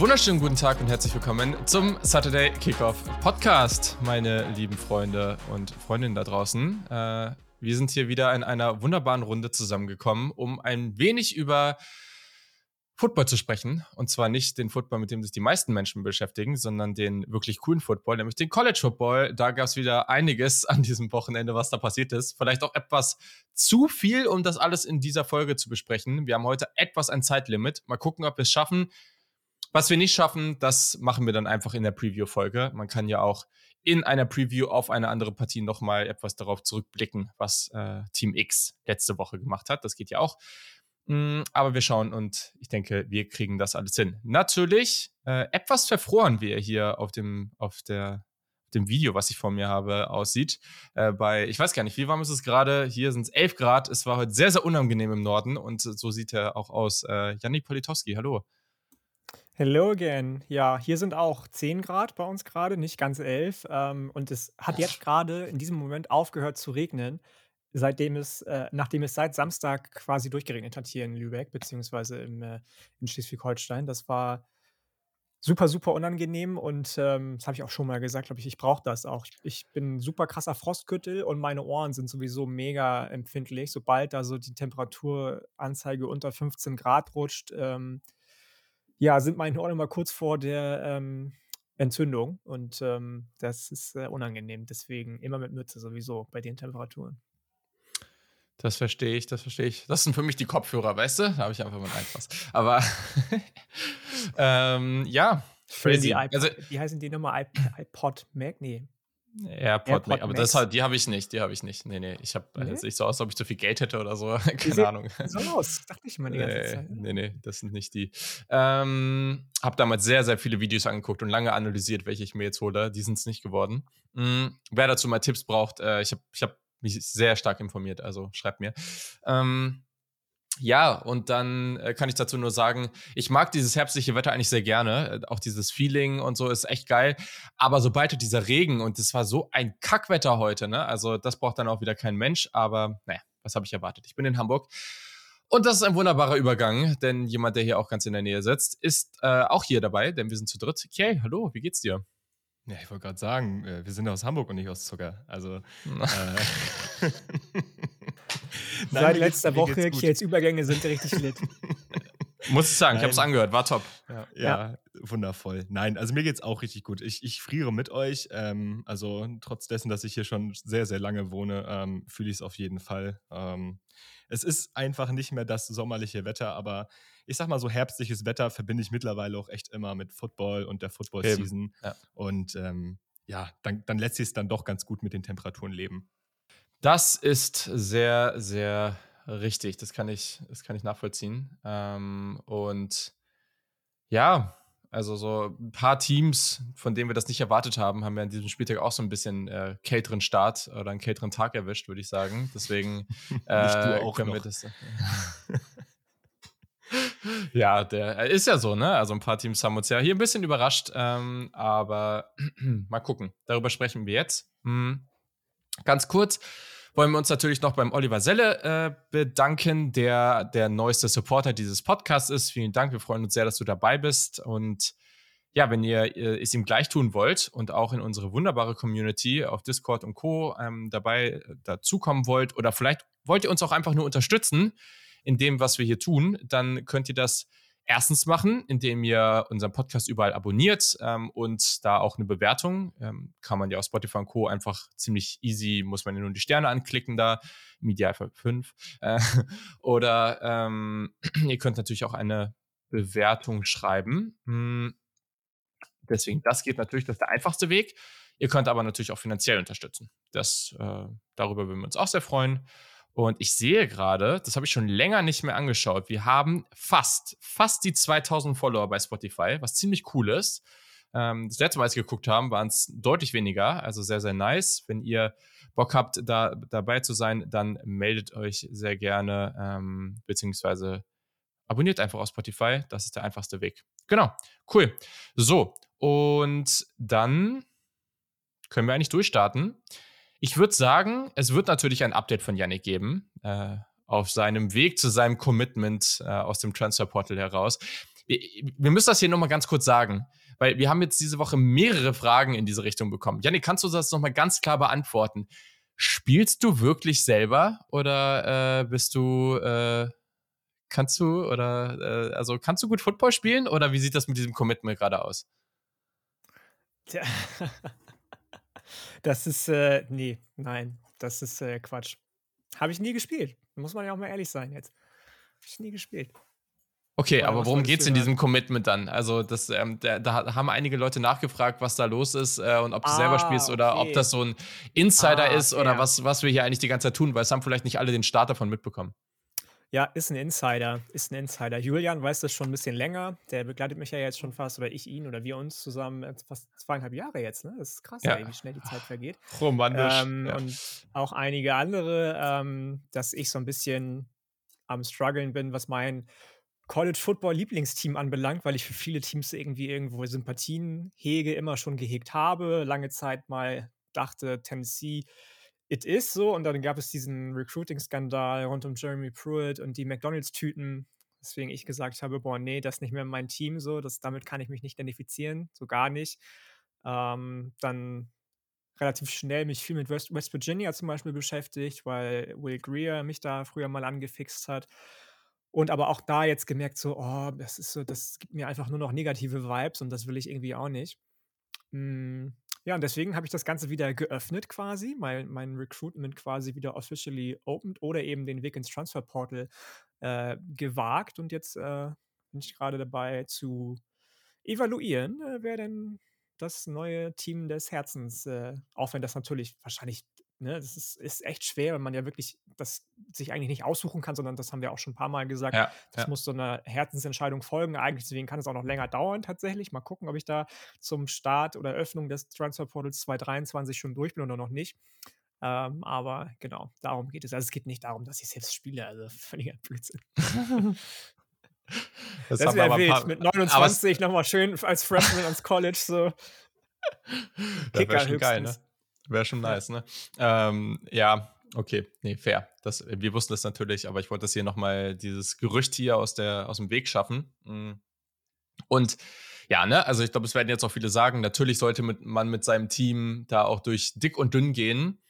Wunderschönen guten Tag und herzlich willkommen zum Saturday Kickoff Podcast, meine lieben Freunde und Freundinnen da draußen. Äh, wir sind hier wieder in einer wunderbaren Runde zusammengekommen, um ein wenig über Football zu sprechen. Und zwar nicht den Football, mit dem sich die meisten Menschen beschäftigen, sondern den wirklich coolen Football, nämlich den College Football. Da gab es wieder einiges an diesem Wochenende, was da passiert ist. Vielleicht auch etwas zu viel, um das alles in dieser Folge zu besprechen. Wir haben heute etwas ein Zeitlimit. Mal gucken, ob wir es schaffen. Was wir nicht schaffen, das machen wir dann einfach in der Preview-Folge. Man kann ja auch in einer Preview auf eine andere Partie nochmal etwas darauf zurückblicken, was äh, Team X letzte Woche gemacht hat. Das geht ja auch. Mm, aber wir schauen und ich denke, wir kriegen das alles hin. Natürlich, äh, etwas verfroren, wie er hier auf dem, auf der, dem Video, was ich vor mir habe, aussieht. Äh, bei, ich weiß gar nicht, wie warm ist es gerade? Hier sind es 11 Grad. Es war heute sehr, sehr unangenehm im Norden und so sieht er auch aus. Äh, Jannik Politowski, hallo. Hello again. Ja, hier sind auch 10 Grad bei uns gerade, nicht ganz 11. Ähm, und es hat jetzt gerade in diesem Moment aufgehört zu regnen seitdem es, äh, nachdem es seit Samstag quasi durchgeregnet hat hier in Lübeck, beziehungsweise im, äh, in Schleswig-Holstein. Das war super, super unangenehm und ähm, das habe ich auch schon mal gesagt, glaube ich, ich brauche das auch. Ich, ich bin ein super krasser Frostküttel und meine Ohren sind sowieso mega empfindlich. Sobald da so die Temperaturanzeige unter 15 Grad rutscht, ähm, ja, sind meine Ohren immer kurz vor der ähm, Entzündung und ähm, das ist äh, unangenehm. Deswegen immer mit Mütze sowieso bei den Temperaturen. Das verstehe ich, das verstehe ich. Das sind für mich die Kopfhörer, weißt du? Da habe ich einfach mal einen Spaß. Aber ähm, ja, crazy. also, wie heißen die nochmal? iPod Mac? Nee. AirPod, AirPod aber das halt, die habe ich nicht, die habe ich nicht. Nee, nee, ich habe nee? also, ich so aus, als ob ich zu viel Geld hätte oder so, keine die Ahnung. So aus, dachte ich mal die ganze Zeit. Nee, nee, das sind nicht die. Ähm, habe damals sehr, sehr viele Videos angeguckt und lange analysiert, welche ich mir jetzt hole. Die sind es nicht geworden. Mhm. Wer dazu mal Tipps braucht, äh, ich habe ich hab mich sehr stark informiert, also schreibt mir. Ähm, ja, und dann äh, kann ich dazu nur sagen, ich mag dieses herbstliche Wetter eigentlich sehr gerne. Äh, auch dieses Feeling und so ist echt geil. Aber sobald dieser Regen und es war so ein Kackwetter heute, ne? Also das braucht dann auch wieder kein Mensch. Aber naja, was habe ich erwartet? Ich bin in Hamburg. Und das ist ein wunderbarer Übergang, denn jemand, der hier auch ganz in der Nähe sitzt, ist äh, auch hier dabei, denn wir sind zu dritt. Okay, hallo, wie geht's dir? Ja, ich wollte gerade sagen, äh, wir sind aus Hamburg und nicht aus Zucker. Also. Äh, Seit letzter Woche jetzt Übergänge sind richtig lit. Muss ich sagen, ich habe es angehört, war top. Ja, ja, ja, wundervoll. Nein, also mir geht es auch richtig gut. Ich, ich friere mit euch. Ähm, also trotz dessen, dass ich hier schon sehr, sehr lange wohne, ähm, fühle ich es auf jeden Fall. Ähm, es ist einfach nicht mehr das sommerliche Wetter, aber ich sag mal so herbstliches Wetter verbinde ich mittlerweile auch echt immer mit Football und der Football-Season. Ja. Und ähm, ja, dann, dann lässt sich es dann doch ganz gut mit den Temperaturen leben. Das ist sehr, sehr richtig. Das kann ich, das kann ich nachvollziehen. Ähm, und ja, also so ein paar Teams, von denen wir das nicht erwartet haben, haben ja an diesem Spieltag auch so ein bisschen äh, kälteren Start oder einen kälteren Tag erwischt, würde ich sagen. Deswegen äh, können noch. wir das. ja, der äh, ist ja so, ne? Also ein paar Teams haben uns ja hier ein bisschen überrascht, ähm, aber mal gucken. Darüber sprechen wir jetzt. Hm. Ganz kurz wollen wir uns natürlich noch beim Oliver Selle äh, bedanken, der der neueste Supporter dieses Podcasts ist. Vielen Dank, wir freuen uns sehr, dass du dabei bist und ja, wenn ihr äh, es ihm gleich tun wollt und auch in unsere wunderbare Community auf Discord und Co. Ähm, dabei äh, dazukommen wollt oder vielleicht wollt ihr uns auch einfach nur unterstützen, in dem, was wir hier tun, dann könnt ihr das erstens machen, indem ihr unseren Podcast überall abonniert ähm, und da auch eine Bewertung. Ähm, kann man ja auf Spotify und Co. einfach ziemlich easy, muss man ja nur die Sterne anklicken da, im Idealfall fünf. Äh, oder ähm, ihr könnt natürlich auch eine Bewertung schreiben. Hm, deswegen, das geht natürlich, das ist der einfachste Weg. Ihr könnt aber natürlich auch finanziell unterstützen. Das, äh, darüber würden wir uns auch sehr freuen. Und ich sehe gerade, das habe ich schon länger nicht mehr angeschaut, wir haben fast, fast die 2000 Follower bei Spotify, was ziemlich cool ist. Ähm, das letzte Mal, als wir geguckt haben, waren es deutlich weniger, also sehr, sehr nice. Wenn ihr Bock habt, da dabei zu sein, dann meldet euch sehr gerne, ähm, beziehungsweise abonniert einfach auf Spotify, das ist der einfachste Weg. Genau, cool. So, und dann können wir eigentlich durchstarten. Ich würde sagen, es wird natürlich ein Update von Yannick geben, äh, auf seinem Weg zu seinem Commitment äh, aus dem Transfer Portal heraus. wir, wir müssen das hier nochmal ganz kurz sagen, weil wir haben jetzt diese Woche mehrere Fragen in diese Richtung bekommen. Janik, kannst du das nochmal ganz klar beantworten? Spielst du wirklich selber oder äh, bist du, äh, kannst du oder, äh, also kannst du gut Football spielen oder wie sieht das mit diesem Commitment gerade aus? Tja. Das ist, äh, nee, nein, das ist äh, Quatsch. Habe ich nie gespielt. Muss man ja auch mal ehrlich sein jetzt. Habe ich nie gespielt. Okay, aber worum geht es in diesem Commitment dann? Also, das, ähm, da, da, haben einige Leute nachgefragt, was da los ist äh, und ob du ah, selber spielst okay. oder ob das so ein Insider ah, ist oder was, was wir hier eigentlich die ganze Zeit tun, weil es haben vielleicht nicht alle den Start davon mitbekommen. Ja, ist ein Insider, ist ein Insider. Julian weiß das schon ein bisschen länger. Der begleitet mich ja jetzt schon fast, oder ich ihn oder wir uns zusammen äh, fast zweieinhalb Jahre jetzt. Ne? Das ist krass, ja. wie schnell die Zeit vergeht. Romantisch. Ähm, ja. Und auch einige andere, ähm, dass ich so ein bisschen am struggeln bin, was mein College-Football-Lieblingsteam anbelangt, weil ich für viele Teams irgendwie irgendwo Sympathien hege, immer schon gehegt habe. Lange Zeit mal dachte, Tennessee it is so. Und dann gab es diesen Recruiting-Skandal rund um Jeremy Pruitt und die McDonalds-Tüten. Deswegen ich gesagt habe, boah, nee, das ist nicht mehr mein Team so, das, damit kann ich mich nicht identifizieren, so gar nicht. Ähm, dann relativ schnell mich viel mit West, West, Virginia zum Beispiel beschäftigt, weil Will Greer mich da früher mal angefixt hat. Und aber auch da jetzt gemerkt, so, oh, das ist so, das gibt mir einfach nur noch negative Vibes und das will ich irgendwie auch nicht. Hm, ja, und deswegen habe ich das Ganze wieder geöffnet quasi, mein, mein Recruitment quasi wieder officially opened oder eben den Weg ins Transfer Portal äh, gewagt. Und jetzt äh, bin ich gerade dabei zu evaluieren, äh, wer denn das neue Team des Herzens, äh, auch wenn das natürlich wahrscheinlich Ne, das ist, ist, echt schwer, wenn man ja wirklich das sich eigentlich nicht aussuchen kann, sondern das haben wir auch schon ein paar Mal gesagt. Ja, das ja. muss so einer Herzensentscheidung folgen. Eigentlich deswegen kann es auch noch länger dauern tatsächlich. Mal gucken, ob ich da zum Start oder Öffnung des Transfer Portals 2023 schon durch bin oder noch nicht. Ähm, aber genau, darum geht es. Also es geht nicht darum, dass ich selbst spiele, also völliger Blödsinn. das, das wäre wild. Mit 29 nochmal schön als Freshman ans College so. Kicker höchstens. Geil, ne? Wäre schon nice, ne? Ähm, ja, okay, nee, fair. Das, wir wussten das natürlich, aber ich wollte das hier nochmal, dieses Gerücht hier aus, der, aus dem Weg schaffen. Mm. Und ja, ne, also ich glaube, es werden jetzt auch viele sagen, natürlich sollte mit, man mit seinem Team da auch durch dick und dünn gehen.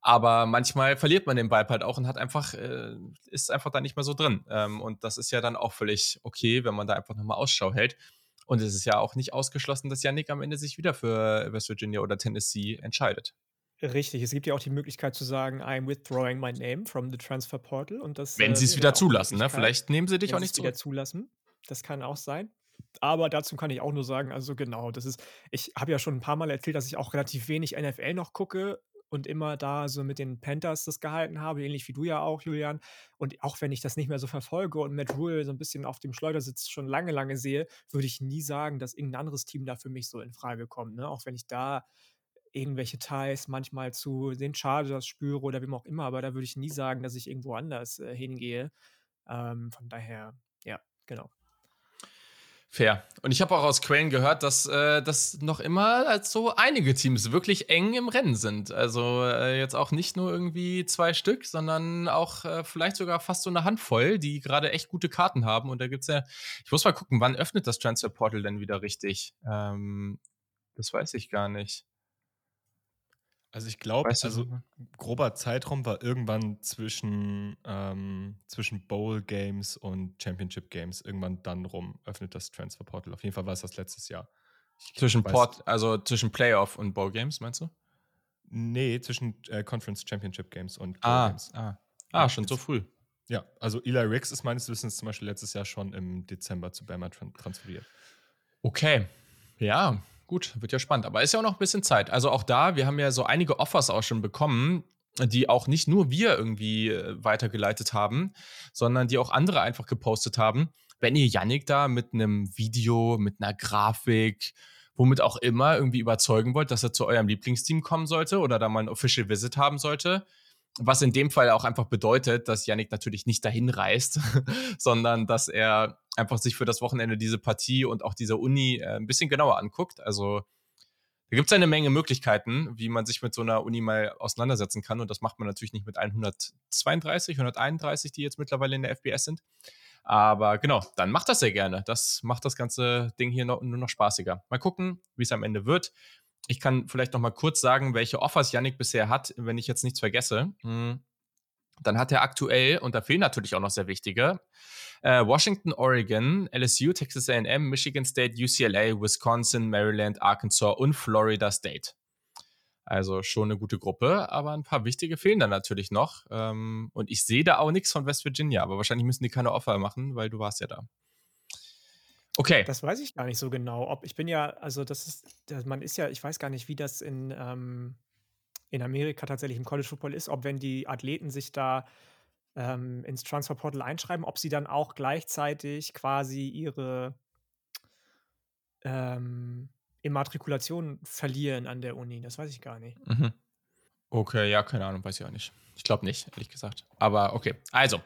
Aber manchmal verliert man den Vibe halt auch und hat einfach, äh, ist einfach da nicht mehr so drin. Ähm, und das ist ja dann auch völlig okay, wenn man da einfach nochmal Ausschau hält. Und es ist ja auch nicht ausgeschlossen, dass Yannick am Ende sich wieder für West Virginia oder Tennessee entscheidet. Richtig, es gibt ja auch die Möglichkeit zu sagen, I'm withdrawing my name from the transfer portal. Und das, Wenn äh, sie es wieder zulassen, ne? Vielleicht nehmen sie dich auch nicht zurück. wieder zulassen. Das kann auch sein. Aber dazu kann ich auch nur sagen, also genau, das ist, ich habe ja schon ein paar Mal erzählt, dass ich auch relativ wenig NFL noch gucke und immer da so mit den Panthers das gehalten habe, ähnlich wie du ja auch, Julian. Und auch wenn ich das nicht mehr so verfolge und Matt Rule so ein bisschen auf dem Schleudersitz schon lange, lange sehe, würde ich nie sagen, dass irgendein anderes Team da für mich so in Frage kommt. Ne? Auch wenn ich da irgendwelche Ties manchmal zu den Chargers spüre oder wem auch immer, aber da würde ich nie sagen, dass ich irgendwo anders äh, hingehe. Ähm, von daher, ja, genau. Fair. Und ich habe auch aus Quellen gehört, dass, äh, dass noch immer als so einige Teams wirklich eng im Rennen sind. Also äh, jetzt auch nicht nur irgendwie zwei Stück, sondern auch äh, vielleicht sogar fast so eine Handvoll, die gerade echt gute Karten haben. Und da gibt es ja, ich muss mal gucken, wann öffnet das Transfer Portal denn wieder richtig? Ähm, das weiß ich gar nicht. Also ich glaube, weißt du, also grober Zeitraum war irgendwann zwischen, ähm, zwischen Bowl Games und Championship Games. Irgendwann dann rum öffnet das Transfer Portal. Auf jeden Fall war es das letztes Jahr. Ich zwischen Port, also zwischen Playoff und Bowl Games, meinst du? Nee, zwischen äh, Conference Championship Games und Bowl ah, Games. Ah, ah schon so früh. Ja, also Eli Ricks ist meines Wissens zum Beispiel letztes Jahr schon im Dezember zu Bama transferiert. Okay. Ja, Gut, wird ja spannend. Aber ist ja auch noch ein bisschen Zeit. Also auch da, wir haben ja so einige Offers auch schon bekommen, die auch nicht nur wir irgendwie äh, weitergeleitet haben, sondern die auch andere einfach gepostet haben. Wenn ihr Yannick da mit einem Video, mit einer Grafik, womit auch immer irgendwie überzeugen wollt, dass er zu eurem Lieblingsteam kommen sollte oder da mal ein Official Visit haben sollte, was in dem Fall auch einfach bedeutet, dass Yannick natürlich nicht dahin reist, sondern dass er einfach sich für das Wochenende diese Partie und auch diese Uni äh, ein bisschen genauer anguckt. Also da gibt es eine Menge Möglichkeiten, wie man sich mit so einer Uni mal auseinandersetzen kann. Und das macht man natürlich nicht mit 132, 131, die jetzt mittlerweile in der FBS sind. Aber genau, dann macht das sehr gerne. Das macht das ganze Ding hier noch, nur noch spaßiger. Mal gucken, wie es am Ende wird. Ich kann vielleicht noch mal kurz sagen, welche Offers Yannick bisher hat, wenn ich jetzt nichts vergesse. Hm. Dann hat er aktuell, und da fehlen natürlich auch noch sehr wichtige, äh, Washington, Oregon, LSU, Texas AM, Michigan State, UCLA, Wisconsin, Maryland, Arkansas und Florida State. Also schon eine gute Gruppe, aber ein paar wichtige fehlen da natürlich noch. Ähm, und ich sehe da auch nichts von West Virginia, aber wahrscheinlich müssen die keine Offer machen, weil du warst ja da. Okay. Das weiß ich gar nicht so genau. Ob ich bin ja, also das ist, man ist ja, ich weiß gar nicht, wie das in, ähm, in Amerika tatsächlich im College Football ist, ob wenn die Athleten sich da ähm, ins Transfer Portal einschreiben, ob sie dann auch gleichzeitig quasi ihre ähm, Immatrikulation verlieren an der Uni. Das weiß ich gar nicht. Mhm. Okay, ja, keine Ahnung, weiß ich auch nicht. Ich glaube nicht, ehrlich gesagt. Aber okay, also.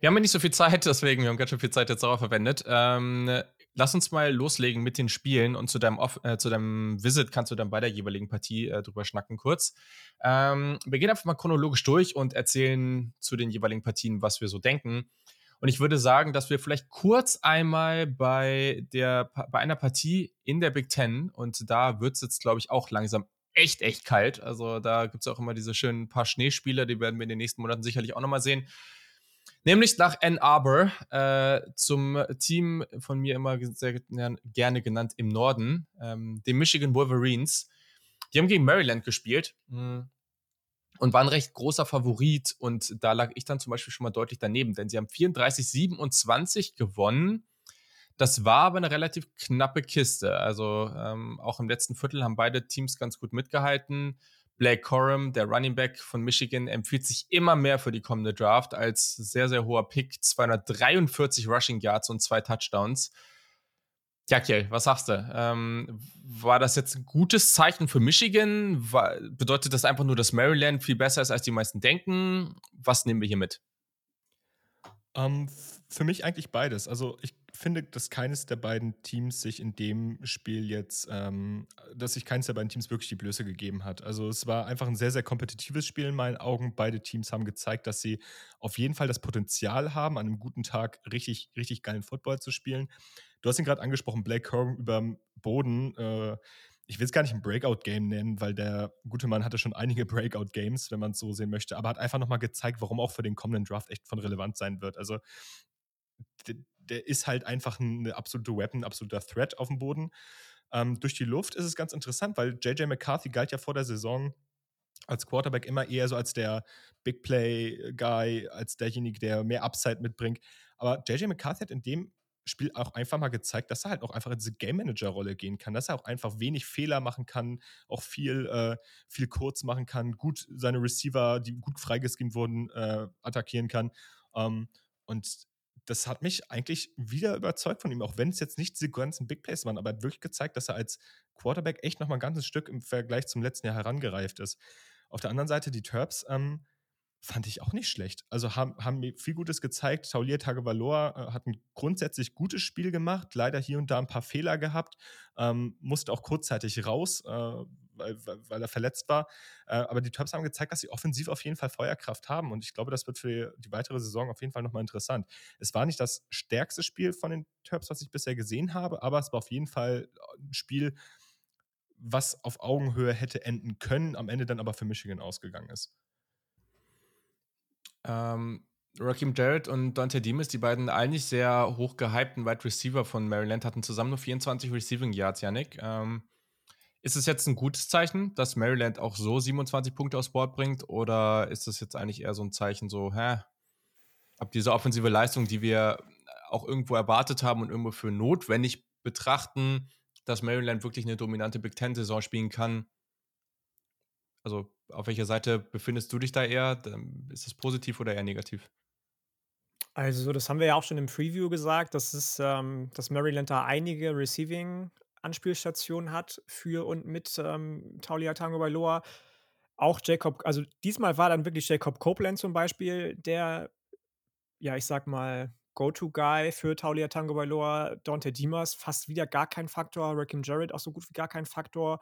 Wir haben ja nicht so viel Zeit, deswegen, wir haben ganz schön viel Zeit jetzt darauf verwendet. Ähm, lass uns mal loslegen mit den Spielen und zu deinem, Off äh, zu deinem Visit kannst du dann bei der jeweiligen Partie äh, drüber schnacken kurz. Ähm, wir gehen einfach mal chronologisch durch und erzählen zu den jeweiligen Partien, was wir so denken. Und ich würde sagen, dass wir vielleicht kurz einmal bei, der, bei einer Partie in der Big Ten, und da wird es jetzt, glaube ich, auch langsam echt, echt kalt. Also da gibt es auch immer diese schönen paar Schneespiele, die werden wir in den nächsten Monaten sicherlich auch nochmal sehen. Nämlich nach Ann Arbor äh, zum Team von mir immer sehr gerne genannt im Norden, ähm, den Michigan Wolverines. Die haben gegen Maryland gespielt. Mh, hm und war ein recht großer Favorit. Und da lag ich dann zum Beispiel schon mal deutlich daneben, denn sie haben 34, 27 gewonnen. Das war aber eine relativ knappe Kiste. Also ähm, auch im letzten Viertel haben beide Teams ganz gut mitgehalten. Blake Corum, der Running Back von Michigan, empfiehlt sich immer mehr für die kommende Draft als sehr, sehr hoher Pick. 243 Rushing Yards und zwei Touchdowns. Ja, Kiel, was sagst du? Ähm, war das jetzt ein gutes Zeichen für Michigan? War, bedeutet das einfach nur, dass Maryland viel besser ist, als die meisten denken? Was nehmen wir hier mit? Ähm, für mich eigentlich beides. Also ich finde, dass keines der beiden Teams sich in dem Spiel jetzt, ähm, dass sich keines der beiden Teams wirklich die Blöße gegeben hat. Also es war einfach ein sehr, sehr kompetitives Spiel in meinen Augen. Beide Teams haben gezeigt, dass sie auf jeden Fall das Potenzial haben, an einem guten Tag richtig, richtig geilen Football zu spielen. Du hast ihn gerade angesprochen, Blake Corum über Boden. Äh, ich will es gar nicht ein Breakout-Game nennen, weil der gute Mann hatte schon einige Breakout-Games, wenn man es so sehen möchte, aber hat einfach nochmal gezeigt, warum auch für den kommenden Draft echt von relevant sein wird. Also der, ist halt einfach eine absolute Weapon, ein absoluter Threat auf dem Boden. Ähm, durch die Luft ist es ganz interessant, weil JJ McCarthy galt ja vor der Saison als Quarterback immer eher so als der Big Play Guy, als derjenige, der mehr Upside mitbringt. Aber JJ McCarthy hat in dem Spiel auch einfach mal gezeigt, dass er halt auch einfach in diese Game Manager-Rolle gehen kann, dass er auch einfach wenig Fehler machen kann, auch viel, äh, viel kurz machen kann, gut seine Receiver, die gut freigeskimt wurden, äh, attackieren kann. Ähm, und das hat mich eigentlich wieder überzeugt von ihm, auch wenn es jetzt nicht diese ganzen Big Plays waren, aber er hat wirklich gezeigt, dass er als Quarterback echt noch mal ein ganzes Stück im Vergleich zum letzten Jahr herangereift ist. Auf der anderen Seite die Terps, ähm, fand ich auch nicht schlecht. Also haben, haben mir viel Gutes gezeigt. Taulier Tagovailoa äh, hat ein grundsätzlich gutes Spiel gemacht, leider hier und da ein paar Fehler gehabt, ähm, musste auch kurzzeitig raus, äh, weil, weil, er verletzt war. Äh, aber die Terps haben gezeigt, dass sie offensiv auf jeden Fall Feuerkraft haben und ich glaube, das wird für die weitere Saison auf jeden Fall nochmal interessant. Es war nicht das stärkste Spiel von den Terps, was ich bisher gesehen habe, aber es war auf jeden Fall ein Spiel, was auf Augenhöhe hätte enden können, am Ende dann aber für Michigan ausgegangen ist. Ähm, Raheem Jarrett und Dante Demas, die beiden eigentlich sehr hoch gehypten Wide Receiver von Maryland, hatten zusammen nur 24 Receiving Yards, Yannick. Ähm, ist es jetzt ein gutes Zeichen, dass Maryland auch so 27 Punkte aufs Board bringt? Oder ist es jetzt eigentlich eher so ein Zeichen, so, hä, ab diese offensive Leistung, die wir auch irgendwo erwartet haben und irgendwo für notwendig betrachten, dass Maryland wirklich eine dominante Big Ten-Saison spielen kann, also auf welcher Seite befindest du dich da eher? Ist es positiv oder eher negativ? Also, das haben wir ja auch schon im Preview gesagt, dass, es, ähm, dass Maryland da einige Receiving-Anspielstationen hat für und mit ähm, Taulia Tango Bailoa. Auch Jacob, also diesmal war dann wirklich Jacob Copeland zum Beispiel, der, ja, ich sag mal, Go-To-Guy für Taulia Tango Bailoa. Dante Dimas fast wieder gar kein Faktor. Rakim Jarrett auch so gut wie gar kein Faktor.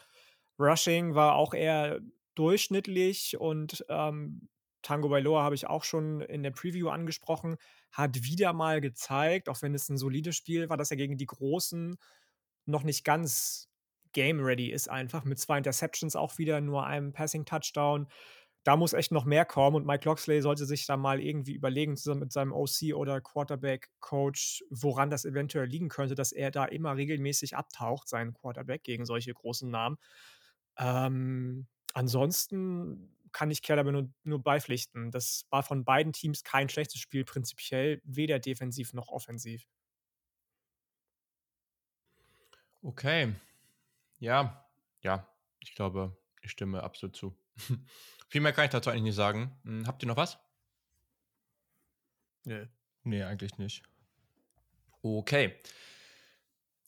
Rushing war auch eher durchschnittlich und ähm, Tango Bailoa habe ich auch schon in der Preview angesprochen, hat wieder mal gezeigt, auch wenn es ein solides Spiel war, dass er gegen die Großen noch nicht ganz game ready ist einfach. Mit zwei Interceptions auch wieder, nur einem Passing-Touchdown. Da muss echt noch mehr kommen und Mike Loxley sollte sich da mal irgendwie überlegen, zusammen mit seinem OC oder Quarterback-Coach, woran das eventuell liegen könnte, dass er da immer regelmäßig abtaucht, seinen Quarterback gegen solche großen Namen. Ähm, ansonsten kann ich Kerl aber nur, nur beipflichten. Das war von beiden Teams kein schlechtes Spiel, prinzipiell, weder defensiv noch offensiv. Okay. Ja, ja, ich glaube, ich stimme absolut zu. Viel mehr kann ich dazu eigentlich nicht sagen. Hm, habt ihr noch was? Nee. Nee, eigentlich nicht. Okay.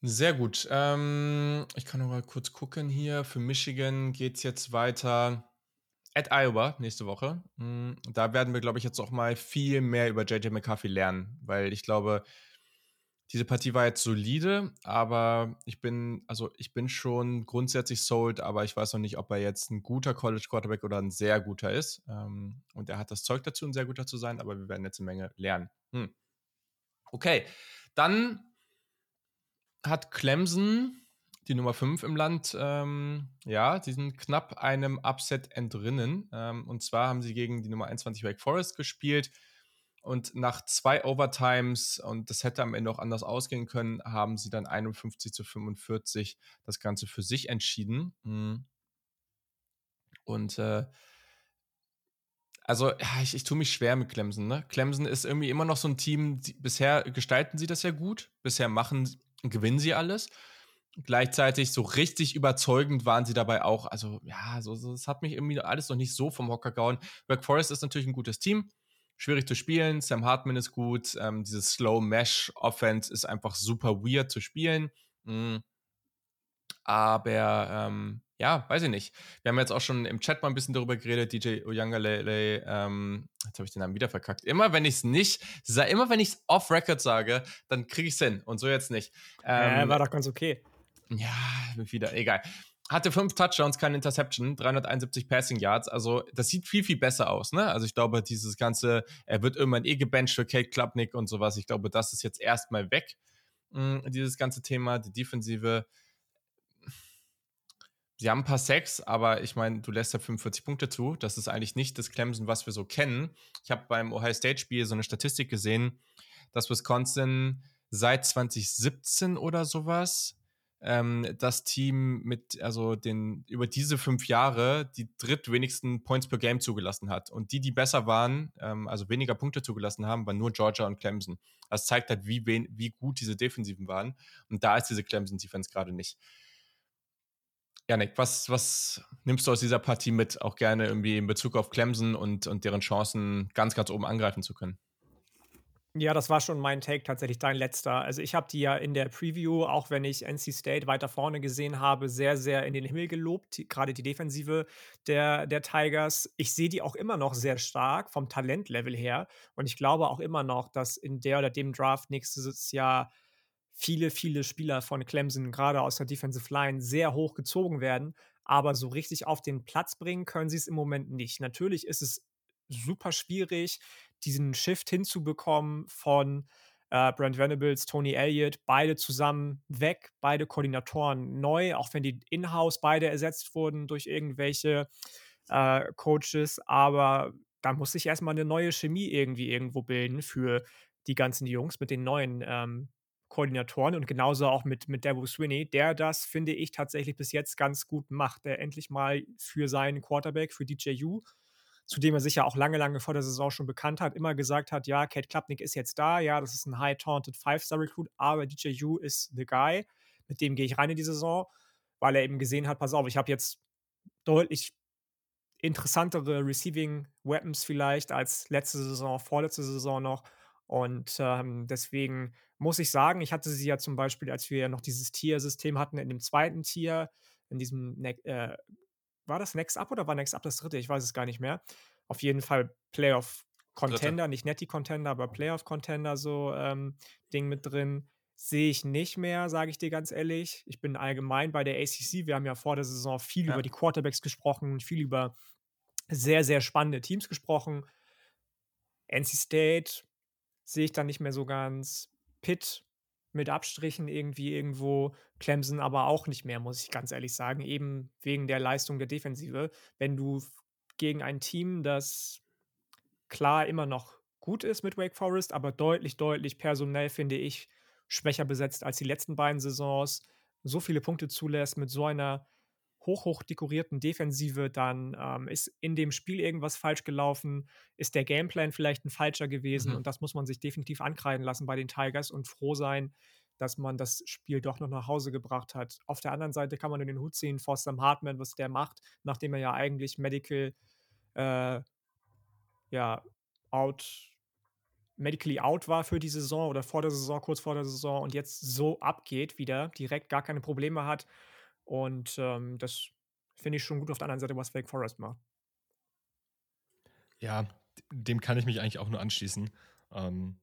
Sehr gut. Ähm, ich kann noch mal kurz gucken hier. Für Michigan geht es jetzt weiter at Iowa nächste Woche. Hm, da werden wir, glaube ich, jetzt auch mal viel mehr über JJ McCarthy lernen, weil ich glaube, diese Partie war jetzt solide, aber ich bin, also ich bin schon grundsätzlich sold, aber ich weiß noch nicht, ob er jetzt ein guter College Quarterback oder ein sehr guter ist. Ähm, und er hat das Zeug dazu, ein sehr guter zu sein, aber wir werden jetzt eine Menge lernen. Hm. Okay, dann hat Clemson die Nummer 5 im Land, ähm, ja, die sind knapp einem Upset entrinnen. Ähm, und zwar haben sie gegen die Nummer 21 Wake Forest gespielt. Und nach zwei Overtimes, und das hätte am Ende auch anders ausgehen können, haben sie dann 51 zu 45 das Ganze für sich entschieden. Mhm. Und äh, also ich, ich tue mich schwer mit Clemson. Ne? Clemson ist irgendwie immer noch so ein Team, die, bisher gestalten sie das ja gut, bisher machen, gewinnen sie alles. Gleichzeitig so richtig überzeugend waren sie dabei auch. Also ja, so, so, das hat mich irgendwie alles noch nicht so vom Hocker gehauen. Wake Forest ist natürlich ein gutes Team schwierig zu spielen. Sam Hartman ist gut. Ähm, dieses Slow Mesh Offense ist einfach super weird zu spielen. Mhm. Aber ähm, ja, weiß ich nicht. Wir haben jetzt auch schon im Chat mal ein bisschen darüber geredet. DJ Oyangalele, ähm, jetzt habe ich den Namen wieder verkackt. Immer wenn ich es nicht, immer wenn ich es off Record sage, dann kriege ich es hin. Und so jetzt nicht. Ähm, ja, war doch ganz okay. Ja, wieder, egal hatte fünf Touchdowns, keine Interception, 371 Passing Yards. Also das sieht viel, viel besser aus. Ne? Also ich glaube, dieses ganze, er wird irgendwann eh gebencht für Kate Klubnik und sowas. Ich glaube, das ist jetzt erstmal weg, mh, hm, dieses ganze Thema. Die Defensive, sie haben ein paar Sacks, aber ich meine, du lässt ja 45 Punkte zu. Das ist eigentlich nicht das Clemson, was wir so kennen. Ich habe beim Ohio State-Spiel so eine Statistik gesehen, dass Wisconsin seit 2017 oder sowas ähm, das Team mit, also den, über diese fünf Jahre die drittwenigsten Points per Game zugelassen hat. Und die, die besser waren, ähm, also weniger Punkte zugelassen haben, waren nur Georgia und Clemson. Das zeigt halt, wie, wie gut diese Defensiven waren. Und da ist diese Clemson-Defense gerade nicht. Janik, was, was nimmst du aus dieser Partie mit, auch gerne irgendwie in Bezug auf Clemson und, und deren Chancen ganz, ganz oben angreifen zu können? Ja, das war schon mein Take, tatsächlich dein letzter. Also ich habe die ja in der Preview, auch wenn ich NC State weiter vorne gesehen habe, sehr, sehr in den Himmel gelobt, gerade die Defensive der, der Tigers. Ich sehe die auch immer noch sehr stark vom Talentlevel her. Und ich glaube auch immer noch, dass in der oder dem Draft nächstes Jahr viele, viele Spieler von Clemson, gerade aus der Defensive Line, sehr hoch gezogen werden. Aber so richtig auf den Platz bringen können sie es im Moment nicht. Natürlich ist es super schwierig, diesen Shift hinzubekommen von äh, Brent Venables, Tony Elliott, beide zusammen weg, beide Koordinatoren neu, auch wenn die in-house beide ersetzt wurden durch irgendwelche äh, Coaches, aber da muss sich erstmal eine neue Chemie irgendwie irgendwo bilden für die ganzen Jungs mit den neuen ähm, Koordinatoren. Und genauso auch mit, mit Dabo Swinney, der das, finde ich, tatsächlich bis jetzt ganz gut macht, der endlich mal für seinen Quarterback, für DJU, zu dem er sich ja auch lange, lange vor der Saison schon bekannt hat, immer gesagt hat, ja, Kate Klapnick ist jetzt da, ja, das ist ein high-taunted Five-Star-Recruit, aber DJ Yu ist the guy, mit dem gehe ich rein in die Saison, weil er eben gesehen hat, pass auf, ich habe jetzt deutlich interessantere Receiving Weapons vielleicht als letzte Saison, vorletzte Saison noch. Und ähm, deswegen muss ich sagen, ich hatte sie ja zum Beispiel, als wir ja noch dieses Tier-System hatten, in dem zweiten Tier, in diesem äh, war das Next Up oder war Next Up das dritte? Ich weiß es gar nicht mehr. Auf jeden Fall Playoff Contender, nicht Netty Contender, aber Playoff Contender, so ähm, Ding mit drin. Sehe ich nicht mehr, sage ich dir ganz ehrlich. Ich bin allgemein bei der ACC. Wir haben ja vor der Saison viel ja. über die Quarterbacks gesprochen, viel über sehr, sehr spannende Teams gesprochen. NC State sehe ich dann nicht mehr so ganz. Pitt mit Abstrichen irgendwie irgendwo. Clemson aber auch nicht mehr, muss ich ganz ehrlich sagen, eben wegen der Leistung der Defensive. Wenn du gegen ein Team, das klar immer noch gut ist mit Wake Forest, aber deutlich, deutlich personell, finde ich, schwächer besetzt als die letzten beiden Saisons, so viele Punkte zulässt mit so einer hoch, hoch dekorierten Defensive, dann ähm, ist in dem Spiel irgendwas falsch gelaufen, ist der Gameplan vielleicht ein falscher gewesen mhm. und das muss man sich definitiv ankreiden lassen bei den Tigers und froh sein, dass man das Spiel doch noch nach Hause gebracht hat. Auf der anderen Seite kann man in den Hut ziehen, vor Sam Hartman, was der macht, nachdem er ja eigentlich Medical äh, ja, out medically out war für die Saison oder vor der Saison, kurz vor der Saison und jetzt so abgeht wieder, direkt gar keine Probleme hat. Und ähm, das finde ich schon gut auf der anderen Seite, was Wake Forest macht. Ja, dem kann ich mich eigentlich auch nur anschließen. Ähm,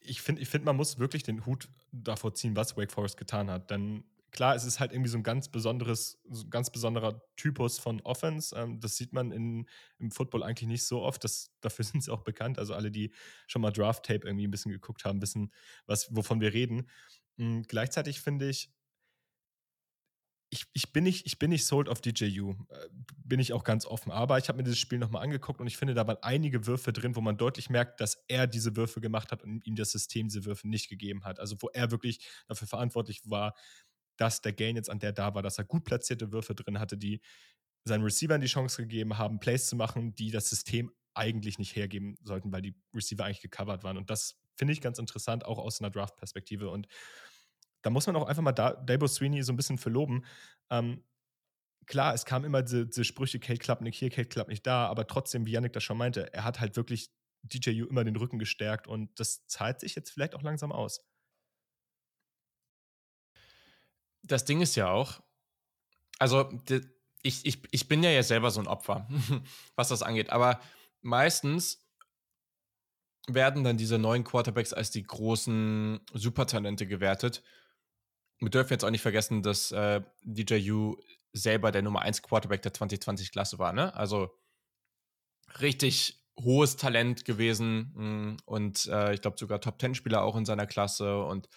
ich finde, ich find, man muss wirklich den Hut davor ziehen, was Wake Forest getan hat. Denn klar, es ist halt irgendwie so ein ganz besonderes, so ein ganz besonderer Typus von Offense. Ähm, das sieht man in, im Football eigentlich nicht so oft. Das, dafür sind sie auch bekannt. Also alle, die schon mal Draft-Tape irgendwie ein bisschen geguckt haben, wissen, was, wovon wir reden. Mhm, gleichzeitig finde ich, ich, ich, bin nicht, ich bin nicht sold auf DJU, äh, bin ich auch ganz offen. Aber ich habe mir dieses Spiel nochmal angeguckt und ich finde, da waren einige Würfe drin, wo man deutlich merkt, dass er diese Würfe gemacht hat und ihm das System diese Würfe nicht gegeben hat. Also wo er wirklich dafür verantwortlich war, dass der Gain jetzt an der da war, dass er gut platzierte Würfe drin hatte, die seinen Receivern die Chance gegeben haben, Plays zu machen, die das System eigentlich nicht hergeben sollten, weil die Receiver eigentlich gecovert waren. Und das finde ich ganz interessant, auch aus einer Draft-Perspektive. Und da muss man auch einfach mal da, Dabo Sweeney so ein bisschen verloben. Ähm, klar, es kam immer diese, diese Sprüche, Kate klappt nicht hier, Kate klappt nicht da, aber trotzdem, wie Yannick das schon meinte, er hat halt wirklich DJU immer den Rücken gestärkt und das zahlt sich jetzt vielleicht auch langsam aus das Ding ist ja auch, also ich, ich, ich bin ja jetzt selber so ein Opfer, was das angeht, aber meistens werden dann diese neuen Quarterbacks als die großen Supertalente gewertet. Wir dürfen jetzt auch nicht vergessen, dass äh, DJU selber der Nummer 1 Quarterback der 2020-Klasse war, ne? Also richtig hohes Talent gewesen mh, mm, und äh, ich glaube sogar Top-10-Spieler auch in seiner Klasse und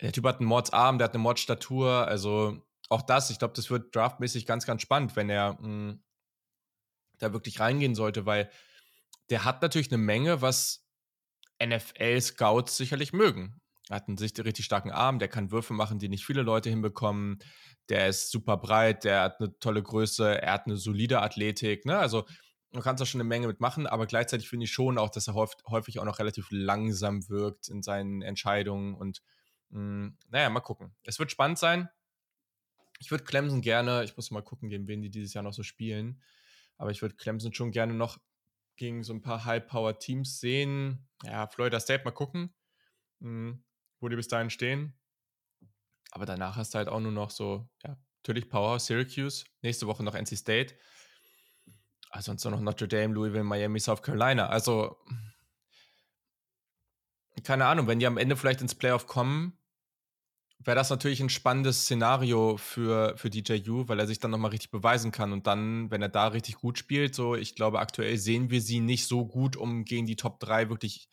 der Typ hat einen Mordsarm, der hat eine Mordstatur, also auch das, ich glaube, das wird draftmäßig ganz, ganz spannend, wenn er mh, hm, da wirklich reingehen sollte, weil der hat natürlich eine Menge, was NFL-Scouts sicherlich mögen. Hat einen richtig starken Arm, der kann Würfe machen, die nicht viele Leute hinbekommen. Der ist super breit, der hat eine tolle Größe, er hat eine solide Athletik. Ne? Also du kannst da schon eine Menge mitmachen, aber gleichzeitig finde ich schon auch, dass er häufig auch noch relativ langsam wirkt in seinen Entscheidungen und hm, naja, mal gucken. Es wird spannend sein. Ich würde Clemson gerne, ich muss mal gucken, gegen wen die dieses Jahr noch so spielen, aber ich würde Clemson schon gerne noch gegen so ein paar High-Power-Teams sehen. Ja, Florida State mal gucken, hm, wo die bis dahin stehen. Aber danach hast du halt auch nur noch so, ja, natürlich Power, Syracuse, nächste Woche noch NC State. Also sonst noch Notre Dame, Louisville, Miami, South Carolina. Also, keine Ahnung, wenn die am Ende vielleicht ins Playoff kommen, wäre das natürlich ein spannendes Szenario für, für DJU, weil er sich dann nochmal richtig beweisen kann. Und dann, wenn er da richtig gut spielt, so, ich glaube, aktuell sehen wir sie nicht so gut, um gegen die Top 3 wirklich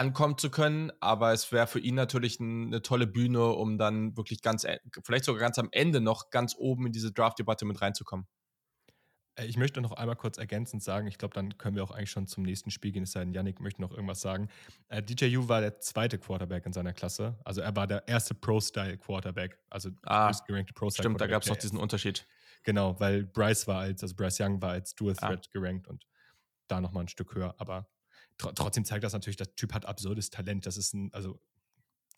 ankommen zu können. Aber es wäre für ihn natürlich ein, eine tolle Bühne, um dann wirklich ganz, äh, vielleicht sogar ganz am Ende noch ganz oben in diese Draft-Debatte mit reinzukommen. Äh, ich möchte noch einmal kurz ergänzend sagen, ich glaube, dann können wir auch eigentlich schon zum nächsten Spiel gehen, es sei denn, Yannick möchte noch irgendwas sagen. Äh, DJU war der zweite Quarterback in seiner Klasse. Also er war der erste Pro-Style-Quarterback, also ah, gerankte Pro-Style. Stimmt, da gab es noch diesen Unterschied. Genau, weil Bryce war als, also Bryce Young war als Dual ah. Threat ah. gerankt und da nochmal ein Stück höher. Aber tr trotzdem zeigt das natürlich, der Typ hat absurdes Talent. Das ist ein, also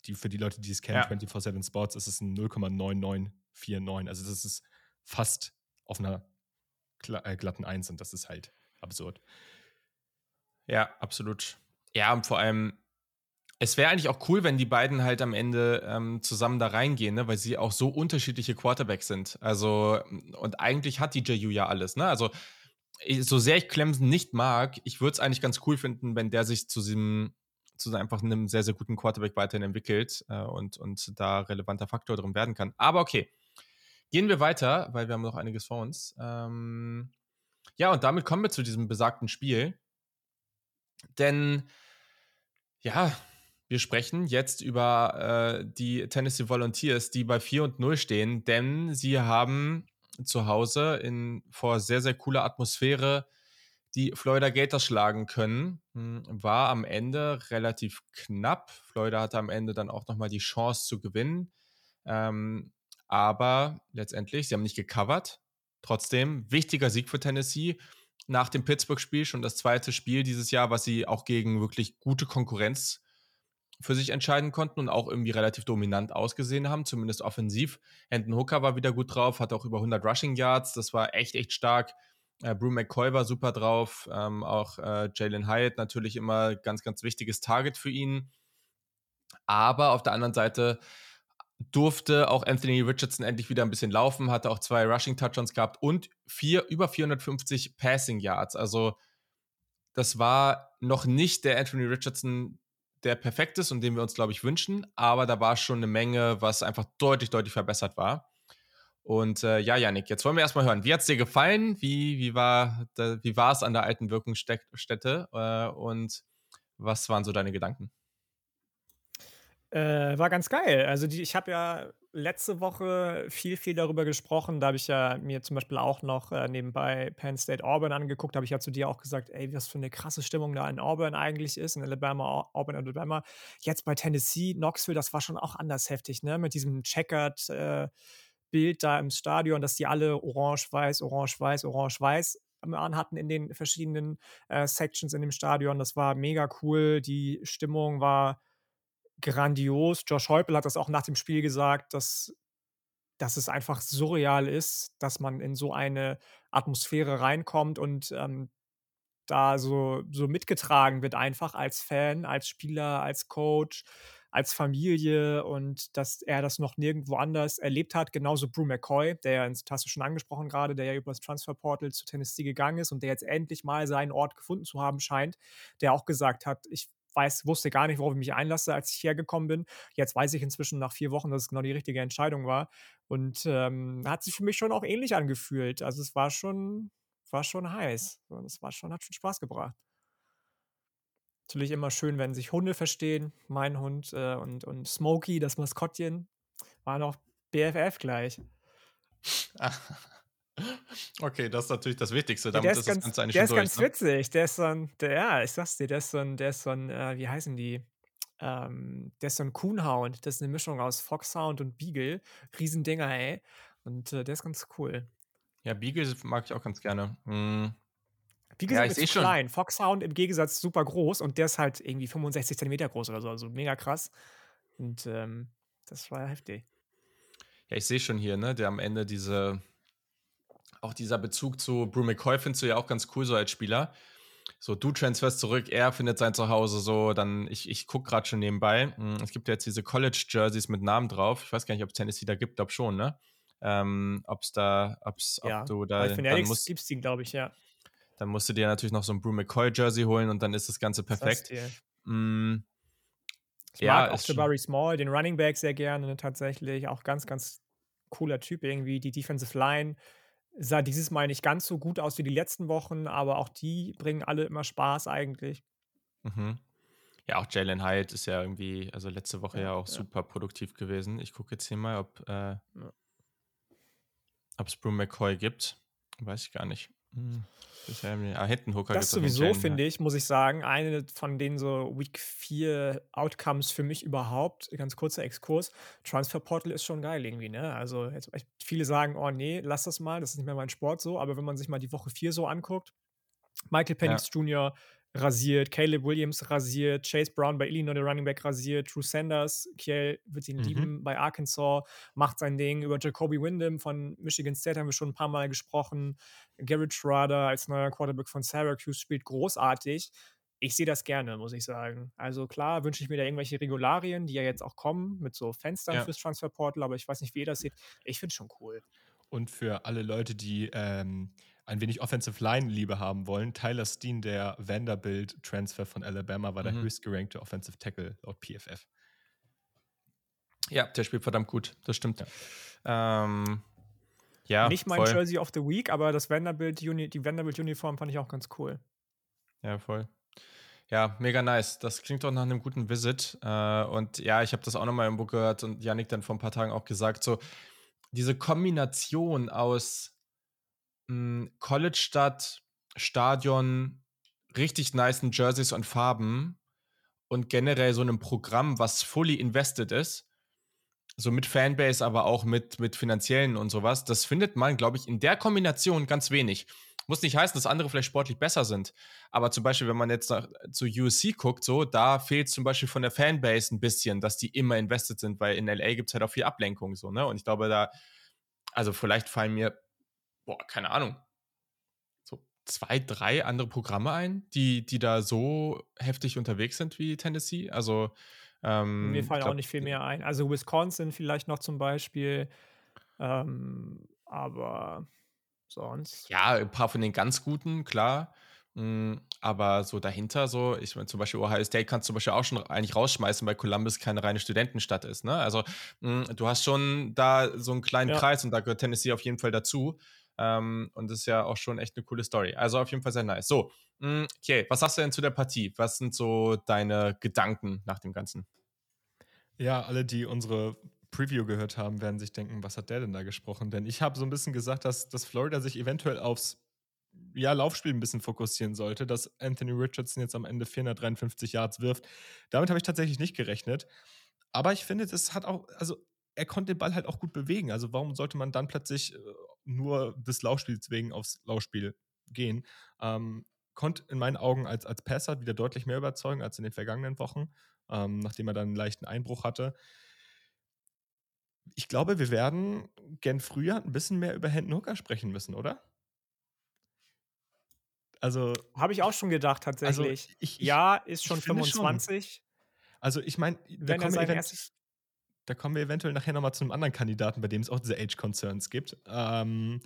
die, für die Leute, die es kennen, ja. 24-7 Sports, ist es ein 0,9949. Also das ist fast auf einer äh, glatten Eins und das ist halt absurd. Ja, absolut. Ja, und vor allem, es wäre eigentlich auch cool, wenn die beiden halt am Ende ähm, zusammen da reingehen, ne? weil sie auch so unterschiedliche Quarterbacks sind. Also, und eigentlich hat die JU ja alles, ne? Also, so sehr ich Clemson nicht mag, ich würde es eigentlich ganz cool finden, wenn der sich zu diesem, zu einfach einem sehr, sehr guten Quarterback weiterhin entwickelt äh, und, und da relevanter Faktor drin werden kann. Aber okay. Gehen wir weiter, weil wir haben noch einiges vor uns. Ähm, ja, und damit kommen wir zu diesem besagten Spiel. Denn, ja, wir sprechen jetzt über äh, die Tennessee Volunteers, die bei 4 und 0 stehen, denn sie haben zu Hause in vor sehr, sehr cooler Atmosphäre die Florida Gators schlagen können. Hm, war am Ende relativ knapp. Florida hatte am Ende dann auch nochmal die Chance zu gewinnen. Ähm, aber letztendlich, sie haben nicht gecovert. Trotzdem, wichtiger Sieg für Tennessee. Nach dem Pittsburgh-Spiel schon das zweite Spiel dieses Jahr, was sie auch gegen wirklich gute Konkurrenz für sich entscheiden konnten und auch irgendwie relativ dominant ausgesehen haben, zumindest offensiv. Hendon Hooker war wieder gut drauf, hatte auch über 100 Rushing Yards, das war echt, echt stark. Äh, Brew McCoy war super drauf, ähm, auch äh, Jalen Hyatt natürlich immer ganz, ganz wichtiges Target für ihn. Aber auf der anderen Seite durfte auch Anthony Richardson endlich wieder ein bisschen laufen, hatte auch zwei Rushing Touchdowns gehabt und vier, über 450 Passing Yards. Also das war noch nicht der Anthony Richardson, der perfekt ist und den wir uns, glaube ich, wünschen. Aber da war schon eine Menge, was einfach deutlich, deutlich verbessert war. Und äh, ja, Janik, jetzt wollen wir erstmal hören. Wie hat es dir gefallen? Wie, wie war wie war es an der alten Wirkungsstätte? Äh, und was waren so deine Gedanken? Äh, war ganz geil. Also die, ich habe ja letzte Woche viel, viel darüber gesprochen. Da habe ich ja mir zum Beispiel auch noch äh, nebenbei Penn State Auburn angeguckt. Da habe ich ja zu dir auch gesagt, ey, was für eine krasse Stimmung da in Auburn eigentlich ist, in Alabama, Auburn, Alabama. Jetzt bei Tennessee, Knoxville, das war schon auch anders heftig, ne? Mit diesem checkered äh, Bild da im Stadion, dass die alle orange-weiß, orange-weiß, orange-weiß anhatten in den verschiedenen äh, Sections in dem Stadion. Das war mega cool. Die Stimmung war grandios. Josh Heupel hat das auch nach dem Spiel gesagt, dass, dass es einfach surreal ist, dass man in so eine Atmosphäre reinkommt und ähm, da so, so mitgetragen wird, einfach als Fan, als Spieler, als Coach, als Familie und dass er das noch nirgendwo anders erlebt hat. Genauso Brew McCoy, der ja, hast du schon angesprochen gerade, der ja über das Transferportal zu Tennessee gegangen ist und der jetzt endlich mal seinen Ort gefunden zu haben scheint, der auch gesagt hat, ich weiß, wusste gar nicht, worauf ich mich einlasse, als ich hergekommen bin. Jetzt weiß ich inzwischen nach vier Wochen, dass es genau die richtige Entscheidung war. Und ähm, hat sich für mich schon auch ähnlich angefühlt. Also es war schon, war schon heiß. Es war schon, hat schon Spaß gebracht. Natürlich immer schön, wenn sich Hunde verstehen. Mein Hund äh, und, und Smokey, das Maskottchen, waren auch BFF gleich. Okay, das ist natürlich das Wichtigste. Damit der ist, ist ganz, das Ganze eigentlich der ist durch. ganz Ne? witzig. Der ist so ein, der, ja, ich sag's dir, der ist so ein, der ist so ein, äh, wie heißen die? Ähm, der ist so ein Coonhound. Das ist eine Mischung aus Foxhound und Beagle. Riesendinger, ey. Und äh, der ist ganz cool. Ja, Beagle mag ich auch ganz gerne. Hm. Beagle Ja, mir seh zu schon. klein. Foxhound im Gegensatz super groß und der ist halt irgendwie 65 Zentimeter groß oder so. Also mega krass. Und ähm, das war heftig. Ja, ich sehe schon hier, ne, der am Ende diese, auch dieser Bezug zu Brew McCoy findest du ja auch ganz cool so als Spieler. So, du transferst zurück, er findet sein Zuhause so, dann, ich, ich gucke gerade schon nebenbei. Hm, Es gibt ja jetzt diese College-Jerseys mit Namen drauf. Ich weiß gar nicht, ob es Tennessee da gibt, glaube schon, ne? Ähm, ob's da, ob's, Ja, ob du bei da, dann Fanatics musst, gibt's die, glaube ich, ja. dann musst du dir natürlich noch so ein Brew McCoy-Jersey holen und dann ist das Ganze Das perfekt. hier. Mm, Ich Ja, mag auch Jabari Small, den Running Back, sehr gerne ne, tatsächlich. Auch ganz, ganz cooler Typ irgendwie. Die Defensive Line sah dieses Mal nicht ganz so gut aus wie die letzten Wochen, aber auch die bringen alle immer Spaß eigentlich. Mhm. Ja, auch Jalen Hyatt ist ja irgendwie, also letzte Woche ja, Ja, auch ja. super produktiv gewesen. Ich gucke jetzt hier mal, ob äh, es Brew McCoy gibt. Weiß ich gar nicht. Hm. Bisher, ah, hinten Hooker Das sowieso, finde ich, muss ich sagen, eine von den so Week 4 Outcomes für mich überhaupt. Ganz kurzer Exkurs. Transfer Portal ist schon geil irgendwie, ne? Also jetzt, viele sagen, oh nee, lass das mal, das ist nicht mehr mein Sport so, aber wenn man sich mal die Woche 4 so anguckt, Michael Penix Jr. rasiert, Caleb Williams rasiert, Chase Brown bei Illinois, der Running Back rasiert, Drew Sanders, Kiel wird ihn Mhm. lieben, bei Arkansas macht sein Ding, über Jacoby Windham von Michigan State haben wir schon ein paar Mal gesprochen, Garrett Schrader als neuer Quarterback von Syracuse spielt großartig. Ich sehe das gerne, muss ich sagen. Also klar wünsche ich mir da irgendwelche Regularien, die ja jetzt auch kommen, mit so Fenstern Ja. fürs Transferportal, aber ich weiß nicht, wie ihr das seht. Ich finde es schon cool. Und für alle Leute, die ähm, ein wenig Offensive Line-Liebe haben wollen, Tyler Steen, der Vanderbilt-Transfer von Alabama, war der Mhm. höchstgerankte Offensive Tackle laut PFF. Ja, der spielt verdammt gut, das stimmt. Ähm, Ja, Nicht mein voll. Jersey of the Week, aber das Vanderbilt Uni die Vanderbilt-Uniform fand ich auch ganz cool. Ja, voll. Ja, mega nice. Das klingt doch nach einem guten Visit. Äh, und ja, ich habe das auch nochmal im Buch gehört und Yannick dann vor ein paar Tagen auch gesagt, so diese Kombination aus College-Stadt, Stadion, richtig nicen Jerseys und Farben und generell so einem Programm, was fully invested ist, so mit Fanbase, aber auch mit, mit finanziellen und sowas, das findet man, glaube ich, in der Kombination ganz wenig. Muss nicht heißen, dass andere vielleicht sportlich besser sind. Aber zum Beispiel, wenn man jetzt nach, zu USC guckt, so, da fehlt zum Beispiel von der Fanbase ein bisschen, dass die immer invested sind, weil in LA gibt es halt auch viel Ablenkung, so, ne? Und ich glaube, da, also vielleicht fallen mir, boah, keine Ahnung, so zwei, drei andere Programme ein, die, die da so heftig unterwegs sind wie Tennessee. Also, ähm, Mir fallen auch glaub, nicht viel mehr ein. Also Wisconsin vielleicht noch zum Beispiel. Ähm, aber sonst. Ja, ein paar von den ganz guten, klar. Mm, Aber so dahinter, so, ich meine, zum Beispiel Ohio State kannst du zum Beispiel auch schon eigentlich rausschmeißen, weil Columbus keine reine Studentenstadt ist. Ne? Also mm, du hast schon da so einen kleinen Ja. Kreis und da gehört Tennessee auf jeden Fall dazu. Ähm, und das ist ja auch schon echt eine coole Story. Also auf jeden Fall sehr nice. So, mm, okay, was sagst du denn zu der Partie? Was sind so deine Gedanken nach dem Ganzen? Ja, alle, die unsere Preview gehört haben, werden sich denken, was hat der denn da gesprochen? Denn ich habe so ein bisschen gesagt, dass, dass Florida sich eventuell aufs ja, Laufspiel ein bisschen fokussieren sollte, dass Anthony Richardson jetzt am Ende 453 Yards wirft. Damit habe ich tatsächlich nicht gerechnet. Aber ich finde, das hat auch, also er konnte den Ball halt auch gut bewegen. Also warum sollte man dann plötzlich äh, nur des Laufspiels wegen aufs Laufspiel gehen? Ähm, konnte in meinen Augen als, als Passer wieder deutlich mehr überzeugen als in den vergangenen Wochen, ähm, nachdem er dann einen leichten Einbruch hatte. Ich glaube, wir werden gern früher ein bisschen mehr über Hendon Hooker sprechen müssen, oder? Also, Habe ich auch schon gedacht, also tatsächlich. ich, ich, ja, ist schon finde schon. 25. Also ich meine, Wenn er sein erstes. Da kommen wir eventuell nachher nochmal zu einem anderen Kandidaten, bei dem es auch diese Age-Concerns gibt. Ähm,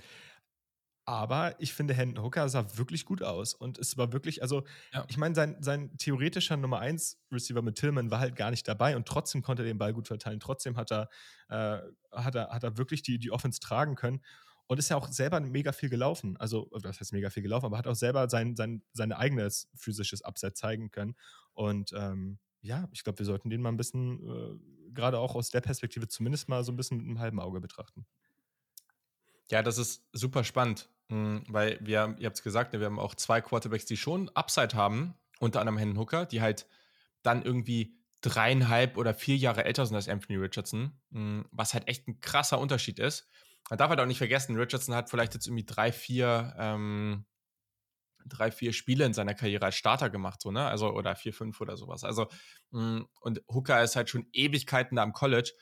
aber ich finde, Hendon Hooker sah wirklich gut aus. Und es war wirklich, also, Ja. ich meine, sein, sein theoretischer Nummer 1 Receiver mit Tillman war halt gar nicht dabei und trotzdem konnte er den Ball gut verteilen. Trotzdem hat er, äh, hat er, hat er wirklich die, die Offense tragen können. Und ist ja auch selber mega viel gelaufen. Also, das heißt mega viel gelaufen, aber hat auch selber sein, sein, sein eigenes physisches Upset zeigen können. Und ähm, ja, ich glaube, wir sollten den mal ein bisschen, äh, gerade auch aus der Perspektive, zumindest mal so ein bisschen mit einem halben Auge betrachten. Ja, das ist super spannend, mh, weil wir, ihr habt es gesagt, ne, wir haben auch zwei Quarterbacks, die schon Upside haben, unter anderem Hendon Hooker, die halt dann irgendwie dreieinhalb oder vier Jahre älter sind als Anthony Richardson, mh, was halt echt ein krasser Unterschied ist. Man darf halt auch nicht vergessen, Richardson hat vielleicht jetzt irgendwie drei, vier, ähm, drei, vier Spiele in seiner Karriere als Starter gemacht, so, ne? Also, oder vier, fünf oder sowas. Also, mh, und Hooker ist halt schon Ewigkeiten da am College.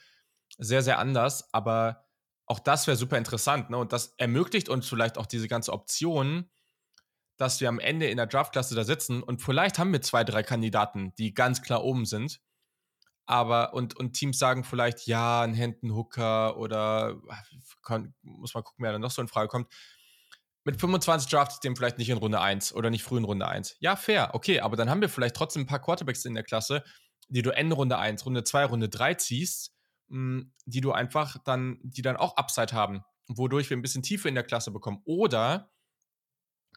Sehr, sehr anders, aber auch das wäre super interessant, ne? Und das ermöglicht uns vielleicht auch diese ganze Option, dass wir am Ende in der Draftklasse da sitzen und vielleicht haben wir zwei, drei Kandidaten, die ganz klar oben sind. Aber und, und Teams sagen vielleicht, ja, ein Hendon Hooker oder kann, muss mal gucken, wer da noch so in Frage kommt. Mit 25 draftet dem vielleicht nicht in Runde 1 oder nicht früh in Runde 1. Ja, fair, okay, aber dann haben wir vielleicht trotzdem ein paar Quarterbacks in der Klasse, die du Ende Runde 1, Runde 2, Runde 3 ziehst, mh, die du einfach dann, die dann auch Upside haben, wodurch wir ein bisschen Tiefe in der Klasse bekommen. Oder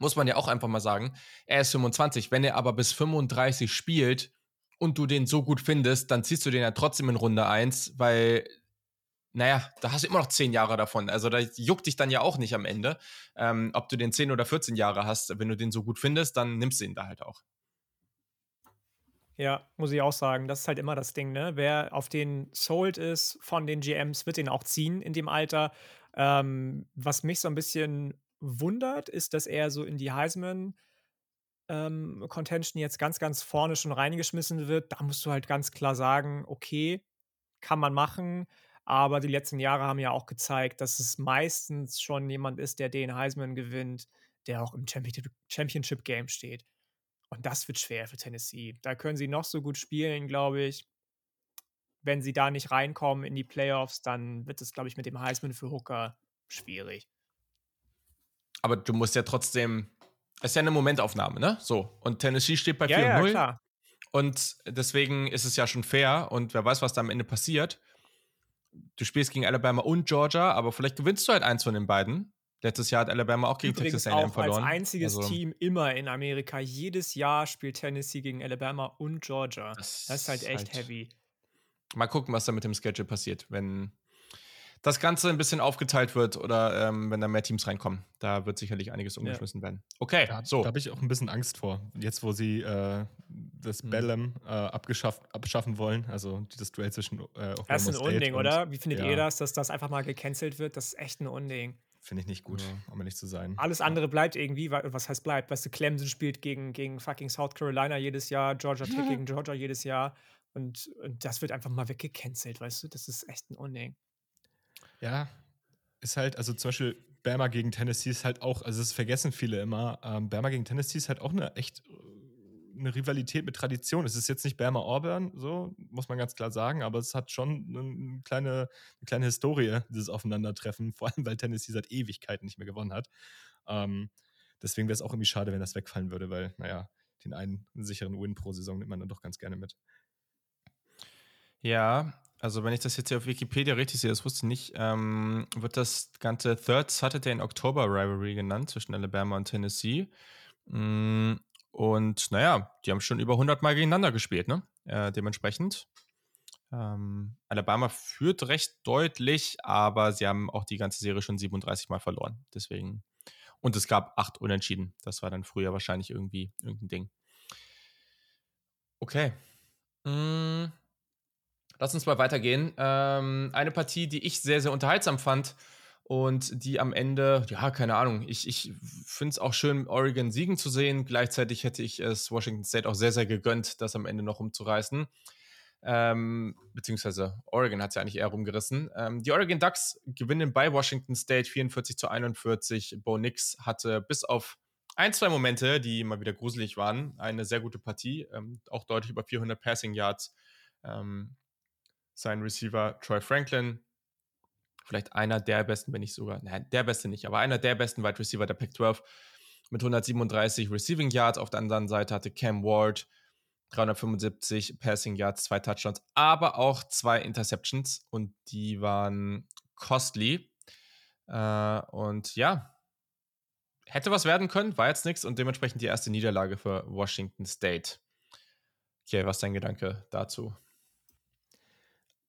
muss man ja auch einfach mal sagen, er ist 25, wenn er aber bis 35 spielt und du den so gut findest, dann ziehst du den ja trotzdem in Runde 1, weil, naja, da hast du immer noch 10 Jahre davon. Also da juckt dich dann ja auch nicht am Ende. Ähm, ob du den 10 oder 14 Jahre hast, wenn du den so gut findest, dann nimmst du ihn da halt auch. Ja, muss ich auch sagen. Das ist halt immer das Ding, ne? Wer auf den sold ist von den GMs, wird den auch ziehen in dem Alter. Ähm, was mich so ein bisschen wundert, ist, dass er so in die Heisman ähm, Contention jetzt ganz, ganz vorne schon reingeschmissen wird. Da musst du halt ganz klar sagen, okay, kann man machen. Aber die letzten Jahre haben ja auch gezeigt, dass es meistens schon jemand ist, der den Heisman gewinnt, der auch im Championship- Game steht. Und das wird schwer für Tennessee. Da können sie noch so gut spielen, glaube ich. Wenn sie da nicht reinkommen in die Playoffs, dann wird es, glaube ich, mit dem Heisman für Hooker schwierig. Aber du musst ja trotzdem, es ist ja eine Momentaufnahme, ne? So. Und Tennessee steht bei 4 Ja, ja, 0. klar. Und deswegen ist es ja schon fair und wer weiß, was da am Ende passiert. Du spielst gegen Alabama und Georgia, aber vielleicht gewinnst du halt eins von den beiden. Letztes Jahr hat Alabama auch gegen Übrigens Texas A&M verloren. als einziges Also, Team immer in Amerika. Jedes Jahr spielt Tennessee gegen Alabama und Georgia. Das, Das ist halt echt halt- heavy. Mal gucken, was da mit dem Schedule passiert, wenn das Ganze ein bisschen aufgeteilt wird oder ähm, wenn da mehr Teams reinkommen. Da wird sicherlich einiges umgeschmissen werden. Okay, Da, so. da habe ich auch ein bisschen Angst vor. Jetzt, wo sie äh, das Hm. Bellem äh, abgeschafft, abschaffen wollen, also das Duell zwischen äh, Oklahoma Das ist ein State Unding, und- oder? Wie findet ja. ihr das, dass das einfach mal gecancelt wird? Das ist echt ein Unding. Finde ich nicht gut, Ja. um ehrlich zu sein. Alles andere bleibt irgendwie, wa- was heißt bleibt? Weißt du, Clemson spielt gegen, gegen fucking South Carolina jedes Jahr, Georgia Tech gegen Georgia jedes Jahr. Und, und das wird einfach mal weggecancelt, weißt du? Das ist echt ein Unding. Ja, ist halt, also zum Beispiel Bama gegen Tennessee ist halt auch, also das vergessen viele immer, ähm, Bama gegen Tennessee ist halt auch eine echt äh, eine Rivalität mit Tradition. Es ist jetzt nicht Bama Auburn, so muss man ganz klar sagen, aber es hat schon eine kleine, eine kleine Historie, dieses Aufeinandertreffen, vor allem weil Tennessee seit Ewigkeiten nicht mehr gewonnen hat. Ähm, deswegen wäre es auch irgendwie schade, wenn das wegfallen würde, weil, naja, den einen sicheren Win pro Saison nimmt man dann doch ganz gerne mit. Ja, also wenn ich das jetzt hier auf Wikipedia richtig sehe, das wusste ich nicht, ähm, wird das ganze Third Saturday in October Rivalry genannt zwischen Alabama und Tennessee. Mm, Und naja, die haben schon über 100 Mal gegeneinander gespielt, ne? Äh, dementsprechend. Ähm, Alabama führt recht deutlich, aber sie haben auch die ganze Serie schon 37 Mal verloren. Deswegen. Und es gab acht Unentschieden. Das war dann früher wahrscheinlich irgendwie irgendein Ding. Okay. Mm. Lass uns mal weitergehen. Ähm, eine Partie, die ich sehr, sehr unterhaltsam fand und die am Ende, ja, keine Ahnung, ich, ich finde es auch schön, Oregon siegen zu sehen. Gleichzeitig hätte ich es Washington State auch sehr, sehr gegönnt, das am Ende noch umzureißen. Ähm, beziehungsweise Oregon hat es ja eigentlich eher rumgerissen. Ähm, die Oregon Ducks gewinnen bei Washington State 44 zu 41. Bo Nix hatte bis auf ein, zwei Momente, die mal wieder gruselig waren, eine sehr gute Partie. Ähm, auch deutlich über 400 Passing Yards. Ähm, sein Receiver Troy Franklin, vielleicht einer der besten, wenn nicht sogar, nein, der beste nicht, aber einer der besten Wide Receiver der Pac-12 mit 137 Receiving Yards. Auf der anderen Seite hatte Cam Ward 375 Passing Yards, zwei Touchdowns, aber auch zwei Interceptions und die waren costly. Äh, und ja, hätte was werden können, war jetzt nichts und dementsprechend die erste Niederlage für Washington State. Okay, was ist dein Gedanke dazu?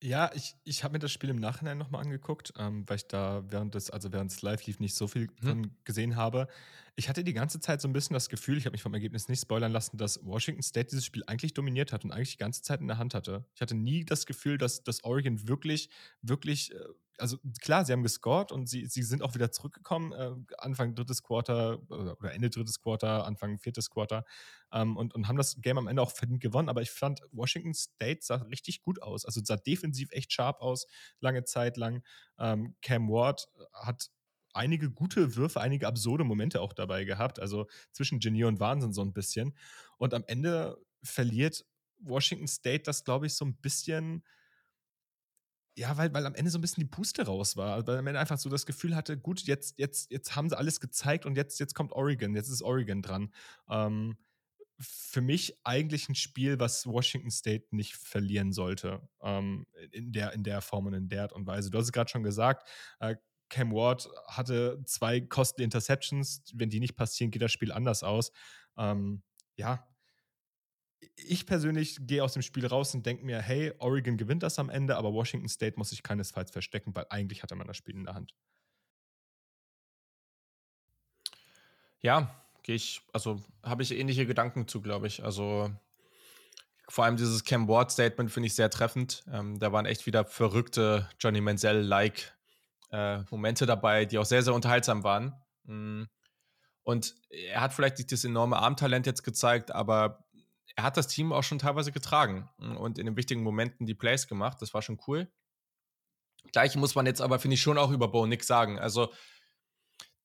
Ja, ich, ich habe mir das Spiel im Nachhinein nochmal angeguckt, ähm, weil ich da während des, also während es live lief, nicht so viel von gesehen habe. Ich hatte die ganze Zeit so ein bisschen das Gefühl, ich habe mich vom Ergebnis nicht spoilern lassen, dass Washington State dieses Spiel eigentlich dominiert hat und eigentlich die ganze Zeit in der Hand hatte. Ich hatte nie das Gefühl, dass, dass Oregon wirklich, wirklich, äh, also klar, sie haben gescored und sie, sie sind auch wieder zurückgekommen, äh, Anfang drittes Quarter oder Ende drittes Quarter, Anfang viertes Quarter ähm, und, und haben das Game am Ende auch verdient gewonnen. Aber ich fand, Washington State sah richtig gut aus. Also sah defensiv echt scharf aus, lange Zeit lang. Ähm, Cam Ward hat einige gute Würfe, einige absurde Momente auch dabei gehabt. Also zwischen Genie und Wahnsinn so ein bisschen. Und am Ende verliert Washington State das, glaube ich, so ein bisschen. Ja, weil, weil am Ende so ein bisschen die Puste raus war. Weil am Ende einfach so das Gefühl hatte, gut, jetzt, jetzt, jetzt haben sie alles gezeigt und jetzt, jetzt kommt Oregon, jetzt ist Oregon dran. Ähm, für mich eigentlich ein Spiel, was Washington State nicht verlieren sollte. Ähm, in, der, in der Form und in der Art und Weise. Du hast es gerade schon gesagt, äh, Cam Ward hatte zwei costly Interceptions. Wenn die nicht passieren, geht das Spiel anders aus. Ähm, ja. Ich persönlich gehe aus dem Spiel raus und denke mir, hey, Oregon gewinnt das am Ende, aber Washington State muss sich keinesfalls verstecken, weil eigentlich hatte man das Spiel in der Hand. Ja, gehe ich, also habe ich ähnliche Gedanken zu, glaube ich. Also vor allem dieses Cam Ward Statement finde ich sehr treffend. Ähm, da waren echt wieder verrückte Johnny Manziel-like äh, Momente dabei, die auch sehr, sehr unterhaltsam waren. Mm. Und er hat vielleicht nicht das enorme Armtalent jetzt gezeigt, aber er hat das Team auch schon teilweise getragen und in den wichtigen Momenten die Plays gemacht. Das war schon cool. Gleich muss man jetzt aber, finde ich, schon auch über Bo Nick sagen. Also,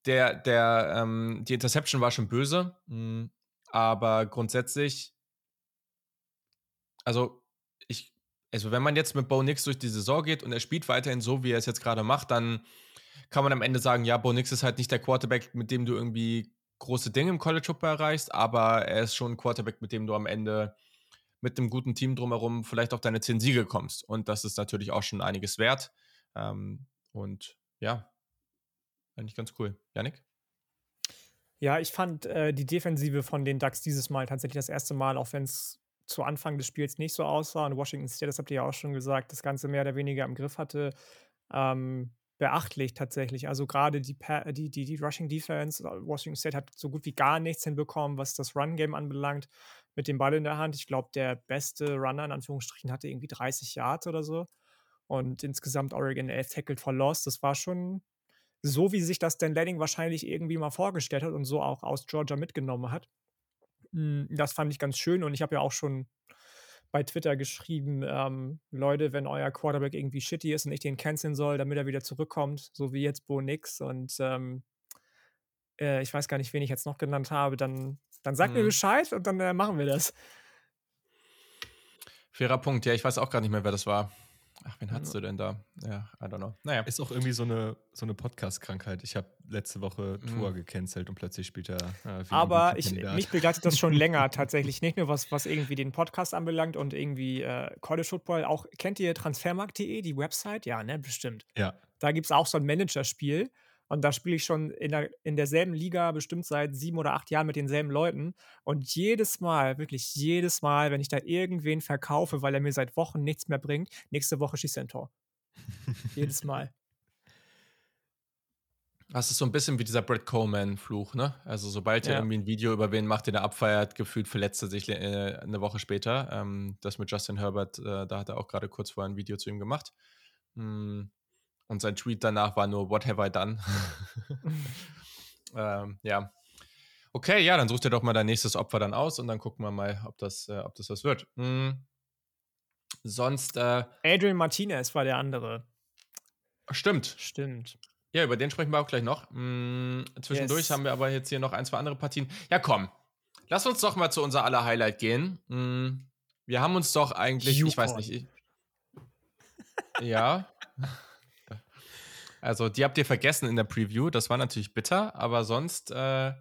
der, der, ähm, die Interception war schon böse, mh, aber grundsätzlich, also ich, also wenn man jetzt mit Bo Nix durch die Saison geht und er spielt weiterhin so, wie er es jetzt gerade macht, dann kann man am Ende sagen, ja, Bo Nix ist halt nicht der Quarterback, mit dem du irgendwie große Dinge im College Football erreichst, aber er ist schon ein Quarterback, mit dem du am Ende mit einem guten Team drumherum vielleicht auf deine 10 Siege kommst. Und das ist natürlich auch schon einiges wert. Ähm, und ja, eigentlich ganz cool. Janik? Ja, ich fand äh, die Defensive von den Ducks dieses Mal tatsächlich das erste Mal, auch wenn es zu Anfang des Spiels nicht so aussah und Washington State, das habt ihr ja auch schon gesagt, das Ganze mehr oder weniger im Griff hatte, ähm, beachtlich tatsächlich. Also gerade die, die, die, die Rushing Defense, äh, Washington State hat so gut wie gar nichts hinbekommen, was das Run-Game anbelangt, mit dem Ball in der Hand. Ich glaube, der beste Runner in Anführungsstrichen hatte irgendwie 30 Yards oder so. Und insgesamt Oregon 11 tackled for loss. Das war schon so, wie sich das Dan Lanning wahrscheinlich irgendwie mal vorgestellt hat und so auch aus Georgia mitgenommen hat. Hm, das fand ich ganz schön und ich habe ja auch schon bei Twitter geschrieben, ähm, Leute, wenn euer Quarterback irgendwie shitty ist und ich den canceln soll, damit er wieder zurückkommt, so wie jetzt Bo Nix und ähm, äh, ich weiß gar nicht, wen ich jetzt noch genannt habe, dann, dann sagt hm. mir mhm. Bescheid und dann äh, machen wir das. Fairer Punkt, ja, ich weiß auch gar nicht mehr, wer das war. Ach, wen hattest du denn da? Ja, I don't know. Naja. Ist auch irgendwie so eine, so eine Podcast-Krankheit. Ich habe letzte Woche Tour mhm. gecancelt und plötzlich spielt er. Äh, Aber ich, mich begleitet das schon länger tatsächlich. Nicht nur was, was irgendwie den Podcast anbelangt und irgendwie äh, College Football. Auch kennt ihr transfermarkt.de, die Website? Ja, ne, bestimmt. Ja. Da gibt es auch so ein Managerspiel. Und da spiele ich schon in, der, in derselben Liga bestimmt seit sieben oder acht Jahren mit denselben Leuten. Und jedes Mal, wirklich jedes Mal, wenn ich da irgendwen verkaufe, weil er mir seit Wochen nichts mehr bringt, nächste Woche schießt er ein Tor. jedes Mal. Das ist so ein bisschen wie dieser Brett Coleman-Fluch, ne? Also, sobald ja. er irgendwie ein Video über wen macht, den er abfeiert, gefühlt verletzt er sich äh, eine Woche später. Ähm, das mit Justin Herbert, äh, da hat er auch gerade kurz vorher ein Video zu ihm gemacht. Und sein Tweet danach war nur, what have I done? ähm, ja. Okay, ja, dann such dir doch mal dein nächstes Opfer dann aus und dann gucken wir mal, ob das, äh, ob das was wird. Hm. Sonst. Äh, Adrian Martinez war der andere. Stimmt. Stimmt. Ja, über den sprechen wir auch gleich noch. Hm, zwischendurch yes. haben wir aber jetzt hier noch ein, zwei andere Partien. Ja, komm. Lass uns doch mal zu unser aller Highlight gehen. Hm, wir haben uns doch eigentlich, Yukon. ich weiß nicht. Ich, ja. Also, die habt ihr vergessen in der Preview. Das war natürlich bitter, aber sonst. Äh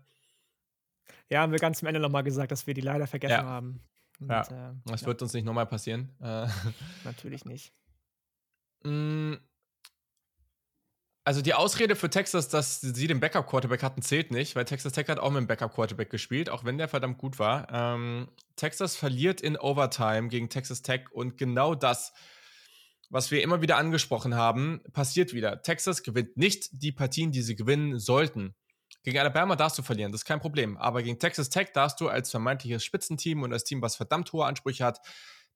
ja, haben wir ganz am Ende nochmal gesagt, dass wir die leider vergessen ja. haben. Und, ja, äh, das ja. wird uns nicht nochmal passieren. Äh natürlich nicht. Mm. Also die Ausrede für Texas, dass sie den Backup-Quarterback hatten, zählt nicht, weil Texas Tech hat auch mit dem Backup-Quarterback gespielt, auch wenn der verdammt gut war. Ähm, Texas verliert in Overtime gegen Texas Tech und genau das was wir immer wieder angesprochen haben, passiert wieder. Texas gewinnt nicht die Partien, die sie gewinnen sollten. Gegen Alabama darfst du verlieren, das ist kein Problem. Aber gegen Texas Tech darfst du als vermeintliches Spitzenteam und als Team, was verdammt hohe Ansprüche hat,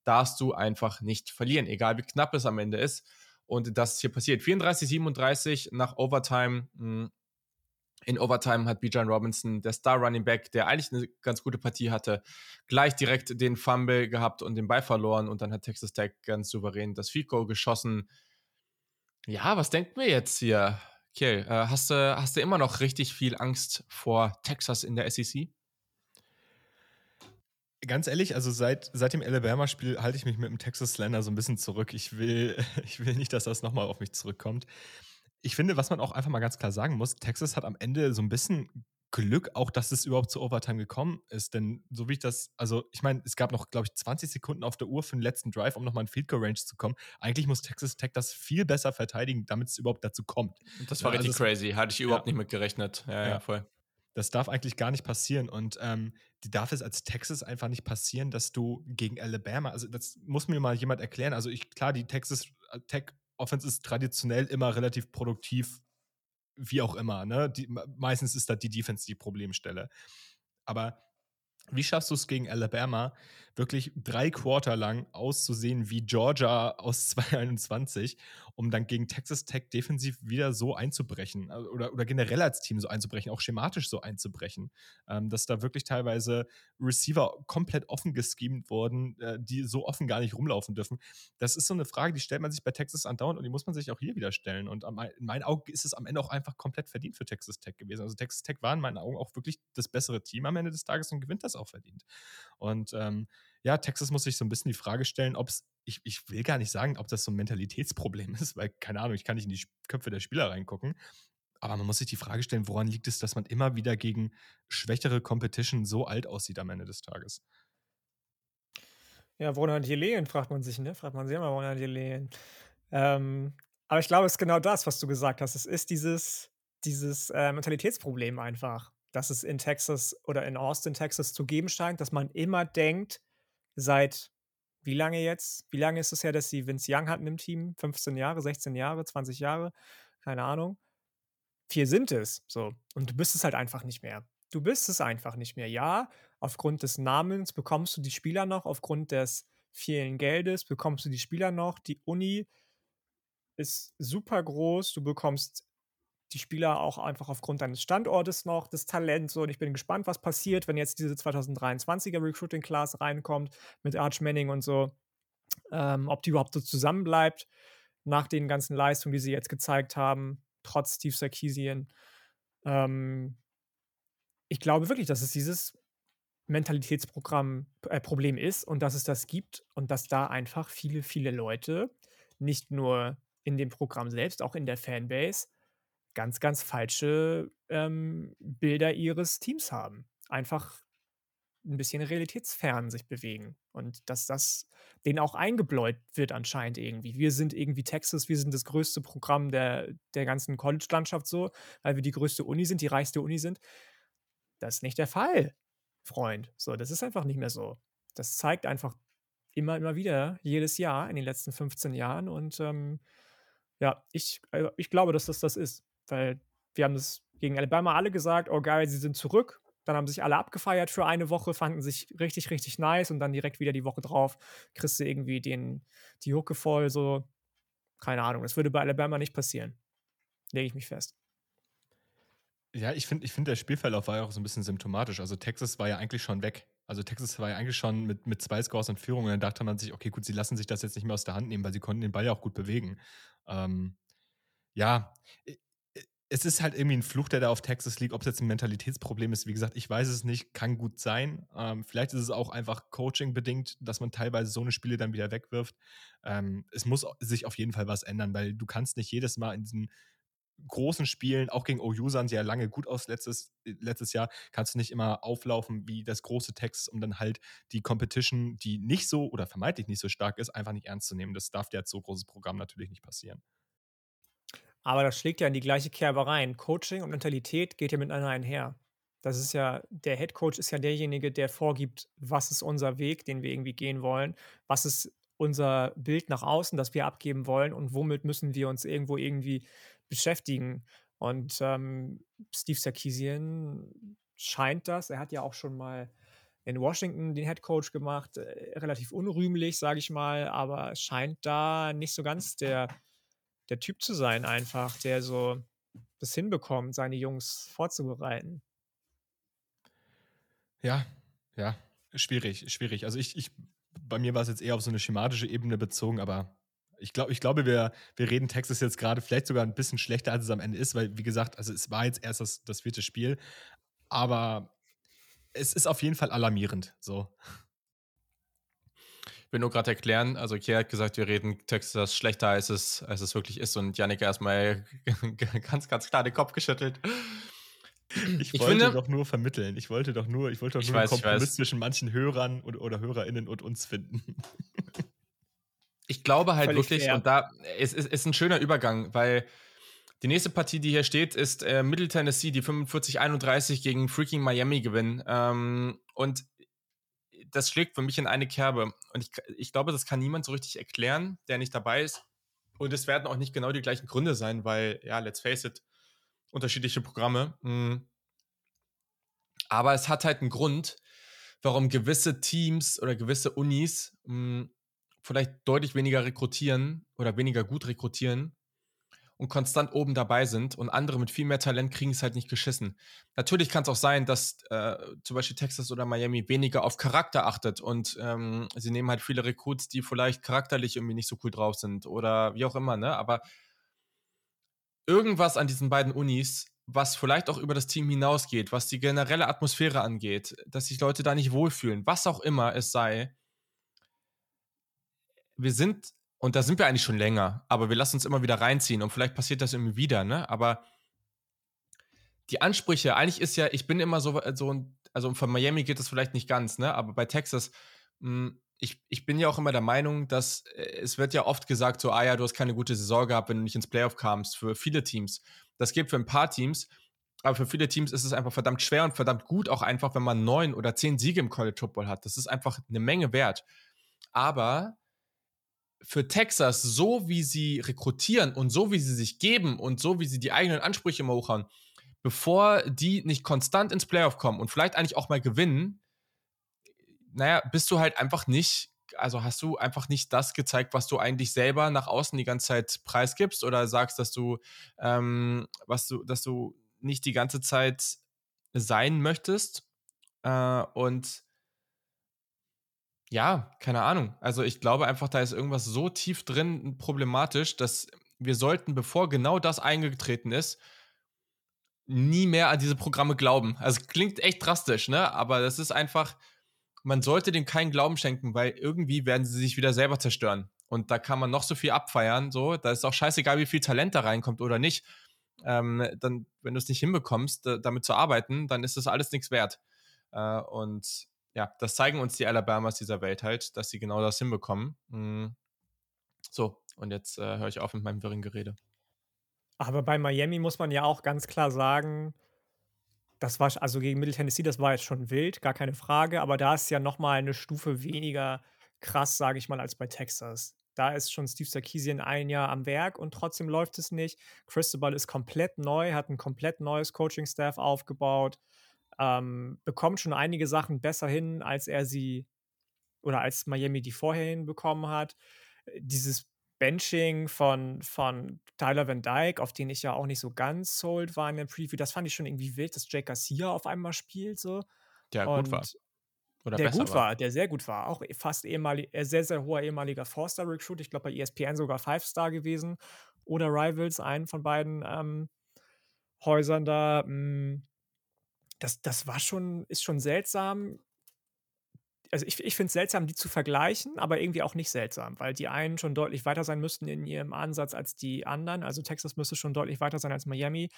darfst du einfach nicht verlieren, egal wie knapp es am Ende ist. Und das ist hier passiert. 34, 37 nach Overtime. Hm, in Overtime hat Bijan Robinson, der Star Running Back, der eigentlich eine ganz gute Partie hatte, gleich direkt den Fumble gehabt und den Ball verloren und dann hat Texas Tech ganz souverän das Goal geschossen. Ja, was denkt mir jetzt hier? Okay, äh, hast, du, hast du immer noch richtig viel Angst vor Texas in der SEC? Ganz ehrlich, also seit, seit dem Alabama-Spiel halte ich mich mit dem Texas Slender so ein bisschen zurück. Ich will, ich will nicht, dass das nochmal auf mich zurückkommt ich finde, was man auch einfach mal ganz klar sagen muss, Texas hat am Ende so ein bisschen Glück auch, dass es überhaupt zu Overtime gekommen ist. Denn so wie ich das, also ich meine, es gab noch, glaube ich, 20 Sekunden auf der Uhr für den letzten Drive, um nochmal in Field Goal Range zu kommen. Eigentlich muss Texas Tech das viel besser verteidigen, damit es überhaupt dazu kommt. Das war ja, richtig also crazy. Hatte ich überhaupt ja. nicht mit gerechnet. Ja, ja, ja, voll. Das darf eigentlich gar nicht passieren. Und ähm, die darf es als Texas einfach nicht passieren, dass du gegen Alabama, also das muss mir mal jemand erklären. Also ich, klar, die Texas äh, Tech Offense ist traditionell immer relativ produktiv, wie auch immer. Ne? Die, meistens ist da die Defense die Problemstelle. Aber wie schaffst du es gegen Alabama, wirklich drei Quarter lang auszusehen wie Georgia aus 2021, um dann gegen Texas Tech defensiv wieder so einzubrechen äh, oder, oder generell als Team so einzubrechen, auch schematisch so einzubrechen, ähm, dass da wirklich teilweise Receiver komplett offen geschemt wurden, äh, die so offen gar nicht rumlaufen dürfen. Das ist so eine Frage, die stellt man sich bei Texas andauernd und die muss man sich auch hier wieder stellen. Und in meinen Augen ist es am Ende auch einfach komplett verdient für Texas Tech gewesen. Also Texas Tech war in meinen Augen auch wirklich das bessere Team am Ende des Tages und gewinnt das auch verdient. Und ähm, ja, Texas muss sich so ein bisschen die Frage stellen, ob es, ich, ich will gar nicht sagen, ob das so ein Mentalitätsproblem ist, weil, keine Ahnung, ich kann nicht in die Köpfe der Spieler reingucken. Aber man muss sich die Frage stellen, woran liegt es, dass man immer wieder gegen schwächere Competition so alt aussieht am Ende des Tages? Ja, woran hat Helene, fragt man sich, ne? Fragt man sich immer, woran hat Helene? Ähm, Aber ich glaube, es ist genau das, was du gesagt hast. Es ist dieses, dieses äh, Mentalitätsproblem einfach, dass es in Texas oder in Austin, Texas zu geben scheint, dass man immer denkt, seit wie lange jetzt? Wie lange ist es her, dass sie Vince Young hatten im Team? 15 Jahre, 16 Jahre, 20 Jahre? Keine Ahnung. Vier sind es. So. Und du bist es halt einfach nicht mehr. Du bist es einfach nicht mehr. Ja, aufgrund des Namens bekommst du die Spieler noch, aufgrund des vielen Geldes bekommst du die Spieler noch. Die Uni ist super groß. Du bekommst die Spieler auch einfach aufgrund deines Standortes noch, das Talent. So, und ich bin gespannt, was passiert, wenn jetzt diese 2023er Recruiting Class reinkommt mit Arch Manning und so. Ähm, ob die überhaupt so zusammenbleibt nach den ganzen Leistungen, die sie jetzt gezeigt haben, trotz Steve Sarkisian. Ähm, ich glaube wirklich, dass es dieses Mentalitätsprogramm äh, Problem ist und dass es das gibt und dass da einfach viele, viele Leute nicht nur in dem Programm selbst, auch in der Fanbase, ganz, ganz falsche ähm, Bilder ihres Teams haben. Einfach ein bisschen realitätsfern sich bewegen. Und dass das denen auch eingebläut wird anscheinend irgendwie. Wir sind irgendwie Texas, wir sind das größte Programm der, der ganzen College-Landschaft so, weil wir die größte Uni sind, die reichste Uni sind. Das ist nicht der Fall, Freund. So, das ist einfach nicht mehr so. Das zeigt einfach immer, immer wieder, jedes Jahr in den letzten 15 Jahren. Und ähm, ja, ich, also ich glaube, dass das das ist. Weil wir haben das gegen Alabama alle gesagt, oh geil, sie sind zurück. Dann haben sich alle abgefeiert für eine Woche, fanden sich richtig, richtig nice und dann direkt wieder die Woche drauf kriegst du irgendwie den, die Hucke voll, so, keine Ahnung. Das würde bei Alabama nicht passieren. Lege ich mich fest. Ja, ich finde, ich find, der Spielverlauf war ja auch so ein bisschen symptomatisch. Also Texas war ja eigentlich schon weg. Also Texas war ja eigentlich schon mit, mit zwei Scores in Führung und dann dachte man sich, okay, gut, sie lassen sich das jetzt nicht mehr aus der Hand nehmen, weil sie konnten den Ball ja auch gut bewegen. Ähm, ja, es ist halt irgendwie ein Fluch, der da auf Texas liegt. Ob es jetzt ein Mentalitätsproblem ist, wie gesagt, ich weiß es nicht, kann gut sein. Ähm, vielleicht ist es auch einfach Coaching bedingt, dass man teilweise so eine Spiele dann wieder wegwirft. Ähm, es muss sich auf jeden Fall was ändern, weil du kannst nicht jedes Mal in diesen großen Spielen, auch gegen OU sahen sie ja lange gut aus letztes, letztes Jahr, kannst du nicht immer auflaufen wie das große Texas, um dann halt die Competition, die nicht so oder vermeintlich nicht so stark ist, einfach nicht ernst zu nehmen. Das darf dir als so großes Programm natürlich nicht passieren. Aber das schlägt ja in die gleiche Kerbe rein. Coaching und Mentalität geht ja miteinander einher. Das ist ja, der Head Coach ist ja derjenige, der vorgibt, was ist unser Weg, den wir irgendwie gehen wollen, was ist unser Bild nach außen, das wir abgeben wollen und womit müssen wir uns irgendwo irgendwie beschäftigen. Und ähm, Steve Sarkisian scheint das, er hat ja auch schon mal in Washington den Head Coach gemacht, äh, relativ unrühmlich, sage ich mal, aber scheint da nicht so ganz der der Typ zu sein, einfach, der so das hinbekommt, seine Jungs vorzubereiten. Ja, ja, schwierig, schwierig. Also ich, ich, bei mir war es jetzt eher auf so eine schematische Ebene bezogen, aber ich, glaub, ich glaube, wir, wir reden Texas jetzt gerade vielleicht sogar ein bisschen schlechter, als es am Ende ist, weil, wie gesagt, also es war jetzt erst das, das vierte Spiel, aber es ist auf jeden Fall alarmierend. So will nur gerade erklären, also Kier hat gesagt, wir reden Texas schlechter, als es, als es wirklich ist. Und Janik erstmal ganz, ganz klar den Kopf geschüttelt. Ich, ich wollte finde, doch nur vermitteln. Ich wollte doch nur, ich wollte doch nur weiß, einen Kompromiss zwischen manchen Hörern und, oder HörerInnen und uns finden. Ich glaube halt Völlig wirklich, fair. und da ist, ist, ist ein schöner Übergang, weil die nächste Partie, die hier steht, ist äh, Middle Tennessee, die 45-31 gegen freaking Miami gewinnen. Ähm, und das schlägt für mich in eine Kerbe. Und ich, ich glaube, das kann niemand so richtig erklären, der nicht dabei ist. Und es werden auch nicht genau die gleichen Gründe sein, weil, ja, let's face it, unterschiedliche Programme. Hm. Aber es hat halt einen Grund, warum gewisse Teams oder gewisse Unis mh, hm, vielleicht deutlich weniger rekrutieren oder weniger gut rekrutieren und konstant oben dabei sind und andere mit viel mehr Talent kriegen es halt nicht geschissen. Natürlich kann es auch sein, dass äh, zum Beispiel Texas oder Miami weniger auf Charakter achtet und ähm, sie nehmen halt viele Recruits, die vielleicht charakterlich irgendwie nicht so cool drauf sind oder wie auch immer, ne? Aber irgendwas an diesen beiden Unis, was vielleicht auch über das Team hinausgeht, was die generelle Atmosphäre angeht, dass sich Leute da nicht wohlfühlen, was auch immer es sei, wir sind und da sind wir eigentlich schon länger, aber wir lassen uns immer wieder reinziehen und vielleicht passiert das irgendwie wieder, ne? Aber die Ansprüche, eigentlich ist ja, ich bin immer so, so also von Miami geht das vielleicht nicht ganz, ne? Aber bei Texas, mh, hm, ich, ich bin ja auch immer der Meinung, dass äh, es wird ja oft gesagt, so, ah ja, du hast keine gute Saison gehabt, wenn du nicht ins Playoff kamst, für viele Teams. Das gilt für ein paar Teams, aber für viele Teams ist es einfach verdammt schwer und verdammt gut, auch einfach, wenn man neun oder zehn Siege im College Football hat. Das ist einfach eine Menge wert. Aber für Texas, so wie sie rekrutieren und so wie sie sich geben und so wie sie die eigenen Ansprüche immer hochhauen, bevor die nicht konstant ins Playoff kommen und vielleicht eigentlich auch mal gewinnen, naja, bist du halt einfach nicht, also hast du einfach nicht das gezeigt, was du eigentlich selber nach außen die ganze Zeit preisgibst oder sagst, dass du, ähm, was du, dass du nicht die ganze Zeit sein möchtest. Äh, und ja, keine Ahnung. Also ich glaube einfach, da ist irgendwas so tief drin problematisch, dass wir sollten, bevor genau das eingetreten ist, nie mehr an diese Programme glauben. Also klingt echt drastisch, ne? Aber das ist einfach, man sollte dem keinen Glauben schenken, weil irgendwie werden sie sich wieder selber zerstören. Und da kann man noch so viel abfeiern, so, da ist auch scheißegal, wie viel Talent da reinkommt oder nicht. Ähm, dann, wenn du es nicht hinbekommst, da, damit zu arbeiten, dann ist das alles nichts wert. Äh, und ja, das zeigen uns die Alabamas dieser Welt halt, dass sie genau das hinbekommen. Mhm. So, und jetzt äh, höre ich auf mit meinem wirren Gerede. Aber bei Miami muss man ja auch ganz klar sagen, das war also gegen Middle Tennessee, das war jetzt schon wild, gar keine Frage, aber da ist ja noch mal eine Stufe weniger krass, sage ich mal, als bei Texas. Da ist schon Steve Sarkisian ein Jahr am Werk und trotzdem läuft es nicht. Cristobal ist komplett neu, hat ein komplett neues Coaching-Staff aufgebaut, ähm, bekommt schon einige Sachen besser hin, als er sie oder als Miami die vorher hinbekommen hat. Dieses Benching von, von Tyler Van Dyke, auf den ich ja auch nicht so ganz sold war in der Preview, das fand ich schon irgendwie wild, dass Jake Garcia auf einmal spielt. So. Der Und gut war. Oder der gut war. war. der sehr gut war. Auch fast ehemalig, äh, sehr, sehr hoher ehemaliger Four-Star-Recruit. Ich glaube, bei ESPN sogar Five-Star gewesen. Oder Rivals, einen von beiden ähm, Häusern da. Mh, hm, das, das war schon, ist schon seltsam also ich, ich finde es seltsam, die zu vergleichen, aber irgendwie auch nicht seltsam, weil die einen schon deutlich weiter sein müssten in ihrem Ansatz als die anderen. Also Texas müsste schon deutlich weiter sein als Miami.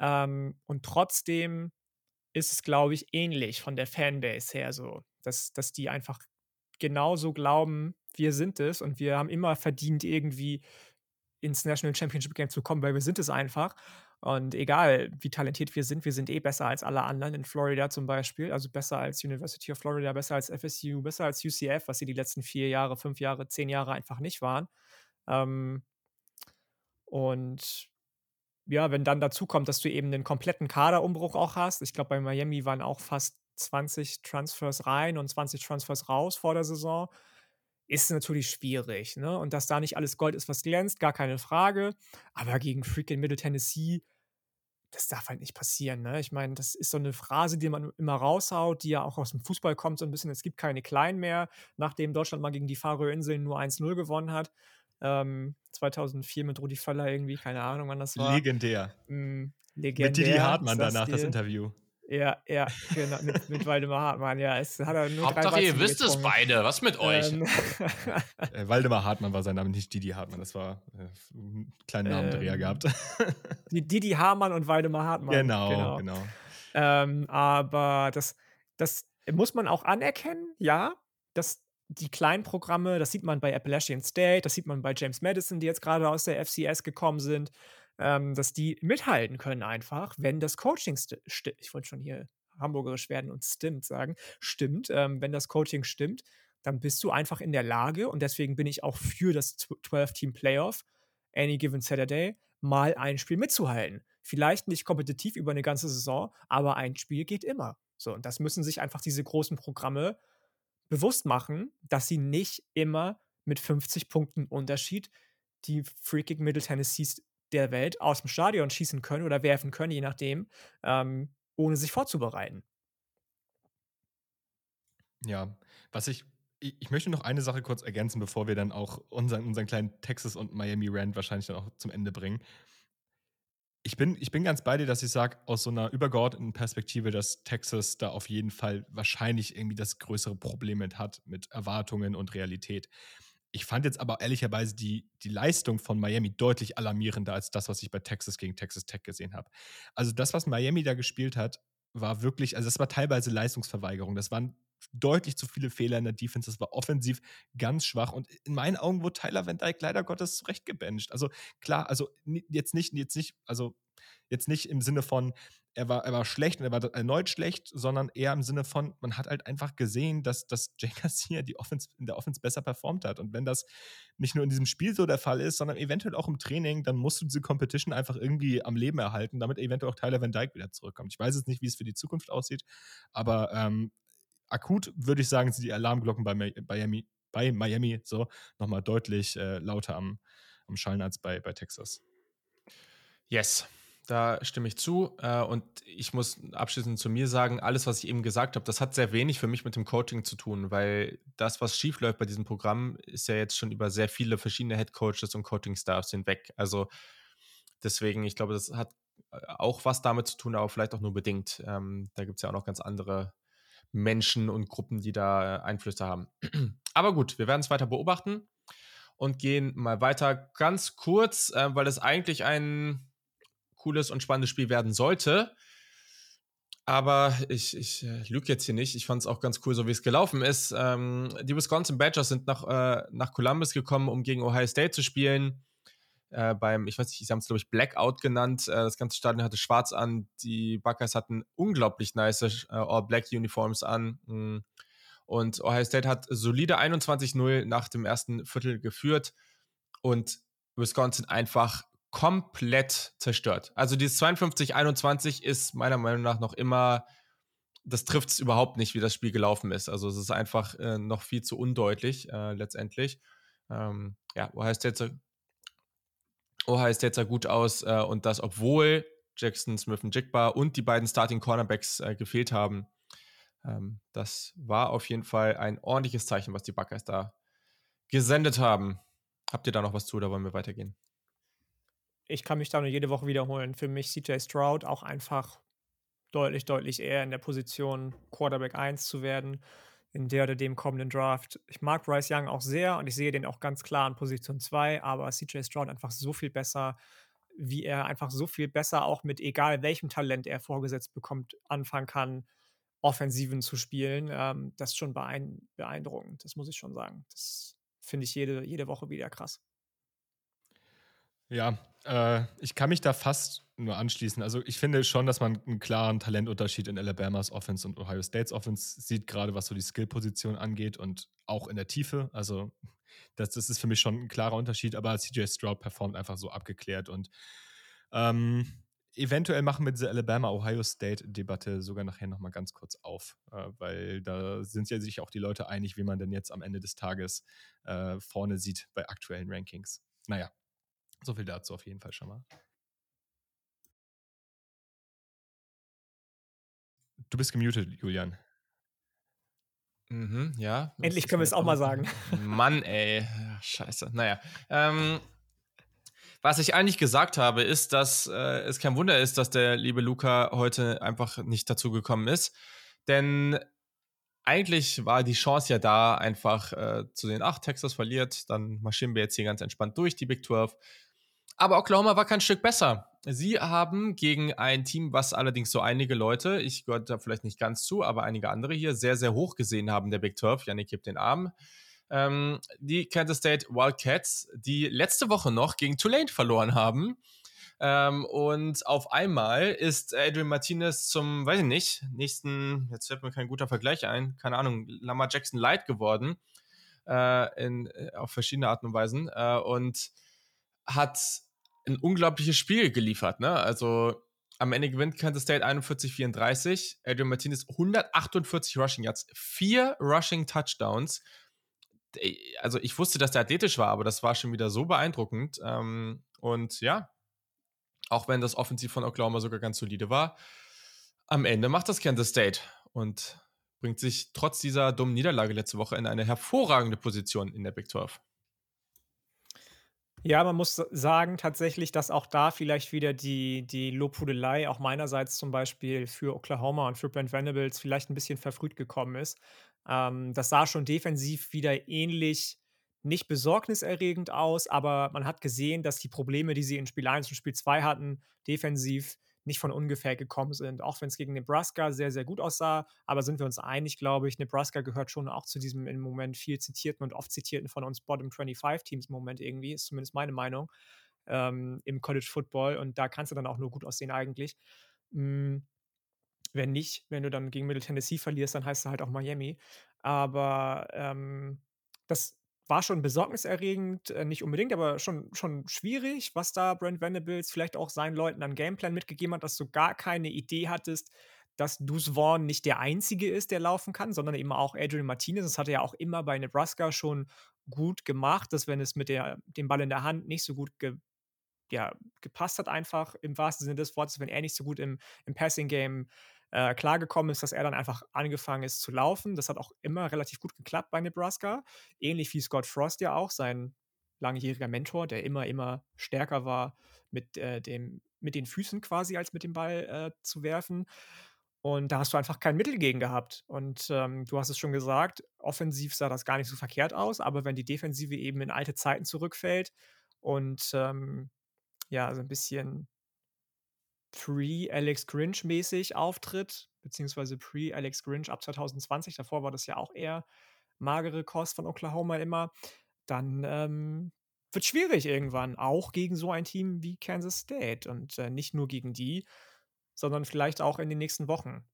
Ähm, und trotzdem ist es, glaube ich, ähnlich von der Fanbase her so, dass, dass die einfach genauso glauben, wir sind es und wir haben immer verdient, irgendwie ins National Championship Game zu kommen, weil wir sind es einfach. Und egal, wie talentiert wir sind, wir sind eh besser als alle anderen in Florida zum Beispiel. Also besser als University of Florida, besser als FSU, besser als UCF, was sie die letzten vier Jahre, fünf Jahre, zehn Jahre einfach nicht waren. Ähm, und ja, wenn dann dazu kommt, dass du eben einen kompletten Kaderumbruch auch hast. Ich glaube, bei Miami waren auch fast 20 Transfers rein und 20 Transfers raus vor der Saison ist natürlich schwierig. Ne? Und dass da nicht alles Gold ist, was glänzt, gar keine Frage. Aber gegen freaking Middle Tennessee, das darf halt nicht passieren. Ne? Ich meine, das ist so eine Phrase, die man immer raushaut, die ja auch aus dem Fußball kommt, so ein bisschen, es gibt keine Kleinen mehr, nachdem Deutschland mal gegen die Färöerinseln nur 1-0 gewonnen hat. Ähm, 2004 mit Rudi Völler irgendwie, keine Ahnung, wann das war. Legendär. Ähm, legendär. Mit Didi Hartmann danach das Interview. Ja, ja, genau, mit, mit Waldemar Hartmann, ja. Es hat er nur Hauptsache, ihr wisst es beide. Was mit euch? Ähm. äh, Waldemar Hartmann war sein Name, nicht Didi Hartmann. Das war äh, ein kleiner Namendreher ähm, gehabt. Didi Hamann und Waldemar Hartmann. Genau, genau. genau. Ähm, aber das, das muss man auch anerkennen, ja, dass die kleinen Programme, das sieht man bei Appalachian State, das sieht man bei James Madison, die jetzt gerade aus der FCS gekommen sind ähm, dass die mithalten können einfach, wenn das Coaching stimmt. Ich wollte schon hier hamburgerisch werden und stimmt sagen. Stimmt, ähm, wenn das Coaching stimmt, dann bist du einfach in der Lage und deswegen bin ich auch für das 12-Team-Playoff, Any Given Saturday, mal ein Spiel mitzuhalten. Vielleicht nicht kompetitiv über eine ganze Saison, aber ein Spiel geht immer. So, und das müssen sich einfach diese großen Programme bewusst machen, dass sie nicht immer mit 50 Punkten Unterschied die freaking Middle Tennessees der Welt aus dem Stadion schießen können oder werfen können, je nachdem, ähm, ohne sich vorzubereiten. Ja, was ich, ich, möchte noch eine Sache kurz ergänzen, bevor wir dann auch unseren, unseren kleinen Texas und Miami Rand wahrscheinlich dann auch zum Ende bringen. Ich bin, ich bin ganz bei dir, dass ich sage, aus so einer übergeordneten Perspektive, dass Texas da auf jeden Fall wahrscheinlich irgendwie das größere Problem mit hat, mit Erwartungen und Realität. Ich fand jetzt aber ehrlicherweise die, die Leistung von Miami deutlich alarmierender als das, was ich bei Texas gegen Texas Tech gesehen habe. Also das, was Miami da gespielt hat, war wirklich, also das war teilweise Leistungsverweigerung. Das waren deutlich zu viele Fehler in der Defense. Das war offensiv ganz schwach. Und in meinen Augen wurde Tyler Van Dyke leider Gottes zurechtgebencht. Also klar, also jetzt nicht, jetzt nicht, also jetzt nicht im Sinne von, er war, er war schlecht und er war erneut schlecht, sondern eher im Sinne von, man hat halt einfach gesehen, dass, dass Jay Garcia die Offense, in der Offense besser performt hat. Und wenn das nicht nur in diesem Spiel so der Fall ist, sondern eventuell auch im Training, dann musst du diese Competition einfach irgendwie am Leben erhalten, damit eventuell auch Tyler Van Dyke wieder zurückkommt. Ich weiß jetzt nicht, wie es für die Zukunft aussieht, aber ähm, akut würde ich sagen, sind die Alarmglocken bei Miami, bei Miami so nochmal deutlich äh, lauter am, am Schallen als bei, bei Texas. Yes. Da stimme ich zu. Äh, und ich muss abschließend zu mir sagen, alles, was ich eben gesagt habe, das hat sehr wenig für mich mit dem Coaching zu tun, weil das, was schiefläuft bei diesem Programm, ist ja jetzt schon über sehr viele verschiedene Head Coaches und Coaching-Staffs hinweg. Also deswegen, ich glaube, das hat äh, auch was damit zu tun, aber vielleicht auch nur bedingt. Ähm, da gibt es ja auch noch ganz andere Menschen und Gruppen, die da äh, Einflüsse haben. aber gut, wir werden es weiter beobachten und gehen mal weiter ganz kurz, weil es eigentlich ein cooles und spannendes Spiel werden sollte. Aber ich, ich äh, lüge jetzt hier nicht. Ich fand es auch ganz cool, so wie es gelaufen ist. Ähm, die Wisconsin Badgers sind nach, äh, nach Columbus gekommen, um gegen Ohio State zu spielen. Äh, beim, ich weiß nicht, sie haben es, glaube ich, Blackout genannt. Äh, das ganze Stadion hatte schwarz an. Die Buckeyes hatten unglaublich nice äh, All-Black-Uniforms an. Mm. Und Ohio State hat solide 21-0 nach dem ersten Viertel geführt. Und Wisconsin einfach komplett zerstört. Also dieses 52-21 ist meiner Meinung nach noch immer, das trifft es überhaupt nicht, wie das Spiel gelaufen ist. Also es ist einfach äh, noch viel zu undeutlich äh, letztendlich. Ähm, ja, Ohio State, Ohio State sah gut aus äh, und das, obwohl Jackson Smith und Jigba und die beiden Starting Cornerbacks äh, gefehlt haben. Ähm, das war auf jeden Fall ein ordentliches Zeichen, was die Buckeyes da gesendet haben. Habt ihr da noch was zu oder wollen wir weitergehen? Ich kann mich da nur jede Woche wiederholen. Für mich CJ Stroud auch einfach deutlich, deutlich eher in der Position, Quarterback 1 zu werden, in der oder dem kommenden Draft. Ich mag Bryce Young auch sehr und ich sehe den auch ganz klar in Position 2, aber CJ Stroud einfach so viel besser, wie er einfach so viel besser auch mit egal welchem Talent er vorgesetzt bekommt, anfangen kann, Offensiven zu spielen. Ähm, das ist schon beeindruckend, das muss ich schon sagen. Das finde ich jede, jede Woche wieder krass. Ja, äh, ich kann mich da fast nur anschließen. Also ich finde schon, dass man einen klaren Talentunterschied in Alabamas Offense und Ohio States Offense sieht, gerade was so die Skill-Position angeht und auch in der Tiefe. Also das, das ist für mich schon ein klarer Unterschied, aber CJ Stroud performt einfach so abgeklärt und ähm, eventuell machen wir diese Alabama-Ohio State-Debatte sogar nachher nochmal ganz kurz auf, äh, weil da sind ja sich auch die Leute einig, wie man denn jetzt am Ende des Tages äh, vorne sieht bei aktuellen Rankings. Naja, so viel dazu auf jeden Fall schon mal. Du bist gemutet, Julian. Mhm, ja. Endlich können wir es auch mal sagen. Mann, ey. Scheiße. Naja. Ähm, was ich eigentlich gesagt habe, ist, dass äh, es kein Wunder ist, dass der liebe Luca heute einfach nicht dazu gekommen ist. Denn eigentlich war die Chance ja da, einfach äh, zu sehen, ach, Texas verliert, dann marschieren wir jetzt hier ganz entspannt durch die Big 12. Aber Oklahoma war kein Stück besser. Sie haben gegen ein Team, was allerdings so einige Leute, ich gehöre da vielleicht nicht ganz zu, aber einige andere hier sehr, sehr hoch gesehen haben, der Big 12. Janik hebt den Arm. Ähm, die Kansas State Wildcats, die letzte Woche noch gegen Tulane verloren haben. Ähm, und auf einmal ist Adrian Martinez zum, weiß ich nicht, nächsten, jetzt fällt mir kein guter Vergleich ein, keine Ahnung, Lamar Jackson Light geworden. Äh, in, äh, auf verschiedene Arten und Weisen. Äh, und hat ein unglaubliches Spiel geliefert. Ne? Also am Ende gewinnt Kansas State 41-34. Adrian Martinez 148 Rushing Yards, vier Rushing Touchdowns. Also ich wusste, dass der athletisch war, aber das war schon wieder so beeindruckend. Ähm, und ja, auch wenn das Offensiv von Oklahoma sogar ganz solide war, am Ende macht das Kansas State und bringt sich trotz dieser dummen Niederlage letzte Woche in eine hervorragende Position in der Big 12. Ja, man muss sagen tatsächlich, dass auch da vielleicht wieder die die Lobhudelei auch meinerseits zum Beispiel für Oklahoma und für Brent Venables vielleicht ein bisschen verfrüht gekommen ist. Ähm, das sah schon defensiv wieder ähnlich nicht besorgniserregend aus, aber man hat gesehen, dass die Probleme, die sie in Spiel 1 und Spiel 2 hatten, defensiv nicht von ungefähr gekommen sind. Auch wenn es gegen Nebraska sehr, sehr gut aussah. Aber sind wir uns einig, glaube ich, Nebraska gehört schon auch zu diesem im Moment viel zitierten und oft zitierten von uns Bottom 25 Teams im Moment irgendwie, ist zumindest meine Meinung ähm, im College Football. Und da kannst du dann auch nur gut aussehen eigentlich. Mhm. Wenn nicht, wenn du dann gegen Middle Tennessee verlierst, dann heißt es halt auch Miami. Aber ähm, das war schon besorgniserregend, äh, nicht unbedingt, aber schon, schon schwierig, was da Brent Venables vielleicht auch seinen Leuten an Gameplan mitgegeben hat, dass du gar keine Idee hattest, dass Deuce Vaughn nicht der Einzige ist, der laufen kann, sondern eben auch Adrian Martinez. Das hat er ja auch immer bei Nebraska schon gut gemacht, dass wenn es mit der, dem Ball in der Hand nicht so gut ge, ja, gepasst hat, einfach im wahrsten Sinne des Wortes, wenn er nicht so gut im, im Passing-Game äh, klargekommen ist, dass er dann einfach angefangen ist zu laufen. Das hat auch immer relativ gut geklappt bei Nebraska. Ähnlich wie Scott Frost ja auch, sein langjähriger Mentor, der immer, immer stärker war mit, äh, dem, mit den Füßen quasi, als mit dem Ball äh, zu werfen. Und da hast du einfach kein Mittel gegen gehabt. Und ähm, du hast es schon gesagt, offensiv sah das gar nicht so verkehrt aus, aber wenn die Defensive eben in alte Zeiten zurückfällt und ähm, ja, so ein bisschen pre-Alex Grinch-mäßig auftritt, beziehungsweise pre-Alex Grinch ab 2020, davor war das ja auch eher magere Kost von Oklahoma immer, dann ähm, wird schwierig irgendwann, auch gegen so ein Team wie Kansas State und äh, nicht nur gegen die, sondern vielleicht auch in den nächsten Wochen.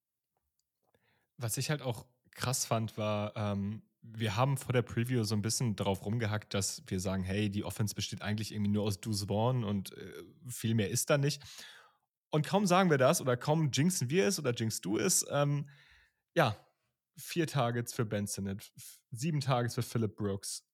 Was ich halt auch krass fand, war, ähm, wir haben vor der Preview so ein bisschen darauf rumgehackt, dass wir sagen, hey, die Offense besteht eigentlich irgendwie nur aus Deuce Vaughn und äh, viel mehr ist da nicht. Und kaum sagen wir das oder kaum jinxen wir es oder jinxst du es, ähm, ja, vier Targets für Ben Sinnott, sieben Targets für Philip Brooks,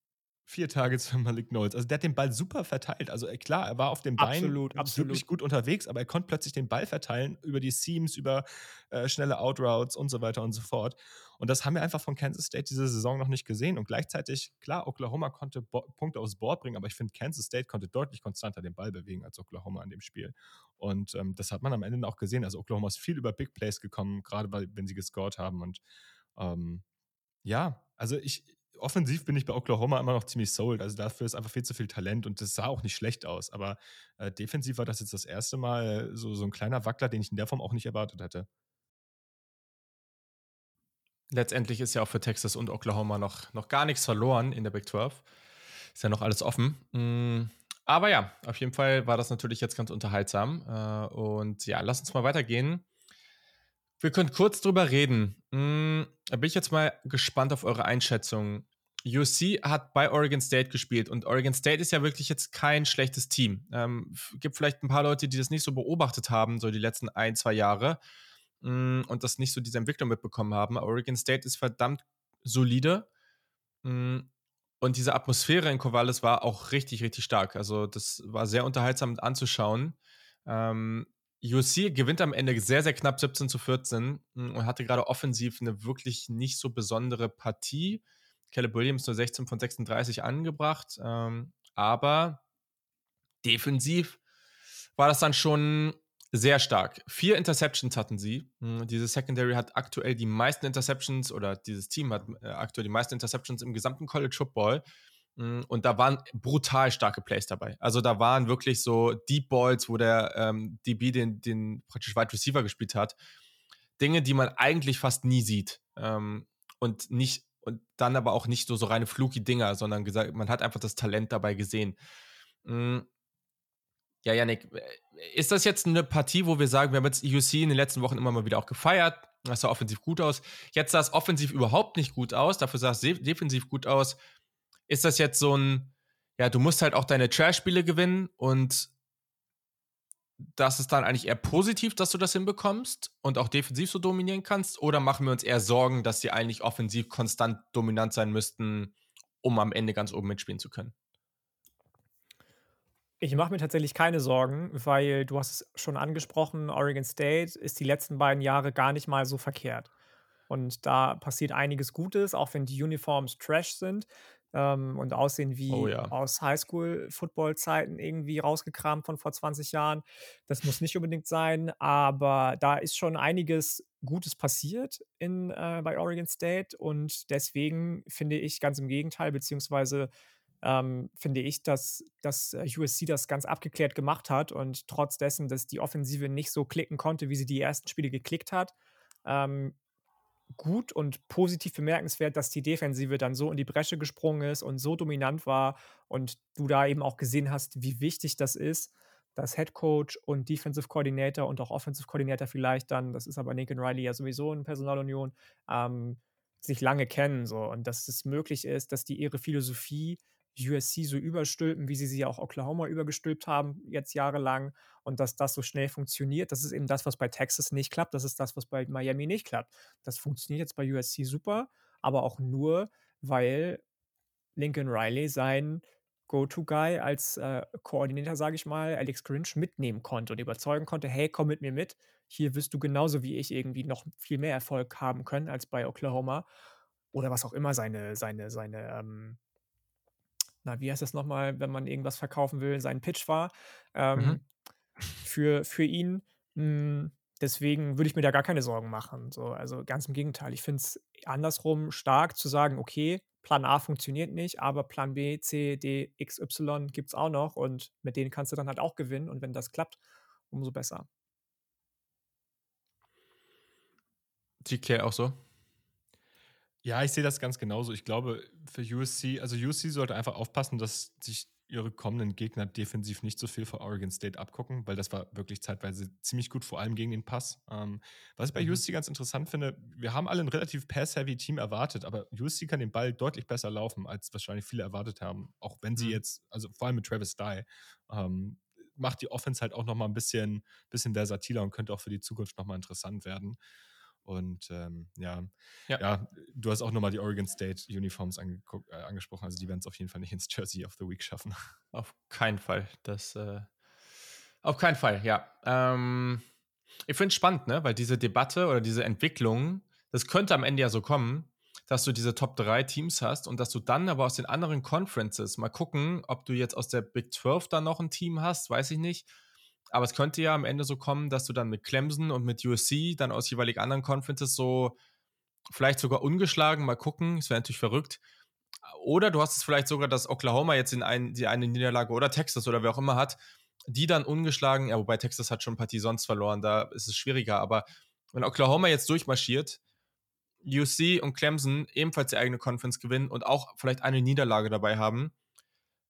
vier Targets für Malik Knowles. Also der hat den Ball super verteilt. Also äh, klar, er war auf dem Bein absolut, absolut. wirklich gut unterwegs, aber er konnte plötzlich den Ball verteilen über die Seams, über äh, schnelle Outroutes und so weiter und so fort. Und das haben wir einfach von Kansas State diese Saison noch nicht gesehen. Und gleichzeitig, klar, Oklahoma konnte Bo Punkte aufs Board bringen, aber ich finde, Kansas State konnte deutlich konstanter den Ball bewegen als Oklahoma in dem Spiel. Und ähm, das hat man am Ende auch gesehen. Also Oklahoma ist viel über Big Plays gekommen, gerade wenn sie gescored haben. Und ähm, ja, also ich, offensiv bin ich bei Oklahoma immer noch ziemlich sold. Also dafür ist einfach viel zu viel Talent und das sah auch nicht schlecht aus. Aber äh, defensiv war das jetzt das erste Mal so, so ein kleiner Wackler, den ich in der Form auch nicht erwartet hätte. Letztendlich ist ja auch für Texas und Oklahoma noch, noch gar nichts verloren in der Big 12. Ist ja noch alles offen. Mm, aber ja, auf jeden Fall war das natürlich jetzt ganz unterhaltsam. Äh, und ja, lass uns mal weitergehen. Wir können kurz drüber reden. Mm, da bin ich jetzt mal gespannt auf eure Einschätzung. UC hat bei Oregon State gespielt und Oregon State ist ja wirklich jetzt kein schlechtes Team. Ähm, gibt vielleicht ein paar Leute, die das nicht so beobachtet haben, so die letzten ein, zwei Jahre mh, mm, und das nicht so diese Entwicklung mitbekommen haben. Oregon State ist verdammt solide mh, mm, und diese Atmosphäre in Corvallis war auch richtig, richtig stark. Also das war sehr unterhaltsam anzuschauen. Ähm, UC gewinnt am Ende sehr, sehr knapp 17 zu 14 mm, und hatte gerade offensiv eine wirklich nicht so besondere Partie. Caleb Williams nur 16 von 36 angebracht. Ähm, aber defensiv war das dann schon sehr stark. Vier Interceptions hatten sie. Hm, diese Secondary hat aktuell die meisten Interceptions oder dieses Team hat äh, aktuell die meisten Interceptions im gesamten College Football. Hm, und da waren brutal starke Plays dabei. Also da waren wirklich so Deep Balls, wo der ähm, DB den, den praktisch Wide Receiver gespielt hat. Dinge, die man eigentlich fast nie sieht. Ähm, und nicht und dann aber auch nicht so, so reine fluky Dinger, sondern gesagt, man hat einfach das Talent dabei gesehen. Mhm. Ja, Janik, ist das jetzt eine Partie, wo wir sagen, wir haben jetzt UC in den letzten Wochen immer mal wieder auch gefeiert, das sah offensiv gut aus. Jetzt sah es offensiv überhaupt nicht gut aus, dafür sah es defensiv gut aus. Ist das jetzt so ein, ja, du musst halt auch deine Trash-Spiele gewinnen und das ist dann eigentlich eher positiv, dass du das hinbekommst und auch defensiv so dominieren kannst? Oder machen wir uns eher Sorgen, dass sie eigentlich offensiv konstant dominant sein müssten, um am Ende ganz oben mitspielen zu können? Ich mache mir tatsächlich keine Sorgen, weil du hast es schon angesprochen, Oregon State ist die letzten beiden Jahre gar nicht mal so verkehrt. Und da passiert einiges Gutes, auch wenn die Uniforms trash sind ähm, und aussehen wie Oh ja. aus Highschool-Football-Zeiten irgendwie rausgekramt von vor 20 Jahren. Das muss nicht unbedingt sein, aber da ist schon einiges Gutes passiert in, äh, bei Oregon State und deswegen finde ich ganz im Gegenteil, beziehungsweise ähm, finde ich, dass, dass äh, USC das ganz abgeklärt gemacht hat und trotz dessen, dass die Offensive nicht so klicken konnte, wie sie die ersten Spiele geklickt hat, ähm, gut und positiv bemerkenswert, dass die Defensive dann so in die Bresche gesprungen ist und so dominant war und du da eben auch gesehen hast, wie wichtig das ist, dass Head Coach und Defensive Coordinator und auch Offensive Coordinator vielleicht dann, das ist aber Lincoln Riley ja sowieso in Personalunion, ähm, sich lange kennen so. Und dass es möglich ist, dass die ihre Philosophie USC so überstülpen, wie sie sie auch Oklahoma übergestülpt haben, jetzt jahrelang, und dass das so schnell funktioniert. Das ist eben das, was bei Texas nicht klappt. Das ist das, was bei Miami nicht klappt. Das funktioniert jetzt bei USC super, aber auch nur, weil Lincoln Riley sein Go-To-Guy als äh, Koordinator, sage ich mal, Alex Grinch mitnehmen konnte und überzeugen konnte, hey, komm mit mir mit. Hier wirst du genauso wie ich irgendwie noch viel mehr Erfolg haben können als bei Oklahoma. Oder was auch immer seine, seine, seine ähm, na, wie heißt das nochmal, wenn man irgendwas verkaufen will, sein Pitch war ähm, mhm. für, für ihn. Mh, hm, deswegen würde ich mir da gar keine Sorgen machen. So, also ganz im Gegenteil. Ich finde es andersrum stark zu sagen, okay, Plan A funktioniert nicht, aber Plan B, C, D, X, Y gibt es auch noch und mit denen kannst du dann halt auch gewinnen und wenn das klappt, umso besser. Sieht Claire auch so? Ja, ich sehe das ganz genauso. Ich glaube, für USC, also USC sollte einfach aufpassen, dass sich ihre kommenden Gegner defensiv nicht so viel vor Oregon State abgucken, weil das war wirklich zeitweise ziemlich gut, vor allem gegen den Pass. Ähm, was ich bei mhm. USC ganz interessant finde, wir haben alle ein relativ pass-heavy Team erwartet, aber USC kann den Ball deutlich besser laufen, als wahrscheinlich viele erwartet haben. Auch wenn sie mhm. jetzt, also vor allem mit Travis Dye, ähm, macht die Offense halt auch nochmal ein bisschen, bisschen versatiler und könnte auch für die Zukunft nochmal interessant werden. Und ähm, ja. ja. ja, du hast auch nochmal die Oregon State Uniforms äh, angesprochen. Also die werden es auf jeden Fall nicht ins Jersey of the Week schaffen. Auf keinen Fall. Das äh, auf keinen Fall, ja. Ähm, ich finde es spannend, ne? Weil diese Debatte oder diese Entwicklung, das könnte am Ende ja so kommen, dass du diese Top 3 Teams hast und dass du dann aber aus den anderen Conferences mal gucken, ob du jetzt aus der Big 12 dann noch ein Team hast, weiß ich nicht aber es könnte ja am Ende so kommen, dass du dann mit Clemson und mit USC dann aus jeweilig anderen Conferences so vielleicht sogar ungeschlagen mal gucken. Das wäre natürlich verrückt. Oder du hast es vielleicht sogar, dass Oklahoma jetzt in ein, die eine Niederlage oder Texas oder wer auch immer hat, die dann ungeschlagen, ja, wobei Texas hat schon Partie sonst verloren, da ist es schwieriger. Aber wenn Oklahoma jetzt durchmarschiert, UC und Clemson ebenfalls die eigene Conference gewinnen und auch vielleicht eine Niederlage dabei haben,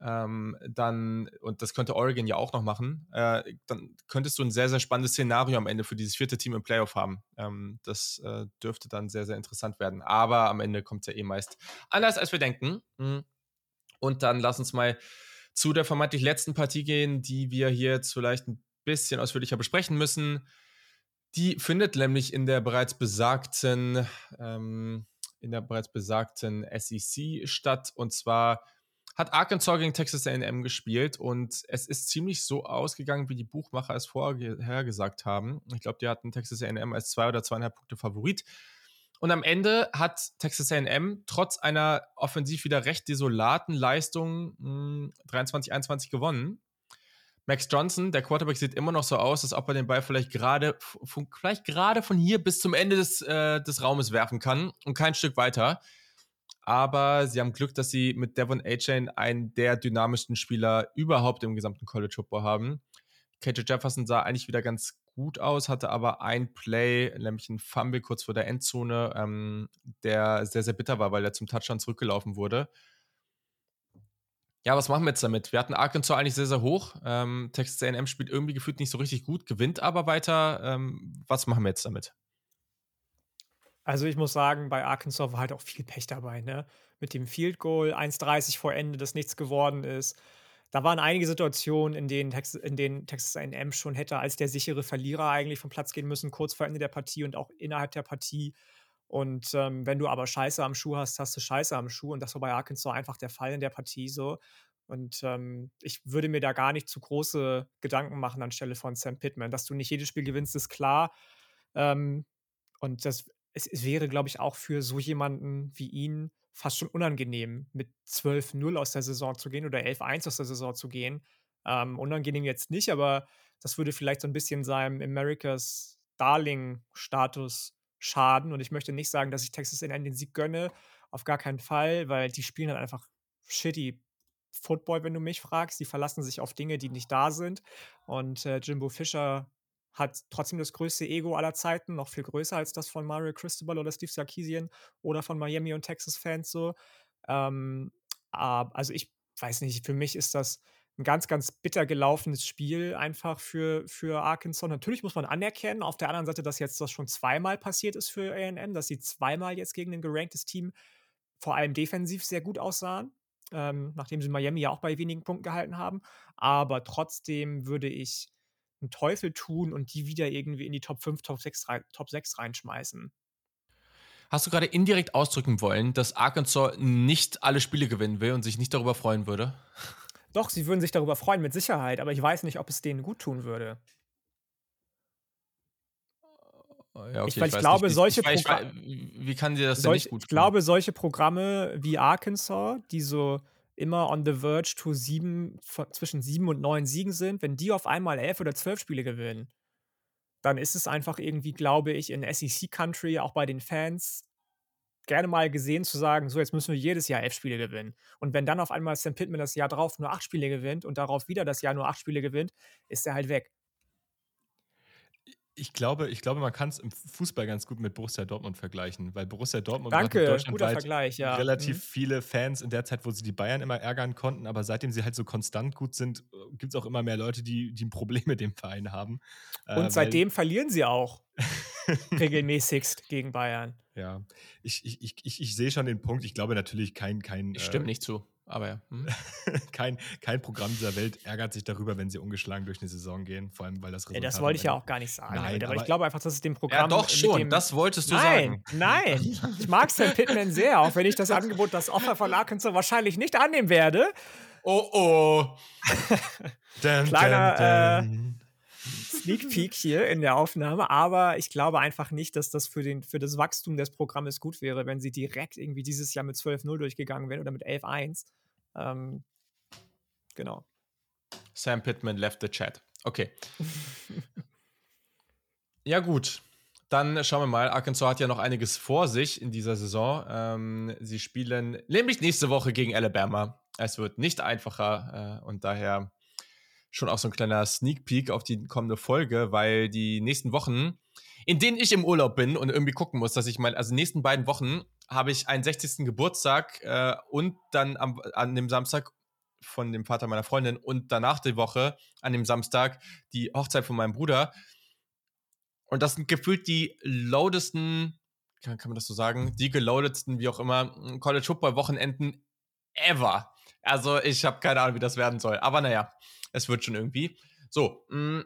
ähm, dann, und das könnte Oregon ja auch noch machen, äh, dann könntest du ein sehr, sehr spannendes Szenario am Ende für dieses vierte Team im Playoff haben. Ähm, das äh, dürfte dann sehr, sehr interessant werden. Aber am Ende kommt es ja eh meist anders, als wir denken. Mhm. Und dann lass uns mal zu der vermeintlich letzten Partie gehen, die wir hier jetzt vielleicht ein bisschen ausführlicher besprechen müssen. Die findet nämlich in der bereits besagten, ähm, in der bereits besagten SEC statt. Und zwar hat Arkansas gegen Texas AM gespielt und es ist ziemlich so ausgegangen, wie die Buchmacher es vorher gesagt haben. Ich glaube, die hatten Texas AM als zwei oder zweieinhalb Punkte Favorit. Und am Ende hat Texas AM trotz einer offensiv wieder recht desolaten Leistung 23-21 hm, gewonnen. Max Johnson, der Quarterback, sieht immer noch so aus, als ob er den Ball vielleicht gerade vielleicht gerade von hier bis zum Ende des, äh, des Raumes werfen kann und kein Stück weiter aber sie haben Glück, dass sie mit Devon A-Chain einen der dynamischsten Spieler überhaupt im gesamten College Football haben. KJ Jefferson sah eigentlich wieder ganz gut aus, hatte aber ein Play, nämlich ein Fumble kurz vor der Endzone, ähm, der sehr, sehr bitter war, weil er zum Touchdown zurückgelaufen wurde. Ja, was machen wir jetzt damit? Wir hatten Arkansas eigentlich sehr, sehr hoch. Ähm, Texas A&M spielt irgendwie gefühlt nicht so richtig gut, gewinnt aber weiter. Ähm, was machen wir jetzt damit? Also ich muss sagen, bei Arkansas war halt auch viel Pech dabei, ne? Mit dem Field Goal, 1,30 vor Ende, das nichts geworden ist. Da waren einige Situationen, in denen, Texas, in denen Texas A&M schon hätte als der sichere Verlierer eigentlich vom Platz gehen müssen, kurz vor Ende der Partie und auch innerhalb der Partie. Und ähm, wenn du aber Scheiße am Schuh hast, hast du Scheiße am Schuh. Und das war bei Arkansas einfach der Fall in der Partie so. Und ähm, ich würde mir da gar nicht zu große Gedanken machen anstelle von Sam Pittman. Dass du nicht jedes Spiel gewinnst, ist klar. Ähm, und das es, es wäre, glaube ich, auch für so jemanden wie ihn fast schon unangenehm, mit 12-0 aus der Saison zu gehen oder 11-1 aus der Saison zu gehen. Ähm, unangenehm jetzt nicht, aber das würde vielleicht so ein bisschen seinem Americas Darling-Status schaden. Und ich möchte nicht sagen, dass ich Texas A&M den Sieg gönne, auf gar keinen Fall, weil die spielen halt einfach shitty Football, wenn du mich fragst. Die verlassen sich auf Dinge, die nicht da sind. Und äh, Jimbo Fischer hat trotzdem das größte Ego aller Zeiten, noch viel größer als das von Mario Cristobal oder Steve Sarkisian oder von Miami und Texas Fans so. Ähm, also ich weiß nicht, für mich ist das ein ganz, ganz bitter gelaufenes Spiel einfach für, für Arkansas. Natürlich muss man anerkennen, auf der anderen Seite, dass jetzt das schon zweimal passiert ist für AM, dass sie zweimal jetzt gegen ein geranktes Team vor allem defensiv sehr gut aussahen, ähm, nachdem sie Miami ja auch bei wenigen Punkten gehalten haben. Aber trotzdem würde ich einen Teufel tun und die wieder irgendwie in die Top 5, Top 6, Top 6 reinschmeißen. Hast du gerade indirekt ausdrücken wollen, dass Arkansas nicht alle Spiele gewinnen will und sich nicht darüber freuen würde? Doch, sie würden sich darüber freuen, mit Sicherheit, aber ich weiß nicht, ob es denen gut tun würde. Ja, okay, ich, ich, ich glaube, nicht. solche Programme. Wie kann dir das solch, denn nicht gut tun? Ich glaube, solche Programme wie Arkansas, die so immer on the verge to sieben, zwischen sieben und neun Siegen sind, wenn die auf einmal elf oder zwölf Spiele gewinnen, dann ist es einfach irgendwie, glaube ich, in SEC-Country, auch bei den Fans, gerne mal gesehen zu sagen, so jetzt müssen wir jedes Jahr elf Spiele gewinnen. Und wenn dann auf einmal Sam Pittman das Jahr drauf nur acht Spiele gewinnt und darauf wieder das Jahr nur acht Spiele gewinnt, ist er halt weg ich glaube, ich glaube, man kann es im Fußball ganz gut mit Borussia Dortmund vergleichen, weil Borussia Dortmund Danke, deutschlandweit ja. relativ mhm. viele Fans in der Zeit, wo sie die Bayern immer ärgern konnten, aber seitdem sie halt so konstant gut sind, äh, gibt es auch immer mehr Leute, die, die ein Problem mit dem Verein haben. Und äh, seitdem verlieren sie auch regelmäßigst gegen Bayern. Ja, ich, ich, ich, ich, ich sehe schon den Punkt. Ich glaube natürlich kein. kein Stimmt äh, nicht zu. Aber ja. Hm. kein, kein Programm dieser Welt ärgert sich darüber, wenn sie ungeschlagen durch eine Saison gehen, vor allem weil das Resultat. das wollte ich ja auch gar nicht sagen. Nein, aber, aber, ich glaube einfach, dass es dem Programm. Ja, doch schon, das wolltest du nein, sagen. Nein, ich mag Sam Pittman sehr, auch wenn ich das Angebot, das Offer von Arkansas wahrscheinlich nicht annehmen werde. Oh oh. dun, Kleiner dun, dun. Äh, Sneak Peek hier in der Aufnahme, aber ich glaube einfach nicht, dass das für, den, für das Wachstum des Programmes gut wäre, wenn sie direkt irgendwie dieses Jahr mit 12-0 durchgegangen wären oder mit 11-1. Ähm, genau. Sam Pittman left the chat. Okay. ja, gut. Dann schauen wir mal. Arkansas hat ja noch einiges vor sich in dieser Saison. Ähm, sie spielen nämlich nächste Woche gegen Alabama. Es wird nicht einfacher äh, und daher schon auch so ein kleiner Sneak Peek auf die kommende Folge, weil die nächsten Wochen, in denen ich im Urlaub bin und irgendwie gucken muss, dass ich mal, also nächsten beiden Wochen habe ich einen 60. Geburtstag äh, und dann am, an dem Samstag von dem Vater meiner Freundin und danach die Woche an dem Samstag die Hochzeit von meinem Bruder. Und das sind gefühlt die loadesten, kann, kann man das so sagen, die geloadetsten, wie auch immer, College Football Wochenenden ever. Also ich habe keine Ahnung, wie das werden soll. Aber naja, es wird schon irgendwie. So, mh, mm,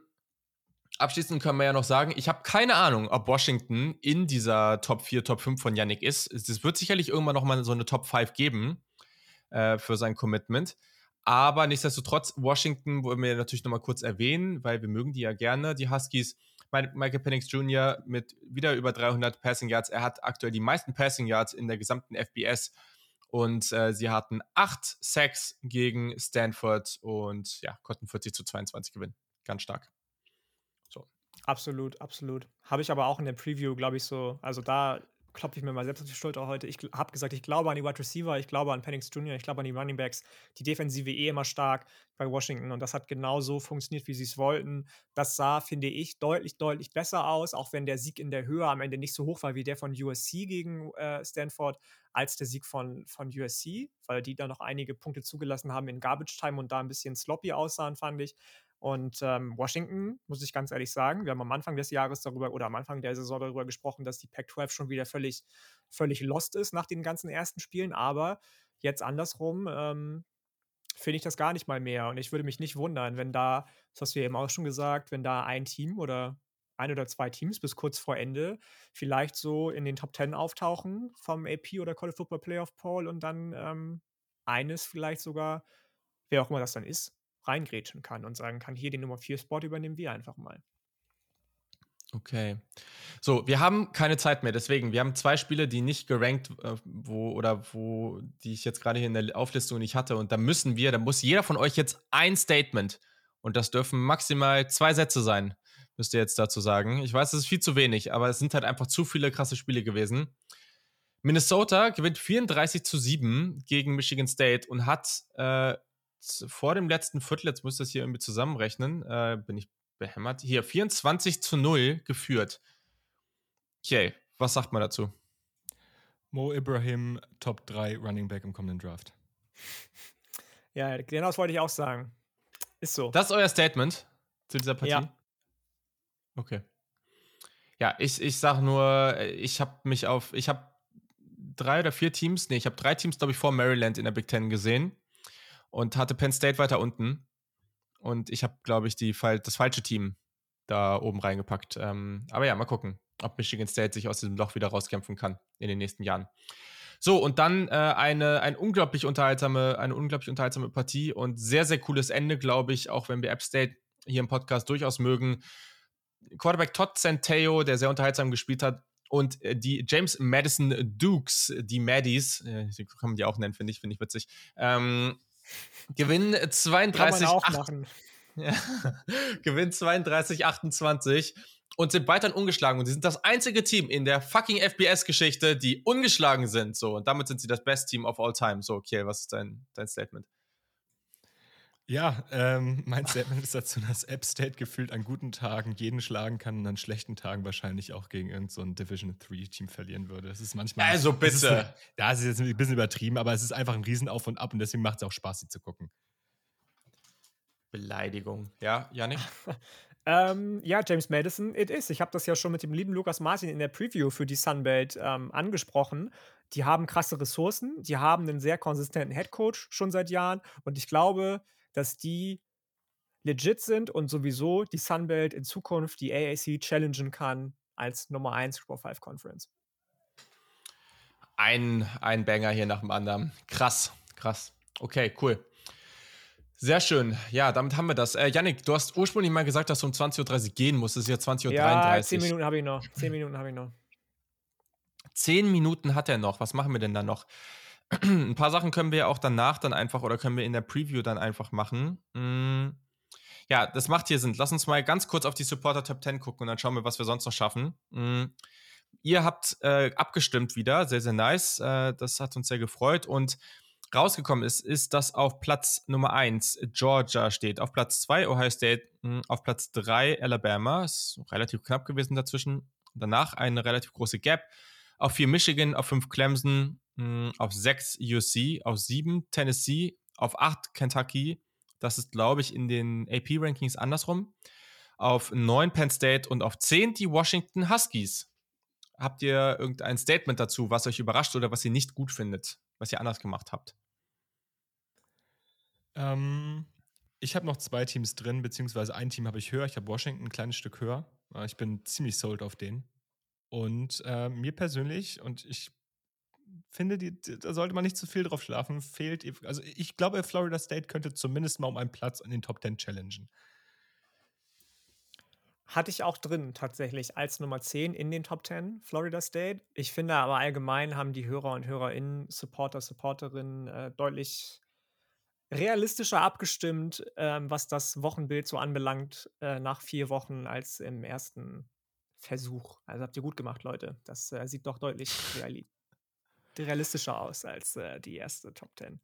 Abschließend können wir ja noch sagen, ich habe keine Ahnung, ob Washington in dieser Top 4, Top 5 von Yannick ist. Es wird sicherlich irgendwann noch mal so eine Top 5 geben äh, für sein Commitment. Aber nichtsdestotrotz, Washington wollen wir natürlich noch mal kurz erwähnen, weil wir mögen die ja gerne, die Huskies. Michael Penix Jr. mit wieder über 300 Passing Yards. Er hat aktuell die meisten Passing Yards in der gesamten FBS. Und äh, sie hatten acht Sacks gegen Stanford und ja, konnten 40 zu 22 gewinnen. Ganz stark. Absolut, absolut. Habe ich aber auch in der Preview, glaube ich, so, also da klopfe ich mir mal selbst auf die Schulter heute. Ich habe gesagt, ich glaube an die Wide Receiver, ich glaube an Penix Jr., ich glaube an die Running Backs. Die Defensive eh immer stark bei Washington und das hat genau so funktioniert, wie sie es wollten. Das sah, finde ich, deutlich, deutlich besser aus, auch wenn der Sieg in der Höhe am Ende nicht so hoch war wie der von USC gegen äh, Stanford, als der Sieg von, von USC, weil die da noch einige Punkte zugelassen haben in Garbage Time und da ein bisschen sloppy aussahen, fand ich. Und ähm, Washington, muss ich ganz ehrlich sagen, wir haben am Anfang des Jahres darüber oder am Anfang der Saison darüber gesprochen, dass die Pac-12 schon wieder völlig, völlig lost ist nach den ganzen ersten Spielen. Aber jetzt andersrum ähm, finde ich das gar nicht mal mehr. Und ich würde mich nicht wundern, wenn da, das hast du eben auch schon gesagt, wenn da ein Team oder ein oder zwei Teams bis kurz vor Ende vielleicht so in den Top Ten auftauchen vom AP oder College Football Playoff Poll und dann ähm, eines vielleicht sogar, wer auch immer das dann ist, reingrätschen kann und sagen kann, hier den Nummer 4 Spot übernehmen wir einfach mal. Okay. So, wir haben keine Zeit mehr, deswegen, wir haben zwei Spiele, die nicht gerankt, äh, wo, oder wo, die ich jetzt gerade hier in der Auflistung nicht hatte. Und da müssen wir, da muss jeder von euch jetzt ein Statement, und das dürfen maximal zwei Sätze sein, müsst ihr jetzt dazu sagen. Ich weiß, das ist viel zu wenig, aber es sind halt einfach zu viele krasse Spiele gewesen. Minnesota gewinnt 34 zu 7 gegen Michigan State und hat äh, vor dem letzten Viertel, jetzt muss ich das hier irgendwie zusammenrechnen, äh, bin ich behämmert, hier 24 zu 0 geführt. Okay, was sagt man dazu? Mo Ibrahim, Top 3 Running Back im kommenden Draft. Ja, genau das wollte ich auch sagen. Ist so. Das ist euer Statement zu dieser Partie? Ja. Okay. Ja, ich, ich sag nur, ich habe mich auf, ich habe drei oder vier Teams, nee, ich habe drei Teams, glaube ich, vor Maryland in der Big Ten gesehen und hatte Penn State weiter unten. Und ich habe, glaube ich, die, das falsche Team da oben reingepackt. Ähm, aber ja, mal gucken, ob Michigan State sich aus diesem Loch wieder rauskämpfen kann in den nächsten Jahren. So, und dann äh, eine, eine, unglaublich unterhaltsame, eine unglaublich unterhaltsame Partie und sehr, sehr cooles Ende, glaube ich, auch wenn wir App State hier im Podcast durchaus mögen. Quarterback Todd Centeo, der sehr unterhaltsam gespielt hat, und äh, die James Madison Dukes, die Maddies, äh, die kann man die auch nennen, finde ich, finde ich witzig, ähm, gewinnen 32 kann man auch 8, machen. Ja, gewinnen 32 28 und sind weiterhin ungeschlagen und sie sind das einzige Team in der fucking FBS-Geschichte, die ungeschlagen sind. So, und damit sind sie das Best Team of all time. So, Kiel, was ist dein, dein Statement? Ja, ähm, mein Statement ist dazu, dass App State gefühlt an guten Tagen jeden schlagen kann und an schlechten Tagen wahrscheinlich auch gegen irgendein so Division 3 Team verlieren würde. Es ist manchmal. Also bitte. Ist, ja, es ist jetzt ein bisschen übertrieben, aber es ist einfach ein Riesenauf und Ab und deswegen macht es auch Spaß, sie zu gucken. Beleidigung. Ja, Janik? ähm, ja, James Madison, it is. Ich habe das ja schon mit dem lieben Lukas Martin in der Preview für die Sunbelt ähm, angesprochen. Die haben krasse Ressourcen, die haben einen sehr konsistenten Headcoach schon seit Jahren und ich glaube, dass die legit sind und sowieso die Sunbelt in Zukunft die AAC challengen kann als Nummer 1 Super 5 Conference. Ein, ein Banger hier nach dem anderen. Krass, krass. Okay, cool. Sehr schön. Ja, damit haben wir das. Äh, Yannick, du hast ursprünglich mal gesagt, dass du um 20.30 Uhr gehen musst. Es ist ja 20.33 Uhr. Ja, 10 Minuten habe ich noch. 10 Minuten habe ich noch. 10 Minuten hat er noch. Was machen wir denn da noch? Ein paar Sachen können wir ja auch danach dann einfach oder können wir in der Preview dann einfach machen. Mm. Ja, das macht hier Sinn. Lass uns mal ganz kurz auf die Supporter Top 10 gucken und dann schauen wir, was wir sonst noch schaffen. Mm. Ihr habt äh, abgestimmt wieder, sehr, sehr nice. Äh, das hat uns sehr gefreut und rausgekommen ist, ist, dass auf Platz Nummer 1 Georgia steht, auf Platz 2 Ohio State, mh, auf Platz 3 Alabama, ist relativ knapp gewesen dazwischen. Danach eine relativ große Gap. Auf 4 Michigan, auf 5 Clemson, hm, auf 6 USC, auf 7 Tennessee, auf 8 Kentucky. Das ist, glaube ich, in den AP-Rankings andersrum. Auf 9 Penn State und auf 10 die Washington Huskies. Habt ihr irgendein Statement dazu, was euch überrascht oder was ihr nicht gut findet, was ihr anders gemacht habt? Ähm, ich habe noch zwei Teams drin, beziehungsweise ein Team habe ich höher. Ich habe Washington ein kleines Stück höher. Ich bin ziemlich sold auf den. Und äh, mir persönlich, und ich finde, die, da sollte man nicht zu viel drauf schlafen. Fehlt, also ich glaube, Florida State könnte zumindest mal um einen Platz in den Top 10 challengen. Hatte ich auch drin tatsächlich als Nummer 10 in den Top 10 Florida State. Ich finde aber allgemein haben die Hörer und Hörerinnen, Supporter, Supporterinnen äh, deutlich realistischer abgestimmt, ähm, was das Wochenbild so anbelangt, äh, nach vier Wochen als im ersten Versuch. Also habt ihr gut gemacht, Leute. Das äh, sieht doch deutlich reali realistischer aus als äh, die erste Top 10.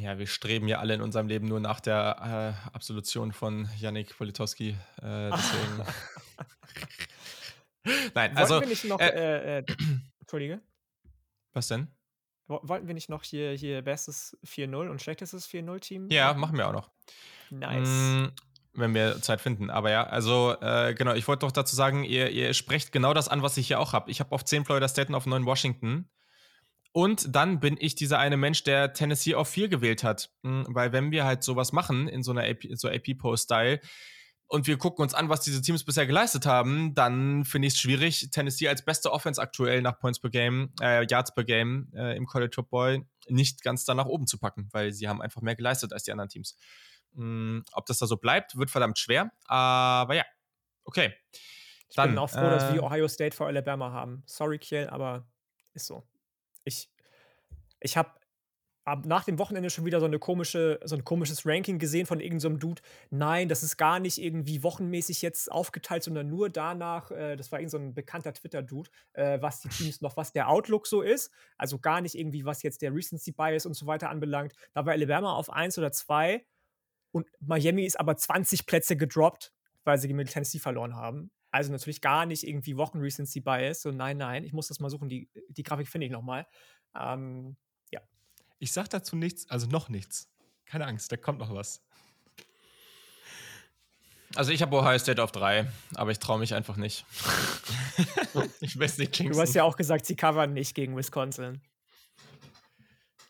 Ja, wir streben ja alle in unserem Leben nur nach der äh, Absolution von Yannick Politowski. Äh, deswegen. Nein, also. Wollten wir nicht noch, äh, äh, Entschuldige? Was denn? Wollten wir nicht noch hier, hier bestes 4-0 und schlechtestes 4-0-Team? Ja, machen wir auch noch. Nice. Mm, wenn wir Zeit finden. Aber ja, also äh, genau, ich wollte doch dazu sagen, ihr, ihr sprecht genau das an, was ich hier auch habe. Ich habe auf 10 Florida State und auf 9 Washington. Und dann bin ich dieser eine Mensch, der Tennessee auf 4 gewählt hat. Hm, weil wenn wir halt sowas machen in so einer AP, so AP-Post-Style und wir gucken uns an, was diese Teams bisher geleistet haben, dann finde ich es schwierig, Tennessee als beste Offense aktuell nach Points per Game, äh, Yards per Game äh, im College Football nicht ganz da nach oben zu packen, weil sie haben einfach mehr geleistet als die anderen Teams. Mhm, ob das da so bleibt, wird verdammt schwer. Aber ja, okay. Ich dann, bin auch froh, äh, dass wir äh, Ohio State vor Alabama haben. Sorry, Kiel, aber ist so ich, ich habe nach dem Wochenende schon wieder so, eine komische, so ein komisches Ranking gesehen von irgendeinem so Dude. Nein, das ist gar nicht irgendwie wochenmäßig jetzt aufgeteilt, sondern nur danach, äh, das war irgendein so ein bekannter Twitter-Dude, äh, was die Teams noch, was der Outlook so ist. Also gar nicht irgendwie, was jetzt der Recency Bias und so weiter anbelangt. Da war Alabama auf 1 oder 2 und Miami ist aber 20 Plätze gedroppt, weil sie mit Tennessee verloren haben. Also natürlich gar nicht irgendwie Wochen-Recency Bias. So, nein, nein, ich muss das mal suchen. Die, die Grafik finde ich nochmal. Ähm, ich sag dazu nichts, also noch nichts. Keine Angst, da kommt noch was. Also ich habe Ohio State auf drei, aber ich traue mich einfach nicht. ich weiß nicht, Kingston. Du hast ja auch gesagt, sie covern nicht gegen Wisconsin.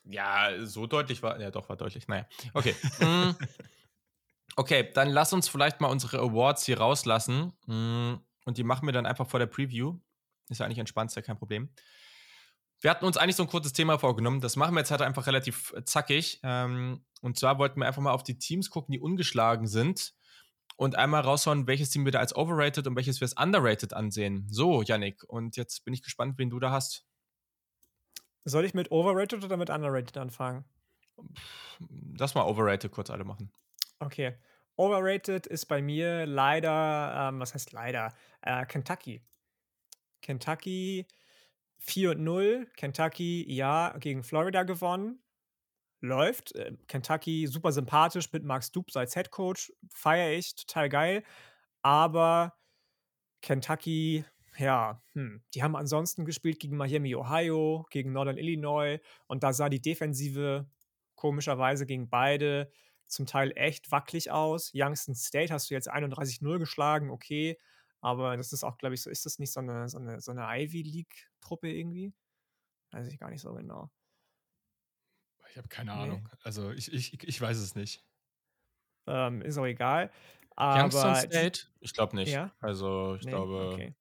Ja, so deutlich war, ja doch, war deutlich. Naja, okay. Okay, dann lass uns vielleicht mal unsere Awards hier rauslassen. Mm. Und die machen wir dann einfach vor der Preview. Ist ja eigentlich entspannt, ist ja kein Problem. Wir hatten uns eigentlich so ein kurzes Thema vorgenommen. Das machen wir jetzt halt einfach relativ zackig. Ähm, und zwar wollten wir einfach mal auf die Teams gucken, die ungeschlagen sind. Und einmal raushauen, welches Team wir da als overrated und welches wir als underrated ansehen. So, Yannick. Und jetzt bin ich gespannt, wen du da hast. Soll ich mit overrated oder mit underrated anfangen? Lass mal overrated kurz alle machen. Okay. Overrated ist bei mir leider, ähm, was heißt leider? Äh, Kentucky. Kentucky 4 und 0. Kentucky, ja, gegen Florida gewonnen. Läuft. Äh, Kentucky super sympathisch mit Max Dupes als Head Coach. Feiere ich, total geil. Aber Kentucky, ja, hm, die haben ansonsten gespielt gegen Miami, Ohio, gegen Northern Illinois. Und da sah die Defensive komischerweise gegen beide zum Teil echt wackelig aus. Youngstown State hast du jetzt 31-0 geschlagen, okay. Aber das ist auch, glaube ich, so, ist das nicht so eine, so eine, so eine Ivy League-Truppe irgendwie? Weiß ich gar nicht so genau. Ich habe keine nee. Ahnung. Also ich, ich, ich weiß es nicht. Ähm, ist auch egal. Aber Youngstown State? Ich glaube nicht. Ja? Also ich nee? glaube, okay.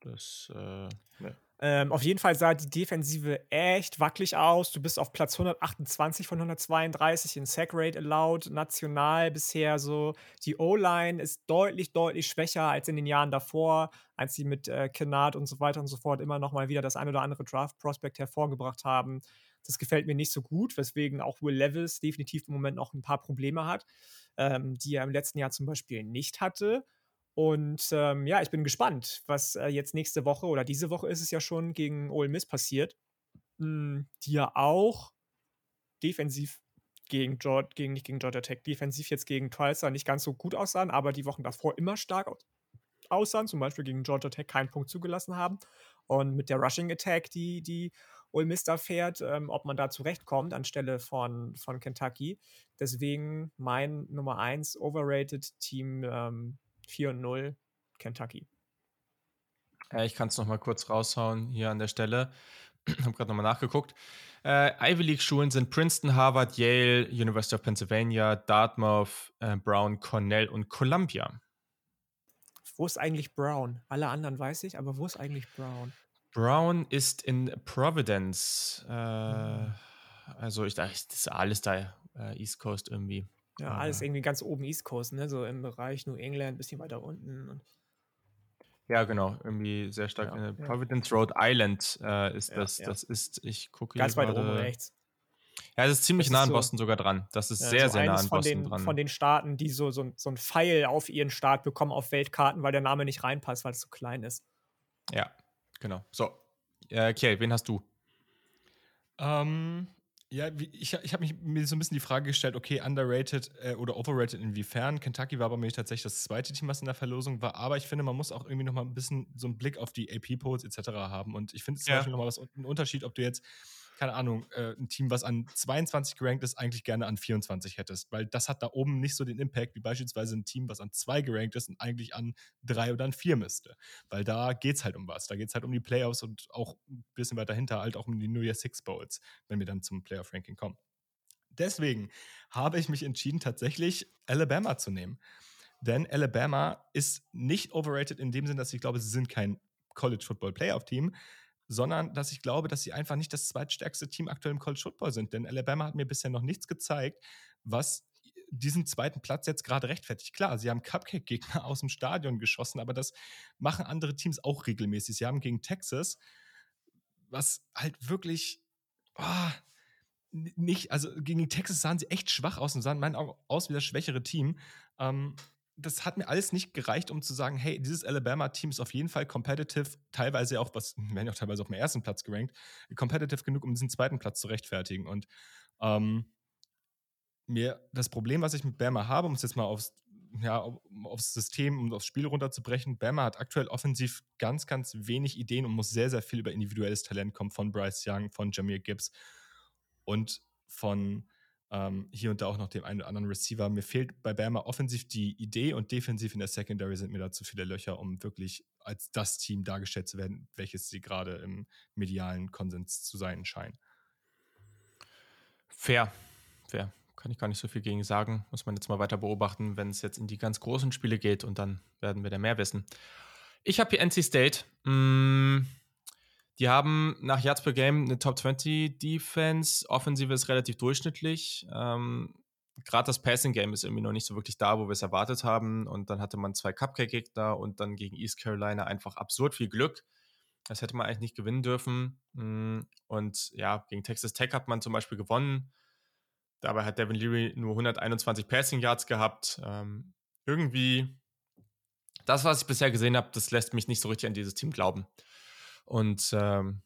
das äh, ne. Ähm, auf jeden Fall sah die Defensive echt wackelig aus. Du bist auf Platz 128 von 132 in Sack Rate allowed, national bisher so. Die O-Line ist deutlich, deutlich schwächer als in den Jahren davor, als sie mit äh, Kennard und so weiter und so fort immer noch mal wieder das ein oder andere Draft-Prospect hervorgebracht haben. Das gefällt mir nicht so gut, weswegen auch Will Levis definitiv im Moment noch ein paar Probleme hat, ähm, die er im letzten Jahr zum Beispiel nicht hatte. Und ähm, ja, ich bin gespannt, was äh, jetzt nächste Woche oder diese Woche ist es ja schon gegen Ole Miss passiert, mh, hm, die ja auch defensiv gegen Georgia, gegen, nicht gegen Georgia Tech, defensiv jetzt gegen Tulsa nicht ganz so gut aussahen, aber die Wochen davor immer stark aussahen, zum Beispiel gegen Georgia Tech keinen Punkt zugelassen haben. Und mit der Rushing Attack, die, die Ole Miss da fährt, ähm, ob man da zurechtkommt anstelle von, von Kentucky. Deswegen mein Nummer 1 overrated Team ähm, 4 und 0 Kentucky. Ja, ich kann es nochmal kurz raushauen hier an der Stelle. Ich habe gerade nochmal nachgeguckt. Äh, Ivy League-Schulen sind Princeton, Harvard, Yale, University of Pennsylvania, Dartmouth, äh, Brown, Cornell und Columbia. Wo ist eigentlich Brown? Alle anderen weiß ich, aber wo ist eigentlich Brown? Brown ist in Providence. Äh, mhm. Also ich dachte, das ist alles da äh, East Coast irgendwie. Ja, ah. alles irgendwie ganz oben East Coast, ne? So im Bereich New England, ein bisschen weiter unten. ja, genau, irgendwie sehr stark. Ja, ja. Providence Rhode Island äh, ist ja, das. Das ist, ich gucke Ganz weit oben rechts. Ja, es ist ziemlich das nah an so, Boston sogar dran. Das ist sehr, so sehr nah an Boston den, dran. Von den Staaten, die so, so, so ein Pfeil auf ihren Staat bekommen auf Weltkarten, weil der Name nicht reinpasst, weil es so klein ist. Ja, genau. So, äh, okay, wen hast du? Ähm, ja, ich, ich habe mir so ein bisschen die Frage gestellt, okay, underrated äh, oder overrated inwiefern. Kentucky war bei mir tatsächlich das zweite Team, was in der Verlosung war, aber ich finde, man muss auch irgendwie noch mal ein bisschen so einen Blick auf die AP-Polls etc. haben und ich finde es zum ja. Beispiel noch mal was, ein Unterschied, ob du jetzt keine Ahnung, äh, ein Team, was an 22 gerankt ist, eigentlich gerne an 24 hättest. Weil das hat da oben nicht so den Impact wie beispielsweise ein Team, was an 2 gerankt ist und eigentlich an 3 oder an 4 müsste. Weil da geht es halt um was. Da geht es halt um die Playoffs und auch ein bisschen weiter hinter halt auch um die New Year Six Bowls, wenn wir dann zum Playoff-Ranking kommen. Deswegen habe ich mich entschieden, tatsächlich Alabama zu nehmen. Denn Alabama ist nicht overrated in dem Sinn, dass ich glaube, sie sind kein College Football Playoff Team, sondern dass ich glaube, dass sie einfach nicht das zweitstärkste Team aktuell im College Football sind. Denn Alabama hat mir bisher noch nichts gezeigt, was diesen zweiten Platz jetzt gerade rechtfertigt. Klar, sie haben Cupcake-Gegner aus dem Stadion geschossen, aber das machen andere Teams auch regelmäßig. Sie haben gegen Texas, was halt wirklich oh, nicht, also gegen Texas sahen sie echt schwach aus und sahen in meinen Augen aus wie das schwächere Team. Ähm, das hat mir alles nicht gereicht, um zu sagen, hey, dieses Alabama-Team ist auf jeden Fall competitive, teilweise auch, was werden ja auch teilweise auf dem ersten Platz gerankt, competitive genug, um diesen zweiten Platz zu rechtfertigen. Und ähm, mir das Problem, was ich mit Bama habe, um es jetzt mal aufs, ja, aufs System und aufs Spiel runterzubrechen, Bama hat aktuell offensiv ganz, ganz wenig Ideen und muss sehr, sehr viel über individuelles Talent kommen von Bryce Young, von Jameer Gibbs und von ähm, hier und da auch noch dem einen oder anderen Receiver. Mir fehlt bei Bama offensiv die Idee und defensiv in der Secondary sind mir da zu viele Löcher, um wirklich als das Team dargestellt zu werden, welches sie gerade im medialen Konsens zu sein scheinen. Fair, fair. Kann ich gar nicht so viel gegen sagen. Muss man jetzt mal weiter beobachten, wenn es jetzt in die ganz großen Spiele geht und dann werden wir da mehr wissen. Ich habe hier NC State. Mmh die haben nach Yards per Game eine Top 20 Defense. Offensive ist relativ durchschnittlich. Ähm, Gerade das Passing Game ist irgendwie noch nicht so wirklich da, wo wir es erwartet haben. Und dann hatte man zwei Cupcake-Gegner und dann gegen East Carolina einfach absurd viel Glück. Das hätte man eigentlich nicht gewinnen dürfen. Mm, und ja, gegen Texas Tech hat man zum Beispiel gewonnen. Dabei hat Devin Leary nur 121 Passing Yards gehabt. Ähm, irgendwie, das, was ich bisher gesehen habe, das lässt mich nicht so richtig an dieses Team glauben. Und ähm,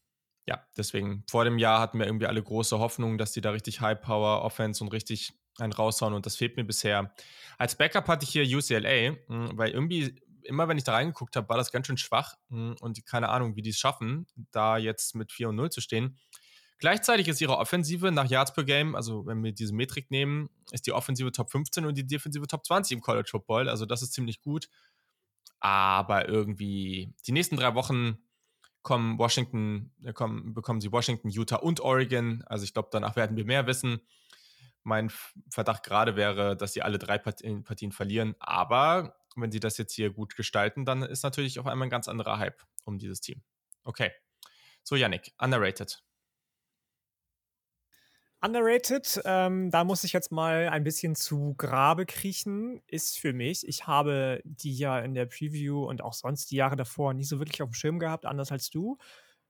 ja, deswegen, vor dem Jahr hatten wir irgendwie alle große Hoffnung, dass die da richtig High-Power, Offense und richtig einen raushauen und das fehlt mir bisher. Als Backup hatte ich hier UCLA, hm, weil irgendwie immer wenn ich da reingeguckt habe, war das ganz schön schwach hm, und keine Ahnung, wie die es schaffen, da jetzt mit 4 und 0 zu stehen. Gleichzeitig ist ihre Offensive nach Yards per Game, also wenn wir diese Metrik nehmen, ist die Offensive Top 15 und die Defensive Top 20 im College Football. Also das ist ziemlich gut. Aber irgendwie die nächsten drei Wochen kommen Washington, äh, kommen, bekommen sie Washington, Utah und Oregon. Also ich glaube, danach werden wir mehr wissen. Mein Verdacht gerade wäre, dass sie alle drei Partien, Partien verlieren. Aber wenn sie das jetzt hier gut gestalten, dann ist natürlich auf einmal ein ganz anderer Hype um dieses Team. Okay. So, Yannick, underrated. Underrated, ähm, da muss ich jetzt mal ein bisschen zu Grabe kriechen, ist für mich. Ich habe die ja in der Preview und auch sonst die Jahre davor nicht so wirklich auf dem Schirm gehabt, anders als du,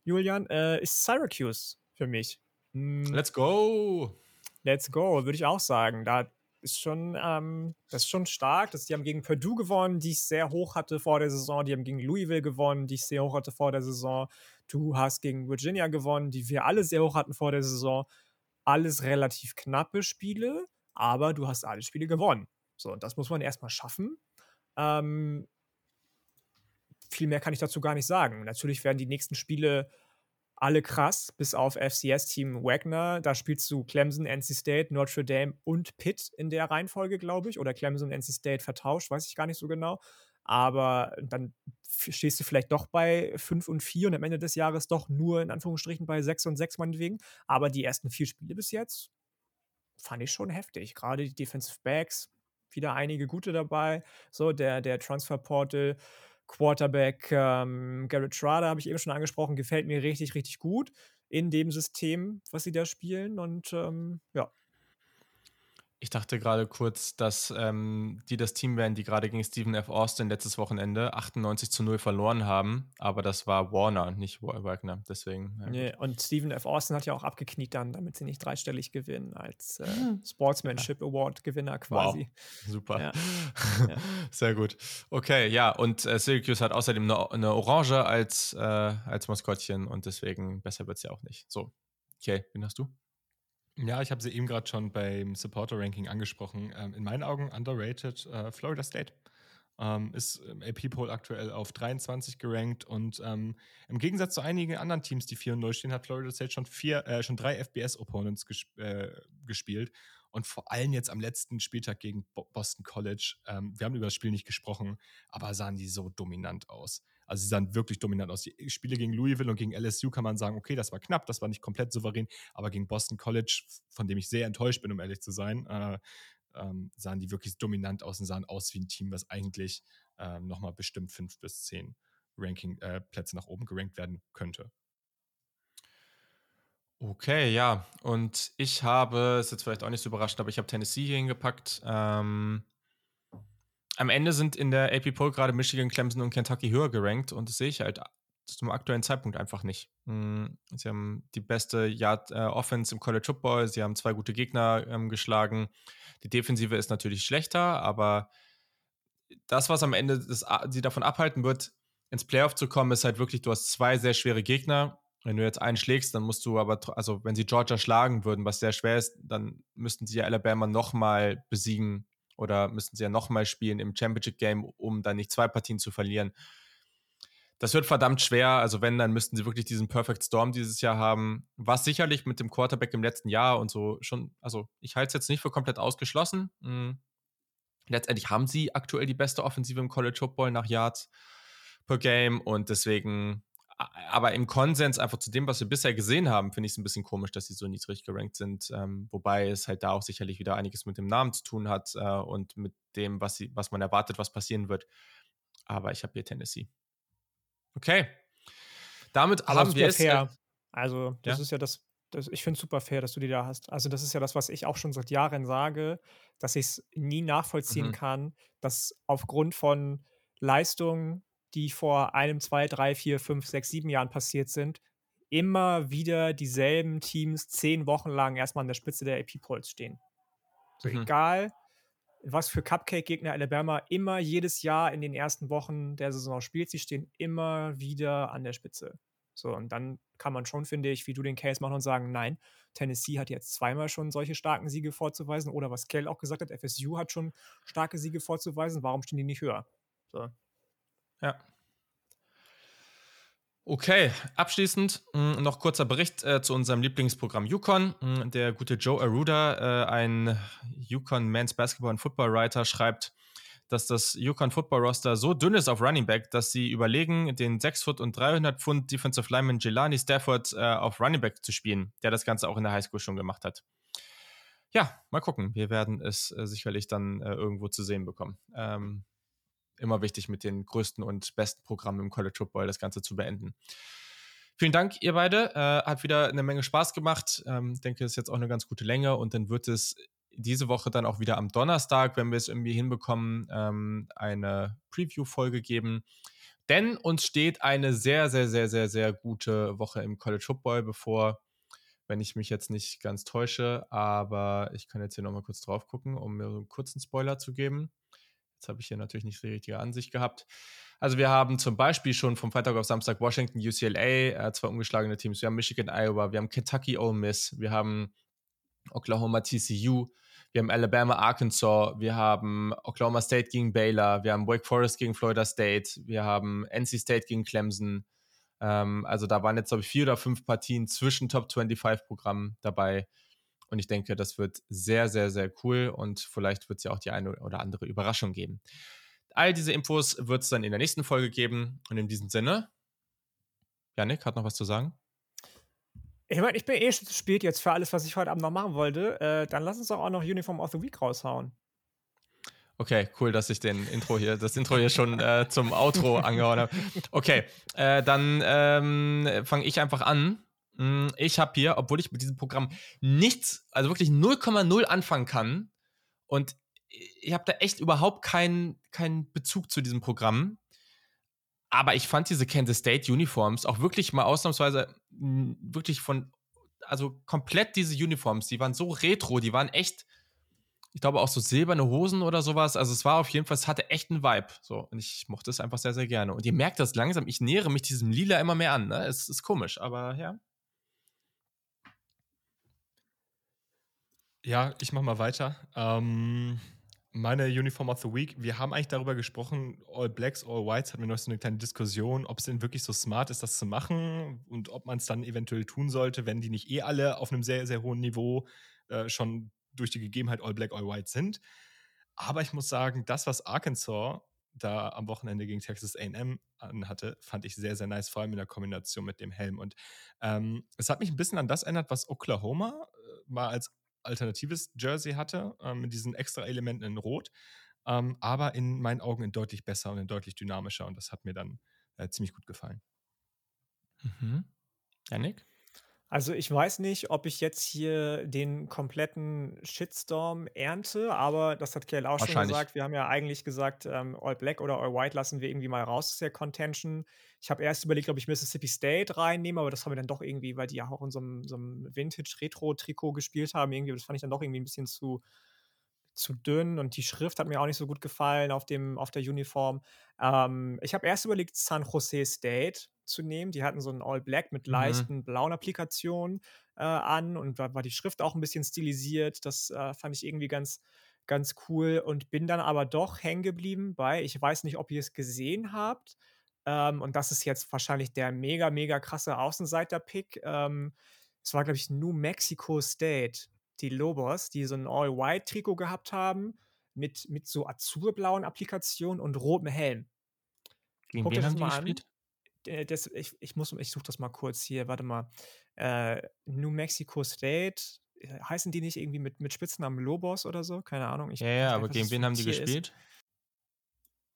Julian, äh, ist Syracuse für mich. Hm, let's go! Let's go, würde ich auch sagen. Da ist schon, ähm, das ist schon stark. Das, die haben gegen Purdue gewonnen, die ich sehr hoch hatte vor der Saison. Die haben gegen Louisville gewonnen, die ich sehr hoch hatte vor der Saison. Du hast gegen Virginia gewonnen, die wir alle sehr hoch hatten vor der Saison alles relativ knappe Spiele, aber du hast alle Spiele gewonnen. So, das muss man erstmal schaffen. Ähm, viel mehr kann ich dazu gar nicht sagen. Natürlich werden die nächsten Spiele alle krass, bis auf FCS-Team Wagner. Da spielst du Clemson, NC State, Notre Dame und Pitt in der Reihenfolge, glaube ich. Oder Clemson und NC State vertauscht, weiß ich gar nicht so genau. Aber dann stehst du vielleicht doch bei 5 und 4 und am Ende des Jahres doch nur in Anführungsstrichen bei 6 und 6 meinetwegen. Aber die ersten vier Spiele bis jetzt fand ich schon heftig. Gerade die Defensive Backs, wieder einige gute dabei. So, der, der Transfer Portal. Quarterback ähm, Garrett Schrader habe ich eben schon angesprochen, gefällt mir richtig, richtig gut in dem System, was sie da spielen. Und ähm, ja, ich dachte gerade kurz, dass ähm, die das Team wären, die gerade gegen Stephen F. Austin letztes Wochenende 98 zu 0 verloren haben. Aber das war Warner, nicht Wagner. Deswegen. Ja, nee, und Stephen F. Austin hat ja auch abgekniet dann, damit sie nicht dreistellig gewinnen, als äh, Sportsmanship Award Gewinner quasi. Wow. Super. Ja. ja. Sehr gut. Okay, ja. Und äh, Syracuse hat außerdem eine, eine Orange als, äh, als Maskottchen und deswegen besser wird es ja auch nicht. So. Okay, wen hast du? Ja, ich habe sie eben gerade schon beim Supporter-Ranking angesprochen. Ähm, in meinen Augen underrated äh, Florida State. Ähm, ist im AP-Poll aktuell auf 23 gerankt und ähm, im Gegensatz zu einigen anderen Teams, die 4 und 0 stehen, hat Florida State schon, vier, äh, schon drei FBS-Opponents gesp äh, gespielt und vor allem jetzt am letzten Spieltag gegen Bo Boston College. Ähm, wir haben über das Spiel nicht gesprochen, aber sahen die so dominant aus. Also sie sahen wirklich dominant aus. Die Spiele gegen Louisville und gegen LSU kann man sagen, okay, das war knapp, das war nicht komplett souverän, aber gegen Boston College, von dem ich sehr enttäuscht bin, um ehrlich zu sein, äh, ähm, sahen die wirklich dominant aus und sahen aus wie ein Team, was eigentlich ähm, nochmal bestimmt fünf bis zehn Ranking-Plätze äh, nach oben gerankt werden könnte. Okay, ja. Und ich habe, ist jetzt vielleicht auch nicht so überraschend, aber ich habe Tennessee hier hingepackt. Ähm, am Ende sind in der AP Poll gerade Michigan, Clemson und Kentucky höher gerankt und das sehe ich halt zum aktuellen Zeitpunkt einfach nicht. Hm, sie haben die beste Yard äh, Offense im College Football, sie haben zwei gute Gegner ähm, geschlagen. Die Defensive ist natürlich schlechter, aber das, was am Ende das, sie davon abhalten wird, ins Playoff zu kommen, ist halt wirklich, du hast zwei sehr schwere Gegner. Wenn du jetzt einen schlägst, dann musst du aber, also wenn sie Georgia schlagen würden, was sehr schwer ist, dann müssten sie ja Alabama nochmal besiegen oder müssten sie ja nochmal spielen im Championship Game, um dann nicht zwei Partien zu verlieren. Das wird verdammt schwer. Also, wenn, dann müssten sie wirklich diesen Perfect Storm dieses Jahr haben. Was sicherlich mit dem Quarterback im letzten Jahr und so schon, also ich halte es jetzt nicht für komplett ausgeschlossen. Mhm. Letztendlich haben sie aktuell die beste Offensive im College Football nach Yards per Game und deswegen, aber im Konsens einfach zu dem, was wir bisher gesehen haben, finde ich es ein bisschen komisch, dass sie so niedrig gerankt sind. Ähm, wobei es halt da auch sicherlich wieder einiges mit dem Namen zu tun hat äh, und mit dem, was, sie, was man erwartet, was passieren wird. Aber ich habe hier Tennessee. Okay. Damit Aber haben wir es. Fair. Also, das ja? ist ja das, das ich finde es super fair, dass du die da hast. Also, das ist ja das, was ich auch schon seit Jahren sage, dass ich es nie nachvollziehen mhm. kann, dass aufgrund von Leistungen, die vor einem, zwei, drei, vier, fünf, sechs, sieben Jahren passiert sind, immer wieder dieselben Teams zehn Wochen lang erstmal an der Spitze der AP-Polls stehen. So mhm. egal, was für Cupcake-Gegner Alabama immer jedes Jahr in den ersten Wochen der Saison spielt, sie stehen immer wieder an der Spitze. So, und dann kann man schon, finde ich, wie du den Case machen und sagen, nein, Tennessee hat jetzt zweimal schon solche starken Siege vorzuweisen. Oder was Kell auch gesagt hat, FSU hat schon starke Siege vorzuweisen. Warum stehen die nicht höher? So. Ja. Okay, abschließend mh, hm, noch kurzer Bericht äh, zu unserem Lieblingsprogramm Yukon. Hm, der gute Joe Aruda, äh, ein Yukon Men's Basketball und Football Writer, schreibt, dass das Yukon Football Roster so dünn ist auf Running Back, dass sie überlegen, den 6 Foot und 300 Pfund Defensive Lineman Jelani Stafford äh, auf Running Back zu spielen, der das Ganze auch in der Highschool schon gemacht hat. Ja, mal gucken. Wir werden es äh, sicherlich dann äh, irgendwo zu sehen bekommen. Ähm, immer wichtig, mit den größten und besten Programmen im College Football das Ganze zu beenden. Vielen Dank, ihr beide. Äh, hat wieder eine Menge Spaß gemacht. Ähm, denke, es ist jetzt auch eine ganz gute Länge und dann wird es diese Woche dann auch wieder am Donnerstag, wenn wir es irgendwie hinbekommen, ähm, eine Preview-Folge geben. Denn uns steht eine sehr, sehr, sehr, sehr, sehr gute Woche im College Football bevor, wenn ich mich jetzt nicht ganz täusche. Aber ich kann jetzt hier nochmal kurz drauf gucken, um mir so einen kurzen Spoiler zu geben. Jetzt habe ich hier natürlich nicht die richtige Ansicht gehabt. Also wir haben zum Beispiel schon vom Freitag auf Samstag Washington, UCLA, äh, zwei umgeschlagene Teams. Wir haben Michigan, Iowa, wir haben Kentucky, Ole Miss, wir haben Oklahoma, TCU, wir haben Alabama, Arkansas, wir haben Oklahoma State gegen Baylor, wir haben Wake Forest gegen Florida State, wir haben NC State gegen Clemson. Ähm, also da waren jetzt, glaube ich, vier oder fünf Partien zwischen Top 25 Programmen dabei. Und ich denke, das wird sehr, sehr, sehr cool und vielleicht wird es ja auch die eine oder andere Überraschung geben. All diese Infos wird es dann in der nächsten Folge geben. Und in diesem Sinne, Janik hat noch was zu sagen? Ich meine, ich bin eh schon zu spät jetzt für alles, was ich heute Abend noch machen wollte. Äh, dann lass uns doch auch noch Uniform of the Week raushauen. Okay, cool, dass ich den Intro hier, das Intro hier schon äh, zum Outro angehauen habe. Okay, äh, dann ähm, fange ich einfach an. Hm, ich habe hier, obwohl ich mit diesem Programm nichts, also wirklich 0,0 anfangen kann und ich habe da echt überhaupt keinen kein Bezug zu diesem Programm. Aber ich fand diese Kansas State Uniforms auch wirklich mal ausnahmsweise wirklich von, also komplett diese Uniforms, die waren so retro, die waren echt, ich glaube auch so silberne Hosen oder sowas. Also es war auf jeden Fall, es hatte echt einen Vibe. So, und ich mochte es einfach sehr, sehr gerne. Und ihr merkt das langsam, ich nähere mich diesem Lila immer mehr an. Ne? Es ist komisch, aber ja. Ja, ich mach mal weiter. Ähm, meine Uniform of the Week, wir haben eigentlich darüber gesprochen, All Blacks, All Whites, hatten wir noch so eine kleine Diskussion, ob es denn wirklich so smart ist, das zu machen und ob man es dann eventuell tun sollte, wenn die nicht eh alle auf einem sehr, sehr hohen Niveau äh, schon durch die Gegebenheit All Black, All White sind. Aber ich muss sagen, das, was Arkansas da am Wochenende gegen Texas AM anhatte, fand ich sehr, sehr nice, vor allem in der Kombination mit dem Helm. Und ähm, es hat mich ein bisschen an das erinnert, was Oklahoma äh, mal als alternatives Jersey hatte, ähm, mit diesen extra Elementen in Rot, ähm, aber in meinen Augen in deutlich besser und in deutlich dynamischer und das hat mir dann äh, ziemlich gut gefallen. Mhm. Janik? Also, ich weiß nicht, ob ich jetzt hier den kompletten Shitstorm ernte, aber das hat Kjell auch schon Wahrscheinlich. gesagt. Wir haben ja eigentlich gesagt, ähm, All Black oder All White lassen wir irgendwie mal raus aus der Contention. Ich habe erst überlegt, ob ich Mississippi State reinnehme, aber das haben wir dann doch irgendwie, weil die ja auch in so einem, so einem Vintage-Retro-Trikot gespielt haben, irgendwie, das fand ich dann doch irgendwie ein bisschen zu, zu dünn und die Schrift hat mir auch nicht so gut gefallen auf, dem, auf der Uniform. Ähm, ich habe erst überlegt, San Jose State zu nehmen. Die hatten so ein All Black mit Mhm. leichten blauen Applikationen äh, an und da war die Schrift auch ein bisschen stilisiert. Das äh, fand ich irgendwie ganz, ganz cool und bin dann aber doch hängen geblieben bei, ich weiß nicht, ob ihr es gesehen habt. Ähm, und das ist jetzt wahrscheinlich der mega, mega krasse Außenseiter-Pick. Ähm, es war, glaube ich, New Mexico State, die Lobos, die so ein All-White-Trikot gehabt haben mit, mit so azurblauen Applikationen und rotem Helm. Gegen Guckt wen das haben die mal an. gespielt? Äh, das, ich, ich muss, ich suche das mal kurz hier, warte mal. Äh, New Mexico State, äh, heißen die nicht irgendwie mit, mit Spitznamen Lobos oder so? Keine Ahnung. Ich Ja, ja, aber gegen wen haben die Tier ist. gespielt?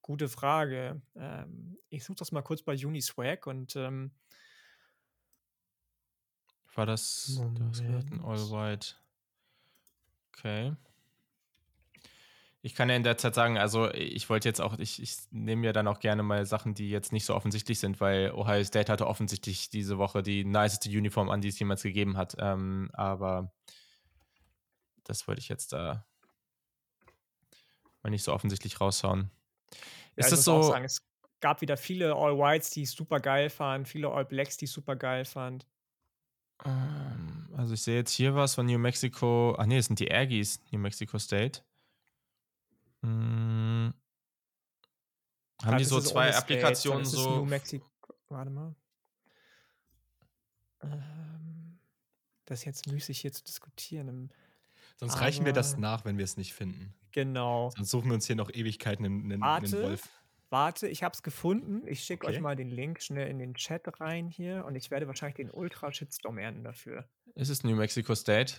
Gute Frage. Ähm, ich suche das mal kurz bei Uniswag und ähm, War das, du hast gesagt, ein All Moment. White. Okay. Ich kann ja in der Zeit sagen, also ich wollte jetzt auch, ich, ich nehme ja dann auch gerne mal Sachen, die jetzt nicht so offensichtlich sind, weil Ohio State hatte offensichtlich diese Woche die niceste Uniform an, die es jemals gegeben hat. Ähm, aber das wollte ich jetzt da mal nicht so offensichtlich raushauen. ja, Ist ich das so? es gab wieder viele All Whites, die ich super geil fand, viele All Blacks, die ich super geil fand. Ähm, Also ich sehe jetzt hier was von New Mexico. Ach nee, es sind die Aggies, New Mexico State. Hm. Haben die so zwei State, Applikationen es New so? Mexico. Warte mal. Ähm, das ist jetzt müßig hier zu diskutieren. im- Sonst reichen wir das Aber- nach, wenn wir es nicht finden. Genau. Sonst suchen wir uns hier noch Ewigkeiten einen, einen, einen. Wolf. Warte, ich habe es gefunden. Ich schicke euch Okay. mal den Link schnell in den Chat rein hier und ich werde wahrscheinlich den Ultra-Shitstorm ernten dafür. Ist es New Mexico State?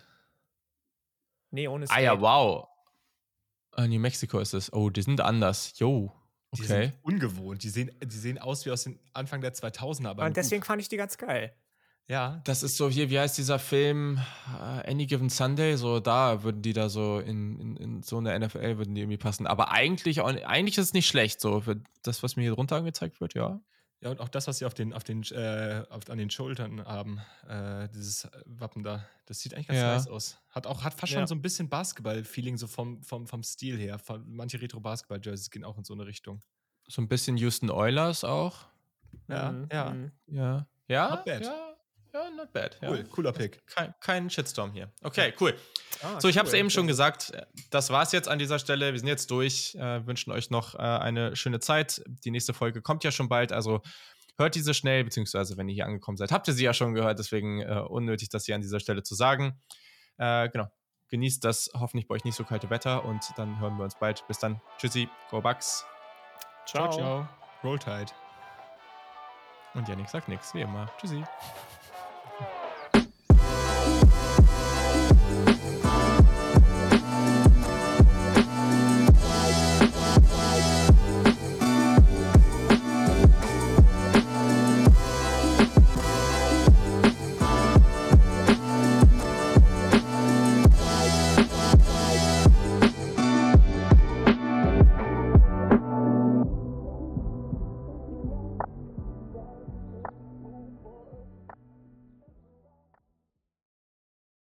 Nee, ohne Ah ja, State. wow. Ah, New Mexico ist es. Oh, die sind anders. Yo. Die Okay. sind ungewohnt. Die sehen, die sehen aus wie aus den Anfang der 2000er. Aber Und gut. deswegen fand ich die ganz geil. Ja, Das ist so hier, wie heißt dieser Film? Äh, Any Given Sunday? So, da würden die da so in, in, in so eine NFL würden die irgendwie passen. Aber eigentlich, eigentlich ist es nicht schlecht, so für das, was mir hier drunter angezeigt wird, ja. Ja, und auch das, was sie auf den, auf den, äh, auf, an den Schultern haben, äh, dieses Wappen da, das sieht eigentlich ganz Ja. nice aus. Hat auch, hat fast Ja. schon so ein bisschen Basketball-Feeling, so vom, vom, vom Stil her. Manche Retro-Basketball-Jerseys gehen auch in so eine Richtung. So ein bisschen Houston Oilers auch. Ja, Mhm, ja. mhm. Ja. Ja? Not bad. Ja, ja not bad. Cool, Ja. cooler Pick. Kein, kein Shitstorm hier. Okay, cool. Ah, So, ich habe es cool. eben schon Das- gesagt. äh, Das war's jetzt an dieser Stelle. Wir sind jetzt durch. Äh, wünschen euch noch äh, eine schöne Zeit. Die nächste Folge kommt ja schon bald. Also hört diese schnell, beziehungsweise wenn ihr hier angekommen seid, habt ihr sie ja schon gehört. Deswegen äh, unnötig, das hier an dieser Stelle zu sagen. Äh, genau. Genießt das hoffentlich bei euch nicht so kalte Wetter und dann hören wir uns bald. Bis dann. Tschüssi. Go Bucks. Ciao. ciao. Roll Tide. Und Janik sagt nichts, wie immer. Tschüssi.